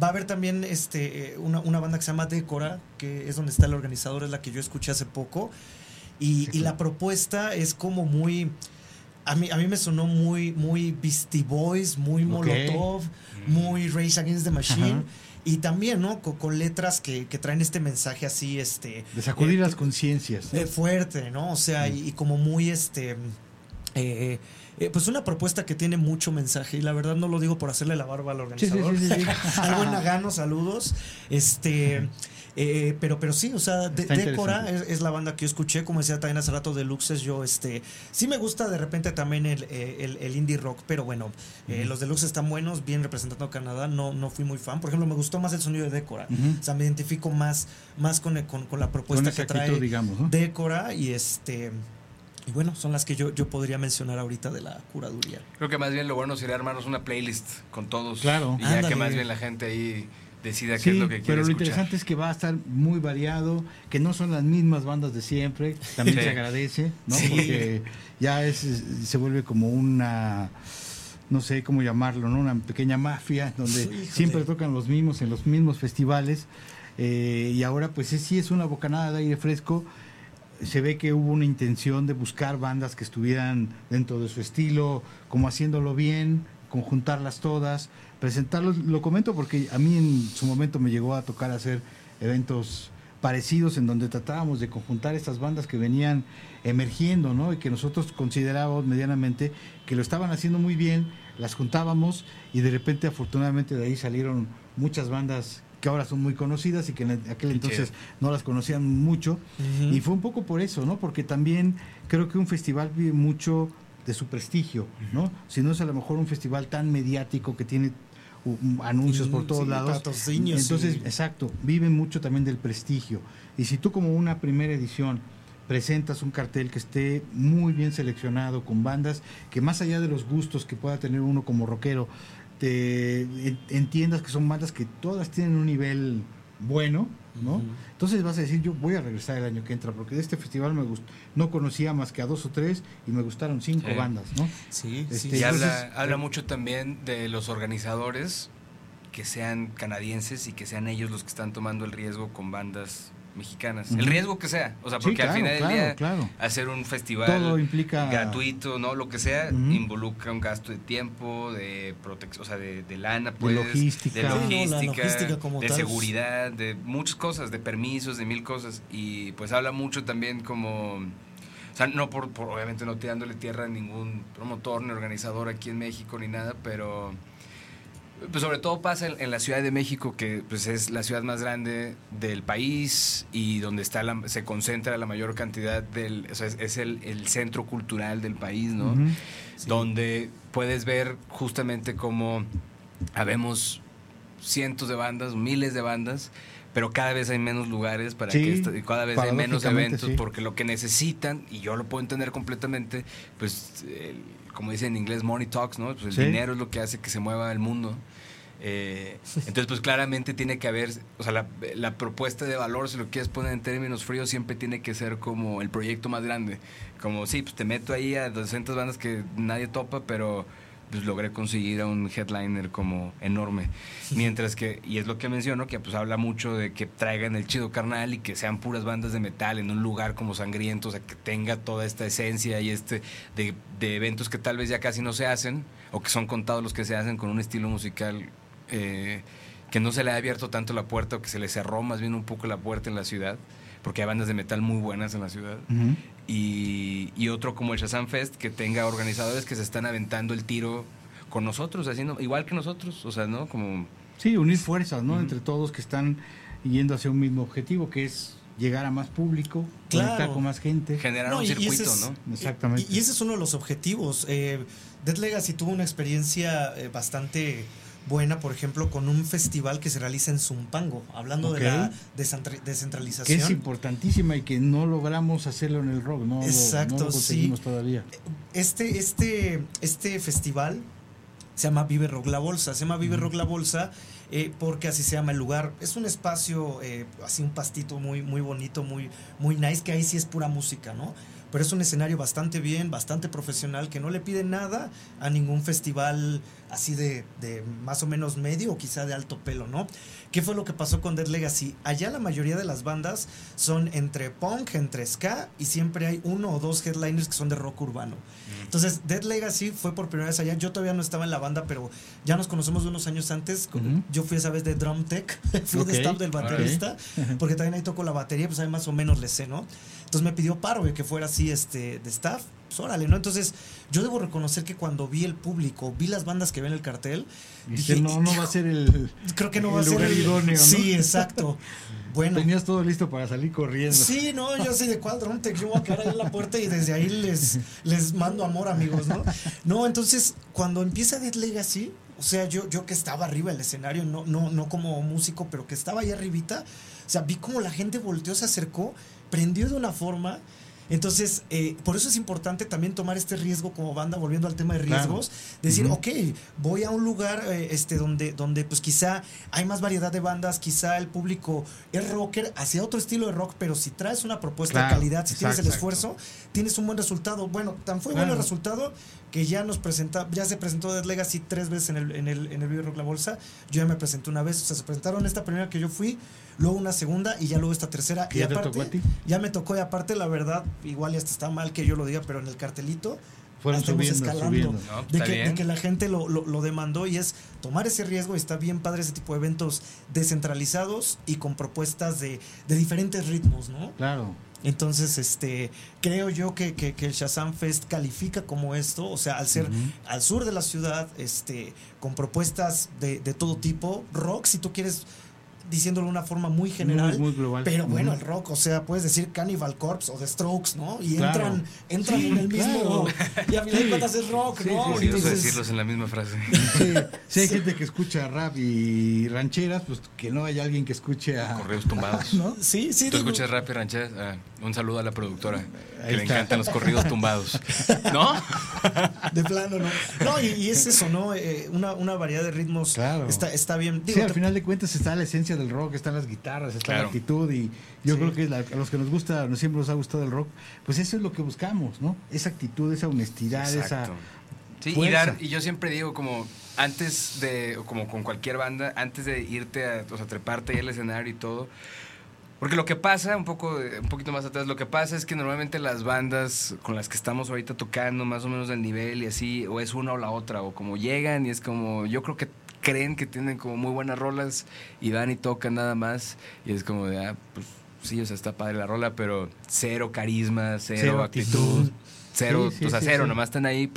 Va a haber también este, eh, una, una banda que se llama Decora, que es donde está el organizador, es la que yo escuché hace poco. Y, y la propuesta es como muy. A mí, a mí me sonó muy, muy Beastie Boys, muy. Molotov, muy Rage Against the Machine. Ajá. Y también, ¿no? Con, con letras que, que traen este mensaje así, este. De sacudir eh, las conciencias. ¿no? eh, fuerte, ¿no? O sea, y, y como muy este. eh, pues una propuesta que tiene mucho mensaje y la verdad no lo digo por hacerle la barba al organizador. sí, sí, sí. Al buen Nagano, saludos. Este, eh, pero, pero sí, o sea, de, Decora es, la banda que yo escuché, como decía también hace rato de Luxes, yo este, sí me gusta de repente también el, eh, el- el indie rock, pero bueno, eh, los deluxe están buenos, bien representando a Canadá, no, no fui muy fan. Por ejemplo, me gustó más el sonido de Decora. Ujú. O sea, me identifico más, más con, con, con la Con propuesta esa que trae actitud, digamos, ¿no? Decora y este y bueno, son las que yo, yo podría mencionar ahorita de la curaduría. Creo que más bien lo bueno sería armarnos una playlist con todos. Claro. Y ya Ándale. que más bien la gente ahí decida qué Sí, es lo que quiere pero lo escuchar. interesante es que va a estar muy variado, que no son las mismas bandas de siempre, también Sí. se agradece, ¿no? Sí. Porque ya es, se vuelve como una, no sé cómo llamarlo, ¿no? Una pequeña mafia donde siempre tocan los mismos en los mismos festivales eh, y ahora pues es- sí es una bocanada de aire fresco. Se ve que hubo una intención de buscar bandas que estuvieran dentro de su estilo, como haciéndolo bien, conjuntarlas todas, presentarlos. Lo comento porque a mí en su momento me llegó a tocar hacer eventos parecidos en donde tratábamos de conjuntar estas bandas que venían emergiendo, ¿no? Y que nosotros considerábamos medianamente que lo estaban haciendo muy bien, las juntábamos y de repente afortunadamente de ahí salieron muchas bandas que ahora son muy conocidas y que en aquel entonces no las conocían mucho. Y fue un poco por eso, ¿no? Porque también creo que un festival vive mucho de su prestigio, ¿no? Si no es a lo mejor un festival tan mediático que tiene anuncios por todos sí, lados. patrocinios, Entonces, sí. exacto, vive mucho también del prestigio. Y si tú como una primera edición presentas un cartel que esté muy bien seleccionado con bandas que más allá de los gustos que pueda tener uno como rockero, te en- entiendas que son bandas que todas tienen un nivel bueno, ¿no? Entonces vas a decir, yo voy a regresar el año que entra, porque de este festival me gustó, no conocía más que a dos o tres y me gustaron cinco Sí. bandas, ¿no? Sí, Este, sí. Y Entonces, habla, habla eh, mucho también de los organizadores que sean canadienses y que sean ellos los que están tomando el riesgo con bandas mexicanas. El riesgo que sea. O sea, Sí, porque al final del claro, día claro. hacer un festival Todo implica gratuito, ¿no? Lo que sea, involucra un gasto de tiempo, de protección, o sea, de, de lana, pues, logística. de Sí, no, la logística, logística como de tal. seguridad, de muchas cosas, de permisos, de mil cosas. Y pues habla mucho también como... O sea, no por, por obviamente no tirándole tierra a ningún promotor ni organizador aquí en México ni nada, pero pues sobre todo pasa en, en la Ciudad de México, que pues es la ciudad más grande del país y donde está la- se concentra la mayor cantidad del, o sea, es, es el, el centro cultural del país, ¿no? Donde puedes ver justamente cómo habemos cientos de bandas, miles de bandas, pero cada vez hay menos lugares para Sí, que y cada vez hay menos eventos sí. porque lo que necesitan y yo lo puedo entender completamente, pues el- como dicen en inglés, money talks, ¿no? Pues el Sí. dinero es lo que hace que se mueva el mundo. Eh, entonces, pues claramente tiene que haber, o sea, la, la propuesta de valor, si lo quieres poner en términos fríos, siempre tiene que ser como el proyecto más grande. Como, sí, pues te meto ahí a 200 bandas que nadie topa, pero pues logré conseguir a un headliner como enorme. Mientras que, y es lo que menciono, que pues habla mucho de que traigan el chido carnal y que sean puras bandas de metal en un lugar como sangriento, o sea, que tenga toda esta esencia y este de, de eventos que tal vez ya casi no se hacen, o que son contados los que se hacen con un estilo musical eh, que no se le ha abierto tanto la puerta o que se le cerró más bien un poco la puerta en la ciudad, porque hay bandas de metal muy buenas en la ciudad. Y, y otro como el Shazam Fest que tenga organizadores que se están aventando el tiro con nosotros, haciendo igual que nosotros, o sea, ¿no? Como Sí, unir fuerzas, ¿no? Entre todos que están yendo hacia un mismo objetivo, que es llegar a más público, conectar Claro. con más gente. generar No, un y- y ese circuito, es- ¿no? Exactamente. Y, y ese es uno de los objetivos. Eh, Dead Legacy tuvo una experiencia eh, bastante buena, por ejemplo, con un festival que se realiza en Zumpango, hablando de la Ok. descentra- que descentralización. es importantísima y que no logramos hacerlo en el rock, no, lo- Exacto, no lo conseguimos sí. todavía. Este, este, este festival se llama Vive Rock La Bolsa. Se llama Vive Rock La Bolsa eh, porque así se llama el lugar. Es un espacio, eh, así un pastito muy, muy bonito, muy, muy nice, que ahí sí es pura música, ¿no? Pero es un escenario bastante bien, bastante profesional, que no le pide nada a ningún festival así de, de más o menos medio o quizá de alto pelo, ¿no? ¿Qué fue lo que pasó con Dead Legacy? Allá la mayoría de las bandas son entre punk, entre ska y siempre hay uno o dos headliners que son de rock urbano. Entonces, Dead Legacy fue por primera vez allá. Yo todavía no estaba en la banda, pero ya nos conocemos de unos años antes. Ujú. Yo fui esa vez de Drum Tech, fui Ok, de staff del baterista, porque también ahí toco la batería, pues ahí más o menos le sé, ¿no? Entonces me pidió paro de que fuera así este, de staff. Pues órale, ¿no? Entonces, yo debo reconocer que cuando vi el público, vi las bandas que ven el cartel, Dice, dije, no, no va a ser el... creo que no va a ser el idóneo, ¿no? Sí, exacto. Bueno, Tenías todo listo para salir corriendo. Sí, no, yo así de cuál Drum Tech, yo voy a quedar ahí en la puerta y desde ahí les, les mando amor, amigos, ¿no? No, entonces, cuando empieza Dead Legacy, o sea, yo, yo que estaba arriba del escenario, no, no, no como músico, pero que estaba ahí arribita, o sea, vi como la gente volteó, se acercó, prendió de una forma. Entonces, eh, por eso es importante también tomar este riesgo como banda, volviendo al tema de Claro. riesgos, decir, Ujú. ok, voy a un lugar eh, este, donde, donde pues quizá hay más variedad de bandas, quizá el público es rocker hacia otro estilo de rock, pero si traes una propuesta Claro, de calidad, si tienes el exacto. esfuerzo, tienes un buen resultado. Bueno, tan fue Claro. bueno el resultado que ya nos presenta, ya se presentó Dead Legacy tres veces en el, en el, en el Vive Rock La Bolsa. Yo ya me presenté una vez, o sea, se presentaron esta primera que yo fui, luego una segunda y ya luego esta tercera. ¿Que y ya te aparte, tocó a ti? ya me tocó y aparte, la verdad, igual y hasta está mal que yo lo diga, pero en el cartelito Fueron subiendo, escalando. subiendo. No, De que, de bien. que la gente lo, lo- lo demandó y es tomar ese riesgo y está bien padre ese tipo de eventos descentralizados y con propuestas de, de diferentes ritmos, ¿no? Claro. Entonces, este, creo yo que, que- que el Shazam Fest califica como esto, o sea, al ser al sur de la ciudad, este, con propuestas de, de todo tipo, rock, si tú quieres, diciéndolo de una forma muy general, Muy, muy global. pero bueno, el rock, o sea, puedes decir Cannibal Corpse o The Strokes, ¿no? Y Claro. entran, entran Sí, en el mismo, claro. y a final de cuentas es rock, Sí, ¿no? sí, Curioso Entonces, decirlos en la misma frase. Sí, si hay gente que escucha rap y rancheras, pues que no haya alguien que escuche a... Correos tumbados. ¿No? Sí, sí. ¿Tú digo, escuchas rap y rancheras? Ah, un saludo a la productora, Ahí que le está. encantan los corridos tumbados. ¿No? De plano, ¿no? No, y, y es eso, ¿no? Eh, una, una variedad de ritmos Claro. está, está bien. Sí, al final de cuentas está la esencia del rock, están las guitarras, está Claro. la actitud y yo Sí. creo que la- a los que nos gusta, nos siempre nos ha gustado el rock, pues eso es lo que buscamos, ¿no? Esa actitud, esa honestidad, Exacto. Sí, y, fuerza. dar, y yo siempre digo, como antes de, como con cualquier banda, antes de irte a, o sea, treparte ahí al escenario y todo, porque lo que pasa, un poco, un poquito más atrás, lo que pasa es que normalmente las bandas con las que estamos ahorita tocando, más o menos del nivel y así, o es una o la otra, o como llegan y es como, yo creo que creen que tienen como muy buenas rolas y van y tocan nada más, y es como de, ah, pues sí, o sea, está padre la rola, pero cero carisma, cero, Cero actitud, actitud. cero, Sí, sí, o sea, sí, cero, nomás están ahí,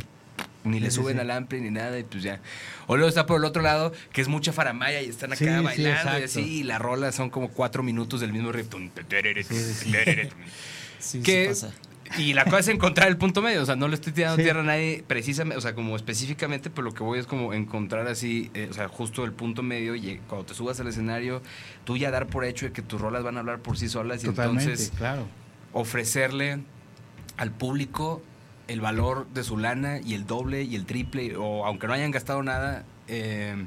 ni le Sí, suben sí. al ampli ni nada, y pues ya. O luego está por el otro lado, que es mucha faramaya y están acá Sí, bailando y así, y la rola son como cuatro minutos del mismo riff. que- pasa. Y la cosa es encontrar el punto medio, o sea, no le estoy tirando tierra a nadie precisamente, o sea, como específicamente, pero lo que voy es como encontrar así, eh, o sea, justo el punto medio y cuando te subas al escenario, tú ya dar por hecho de que tus rolas van a hablar por sí solas y Totalmente, entonces claro. ofrecerle al público el valor de su lana y el doble y el triple, o aunque no hayan gastado nada, eh,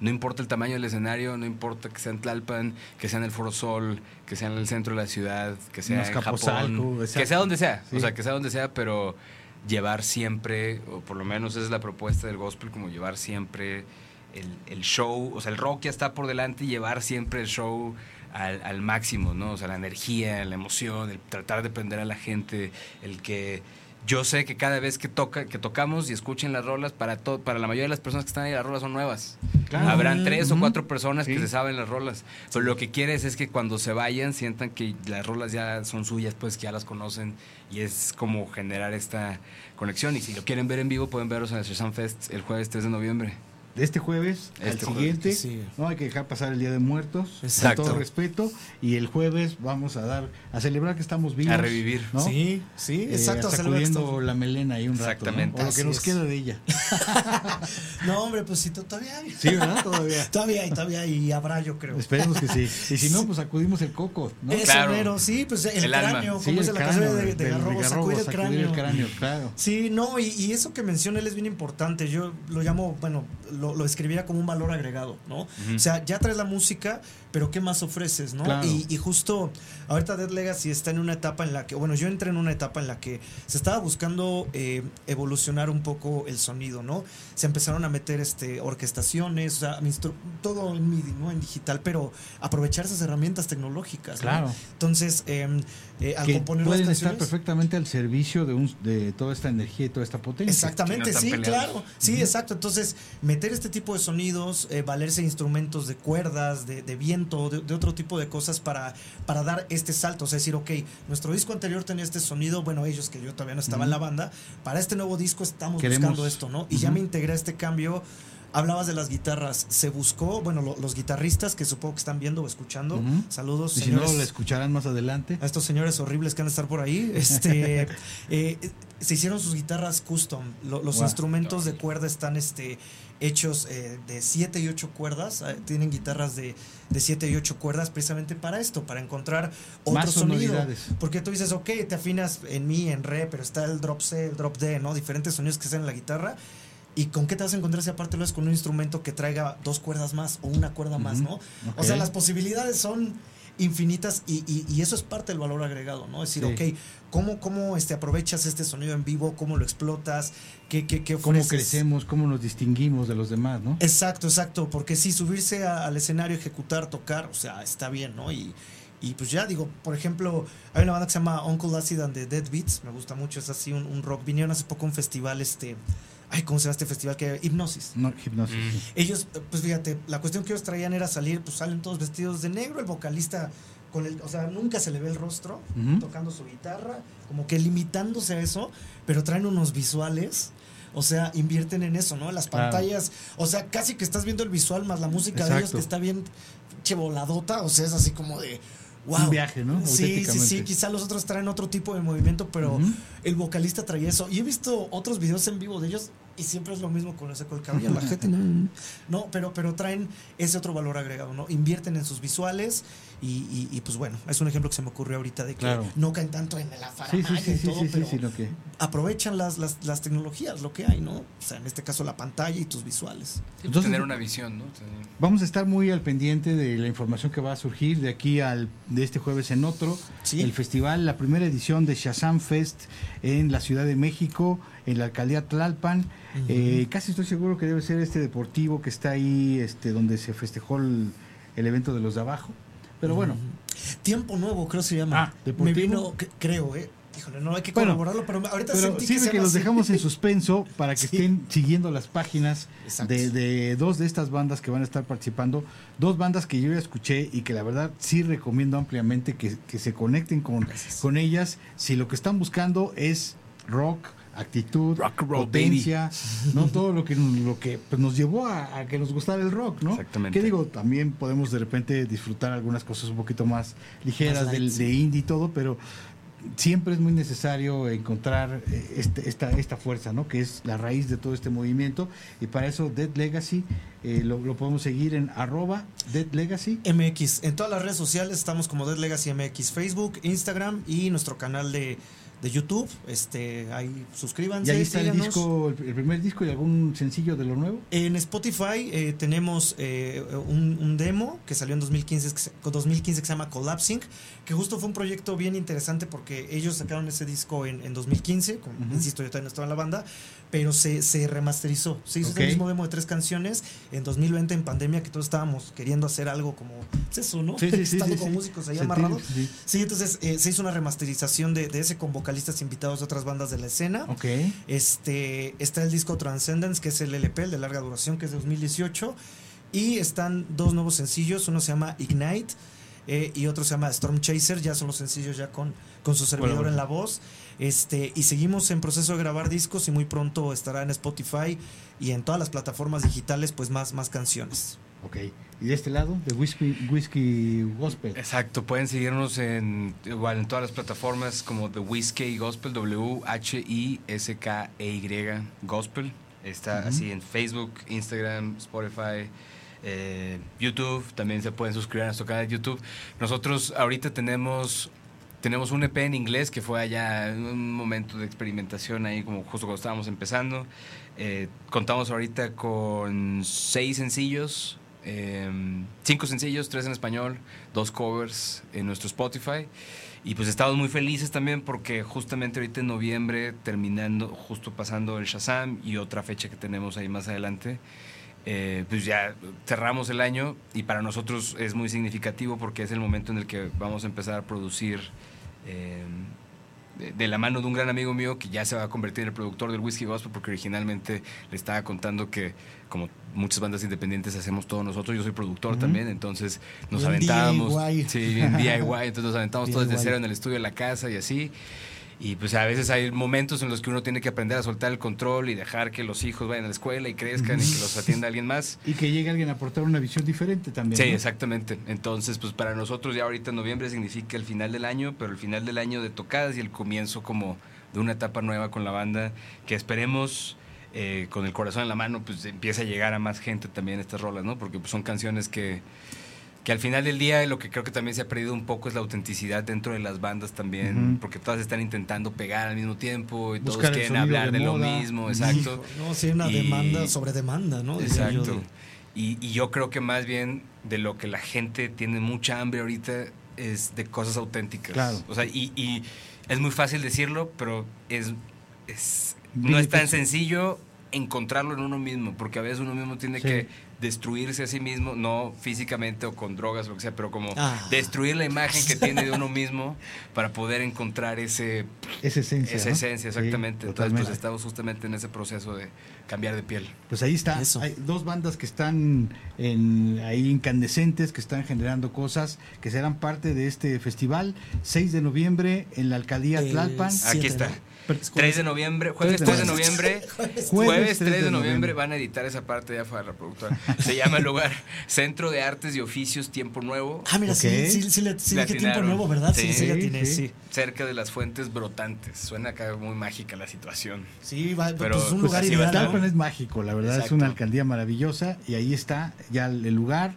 no importa el tamaño del escenario, no importa que sea en Tlalpan, que sea en el Foro Sol, que sea en el centro de la ciudad, que sea en Japón, que sea donde sea, Sí. o sea, que sea donde sea, pero llevar siempre, o por lo menos esa es la propuesta del gospel, como llevar siempre el, el show, o sea, el rock ya está por delante y llevar siempre el show al, al máximo, ¿no? O sea, la energía, la emoción, el tratar de prender a la gente, el que yo sé que cada vez que toca, que tocamos y escuchen las rolas, para to- para la mayoría de las personas que están ahí, las rolas son nuevas. Claro. Habrán tres o cuatro personas que se saben las rolas. Pero lo que quieres es que cuando se vayan sientan que las rolas ya son suyas, pues que ya las conocen y es como generar esta conexión. Y si lo quieren ver en vivo, pueden verlos en el Shazam Fest el jueves 3 de noviembre. De este jueves Este al jueves, siguiente. No hay que dejar pasar el Día de Muertos, Exacto. con todo respeto. Y el jueves vamos a dar, a celebrar que estamos vivos. A revivir. ¿no? Sí, sí, Eh, exacto. sacudiendo la melena ahí un rato. ¿no? Exactamente. O lo que Así nos es. queda de ella. No, hombre, pues sí, to- todavía hay. Sí, ¿verdad? Todavía. Todavía hay, todavía hay, y habrá, yo creo. Esperemos que sí. Y si no, pues acudimos el coco, ¿no? Eso, Claro. mero, sí, pues el, El alma. cráneo, Sí, como el dice la cráneo de, de del Garrobo, sacudir el cráneo. el cráneo, claro. Sí, no, y, y eso que menciona él es bien importante. Yo lo llamo, bueno, lo, lo escribiría como un valor agregado, ¿no? O sea, ya traes la música, pero ¿qué más ofreces, no? Claro. Y, y justo ahorita Dead Legacy está en una etapa en la que, bueno, yo entré en una etapa en la que se estaba buscando eh, evolucionar un poco el sonido, ¿no? Se empezaron a meter este orquestaciones, o sea, todo en MIDI, ¿no? En digital, pero aprovechar esas herramientas tecnológicas, ¿no? Claro. Entonces, eh, eh, al Que componer las pueden estar perfectamente al servicio de, un, de toda esta energía y toda esta potencia. Exactamente, Sí, no están sí, peleados. claro. Sí, exacto. Entonces, meter este tipo de sonidos, eh, valerse de instrumentos de cuerdas, de, de viento, de, de otro tipo de cosas para, para dar este salto. O sea, decir, ok, nuestro disco anterior tenía este sonido, bueno, ellos que yo todavía no estaba en la banda, para este nuevo disco estamos Queremos- buscando esto, ¿no? Y ya me integré a este cambio. Hablabas de las guitarras, se buscó, bueno, lo- los guitarristas que supongo que están viendo o escuchando, saludos, Y si no, señores la escucharán más adelante. a estos señores horribles que han de estar por ahí, este, eh, se hicieron sus guitarras custom. Lo- los Wow. instrumentos de cuerda están este, hechos eh, de 7 y 8 cuerdas. eh, tienen guitarras de, de 7 y 8 cuerdas precisamente para esto, para encontrar otro Más sonido. Porque tú dices, ok, te afinas en mi, en re, pero está el drop C, el drop D, ¿no? Diferentes sonidos que están en la guitarra. ¿Y con qué te vas a encontrar si aparte lo es con un instrumento que traiga dos cuerdas más o una cuerda más. ¿no? O sea, las posibilidades son infinitas y, y- y eso es parte del valor agregado, ¿no? Es decir, Sí. ok, ¿cómo, cómo este, aprovechas este sonido en vivo? ¿Cómo lo explotas? ¿Qué, qué, qué Cómo crecemos, cómo nos distinguimos de los demás, ¿no? Exacto, exacto, porque sí, subirse a- al escenario, ejecutar, tocar, o sea, está bien, ¿no? Y, y pues ya digo, por ejemplo, hay una banda que se llama Uncle Acid and the Dead Beats, me gusta mucho, es así un, un rock. Vinieron hace poco a un festival, este, ay, ¿cómo se llama este festival? que Hipnosis. No, hipnosis. Mm. Ellos, pues fíjate, la cuestión que ellos traían era salir, pues salen todos vestidos de negro, el vocalista con el, o sea, nunca se le ve el rostro, tocando su guitarra, como que limitándose a eso, pero traen unos visuales. O sea, invierten en eso, ¿no? Las Claro. pantallas. O sea, casi que estás viendo el visual más la música de ellos que está bien che voladota. O sea, es así como de. Wow. Un viaje, ¿no? Sí, sí, sí. Quizá los otros traen otro tipo de movimiento, pero el vocalista traía eso. Y he visto otros videos en vivo de ellos y siempre es lo mismo con ese cabello. La gente no, no, pero, pero traen ese otro valor agregado, ¿no? Invierten en sus visuales y, y- y, pues bueno, es un ejemplo que se me ocurrió ahorita de que Claro. no caen tanto en la faramaya sí, sí, y sí, todo, sí, sí, pero sino que aprovechan las, las, las tecnologías, lo que hay, ¿no? O sea, en este caso la pantalla y tus visuales. Entonces- tener una visión, ¿no? Tener- vamos a estar muy al pendiente de la información que va a surgir de aquí al de este jueves en otro. Sí. El festival, la primera edición de Shazam Fest en la Ciudad de México, en la alcaldía Tlalpan. Eh, casi estoy seguro que debe ser este deportivo que está ahí, este, donde se festejó el, el evento de los de abajo. Pero bueno, Tiempo nuevo, creo que se llama. Ah, Me ¿deportivo? vino, que- creo, ¿eh? Híjole, no hay que Bueno, corroborarlo, pero ahorita pero sentí que llama los así. dejamos en suspenso para que Sí. estén siguiendo las páginas de, de dos de estas bandas que van a estar participando. Dos bandas que yo ya escuché y que la verdad sí recomiendo ampliamente que, que se conecten con, con ellas. Si lo que están buscando es rock, actitud, Rock roll, potencia, no todo lo que, lo que pues, nos llevó a, a que nos gustara el rock, ¿no? Exactamente. Que digo, también podemos de repente disfrutar algunas cosas un poquito más ligeras Más del, de indie y todo, pero siempre es muy necesario encontrar eh, este- esta, esta fuerza, ¿no? Que es la raíz de todo este movimiento. Y para eso Dead Legacy eh, lo, lo podemos seguir en arroba Dead Legacy. MX. En todas las redes sociales estamos como Dead Legacy MX, Facebook, Instagram y nuestro canal de, de YouTube. Este, ahí suscríbanse. Y ahí está el disco, el, primer disco y algún sencillo de lo nuevo. En Spotify eh, tenemos eh, un, un demo que salió en 2015, que se- 2015 que se llama Collapsing, que justo fue un proyecto bien interesante porque ellos sacaron ese disco en, en 2015, como, Ujú. insisto, yo todavía no estaba en la banda, pero se, se remasterizó. Se hizo el mismo demo de tres canciones en 2020 en pandemia que todos estábamos queriendo hacer algo como pues eso, ¿no? Sí, Estando sí, con músicos ahí amarrados. sí. Entonces eh, se hizo una remasterización de, de ese con vocalistas invitados de otras bandas de la escena. Ok. Este, está el disco Transcendence, que es el LP, el de larga duración, que es de 2018. Y están dos nuevos sencillos, uno se llama Ignite eh, y otro se llama Storm Chaser, ya son los sencillos ya con, con su servidor Bueno, en la voz. Este, y seguimos en proceso de grabar discos y muy pronto estará en Spotify y en todas las plataformas digitales pues más, más canciones. Ok. Y de este lado, de Whiskey, Whiskey Gospel. Exacto, pueden seguirnos en igual en todas las plataformas como The Whiskey Gospel, W H I S K E Y Gospel. Está así en Facebook, Instagram, Spotify, eh, YouTube. También se pueden suscribir a nuestro canal de YouTube. Nosotros ahorita tenemos tenemos un EP en inglés que fue allá un momento de experimentación ahí como justo cuando estábamos empezando. Eh, contamos ahorita con seis sencillos, eh, cinco sencillos, tres en español, dos covers en nuestro Spotify. Y pues estamos muy felices también porque justamente ahorita en noviembre, terminando, justo pasando el Shazam y otra fecha que tenemos ahí más adelante, eh, pues ya cerramos el año y para nosotros es muy significativo porque es el momento en el que vamos a empezar a producir eh, de, de la mano de un gran amigo mío que ya se va a convertir en el productor del Whiskey Gospel porque originalmente le estaba contando que como muchas bandas independientes hacemos todo nosotros, yo soy productor también, entonces nos Bien aventábamos, DIY. sí, bien DIY, entonces nos aventamos todo desde cero en el estudio de la casa y así. Y pues a veces hay momentos en los que uno tiene que aprender a soltar el control y dejar que los hijos vayan a la escuela y crezcan y que los atienda alguien más. Y que llegue alguien a aportar una visión diferente también. Sí, ¿no? exactamente. Entonces, pues para nosotros ya ahorita noviembre significa el final del año, pero el final del año de tocadas y el comienzo como de una etapa nueva con la banda, que esperemos eh, con el corazón en la mano, pues empiece a llegar a más gente también estas rolas, ¿no? Porque pues, son canciones que, que al final del día lo que creo que también se ha perdido un poco es la autenticidad dentro de las bandas también, porque todas están intentando pegar al mismo tiempo y todos Buscar quieren hablar de de, lo mismo, exacto. Hijo, no, sí, una Y- demanda sobre demanda, ¿no? Exacto. Y, y yo creo que más bien de lo que la gente tiene mucha hambre ahorita es de cosas auténticas. Claro. O sea, y, y es muy fácil decirlo, pero es, es no es tan sencillo encontrarlo en uno mismo, porque a veces uno mismo tiene Sí. que destruirse a sí mismo, no físicamente o con drogas o lo que sea, pero como Ah. destruir la imagen que tiene de uno mismo para poder encontrar ese, Esa esencia. esa ¿no? esencia, Sí, exactamente. Entonces, totalmente. pues estamos justamente en ese proceso de cambiar de piel. Pues ahí está. Eso. Hay dos bandas que están en, ahí incandescentes, que están generando cosas, que serán parte de este festival. 6 de noviembre en la alcaldía El Tlalpan. Aquí está. ¿No? 3 de noviembre, jueves Tres 3 de noviembre, Jueves jueves 3 3 de noviembre. van a editar esa parte ya para la productora. Se llama el lugar Centro de Artes y Oficios Tiempo Nuevo, Ah, mira, sí, sí, sí, tiempo nuevo, ¿verdad? Sí, Sí, cerca de las fuentes brotantes. Suena acá muy mágica la situación. Sí, va, Pero, pues un pues, lugar ideal. es mágico, la verdad, es una alcaldía maravillosa y ahí está ya el lugar.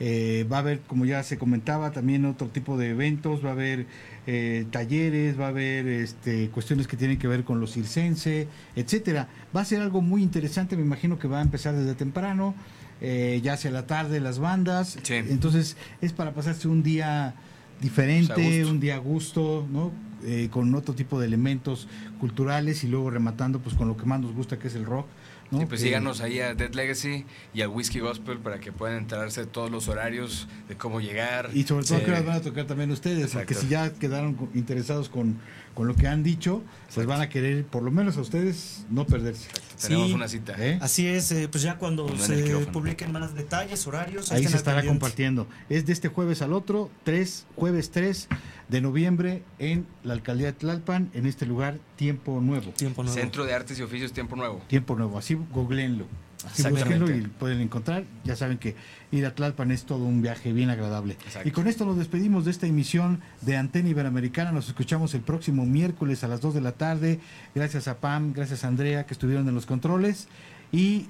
Eh, va a haber, como ya se comentaba, también otro tipo de eventos, va a haber eh, talleres, va a haber este, cuestiones que tienen que ver con los circense, etcétera. Va a ser algo muy interesante, me imagino que va a empezar desde temprano, eh, ya hacia la tarde las bandas, Sí. entonces es para pasarse un día diferente, Pues, un día a gusto, ¿no? Eh, con otro tipo de elementos culturales y luego rematando pues con lo que más nos gusta que es el rock. Y pues síganos ahí a Dead Legacy y al Whiskey Gospel para que puedan enterarse de todos los horarios, de cómo llegar. Y sobre todo que las van a tocar también ustedes, porque Exacto. si ya quedaron interesados con, con lo que han dicho, pues van a querer, por lo menos a ustedes, no perderse. Tenemos Sí. una cita. ¿eh? Así es, eh, pues ya cuando se publiquen más detalles, horarios, Ahí se estará pendiente. compartiendo. Es de este jueves al otro, 3, jueves 3 de noviembre en la alcaldía de Tlalpan, en este lugar, Tiempo Nuevo. Tiempo nuevo. Centro de Artes y Oficios Tiempo Nuevo. Tiempo Nuevo, así googleenlo. Así búsquenlo y pueden encontrar. Ya saben que ir a Tlalpan es todo un viaje bien agradable. Exacto. Y con esto nos despedimos de esta emisión de Antena Iberoamericana. Nos escuchamos el próximo miércoles a las 2 de la tarde. Gracias a Pam, gracias a Andrea que estuvieron en los controles. Y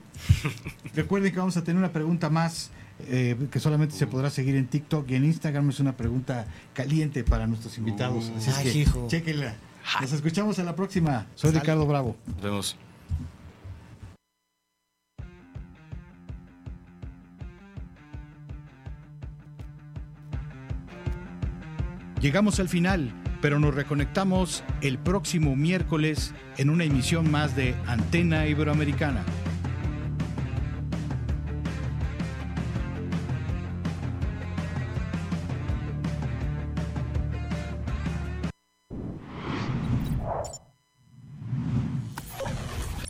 recuerden que vamos a tener una pregunta más eh, que solamente se podrá seguir en TikTok y en Instagram. Es una pregunta caliente para nuestros invitados. Uh. Así es Ay, que hijo. chequenla. Nos escuchamos en la próxima. Soy Ricardo Bravo. Nos vemos. Llegamos al final, pero nos reconectamos el próximo miércoles en una emisión más de Antena Iberoamericana.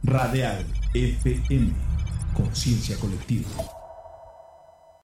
Radial FM. Conciencia colectiva.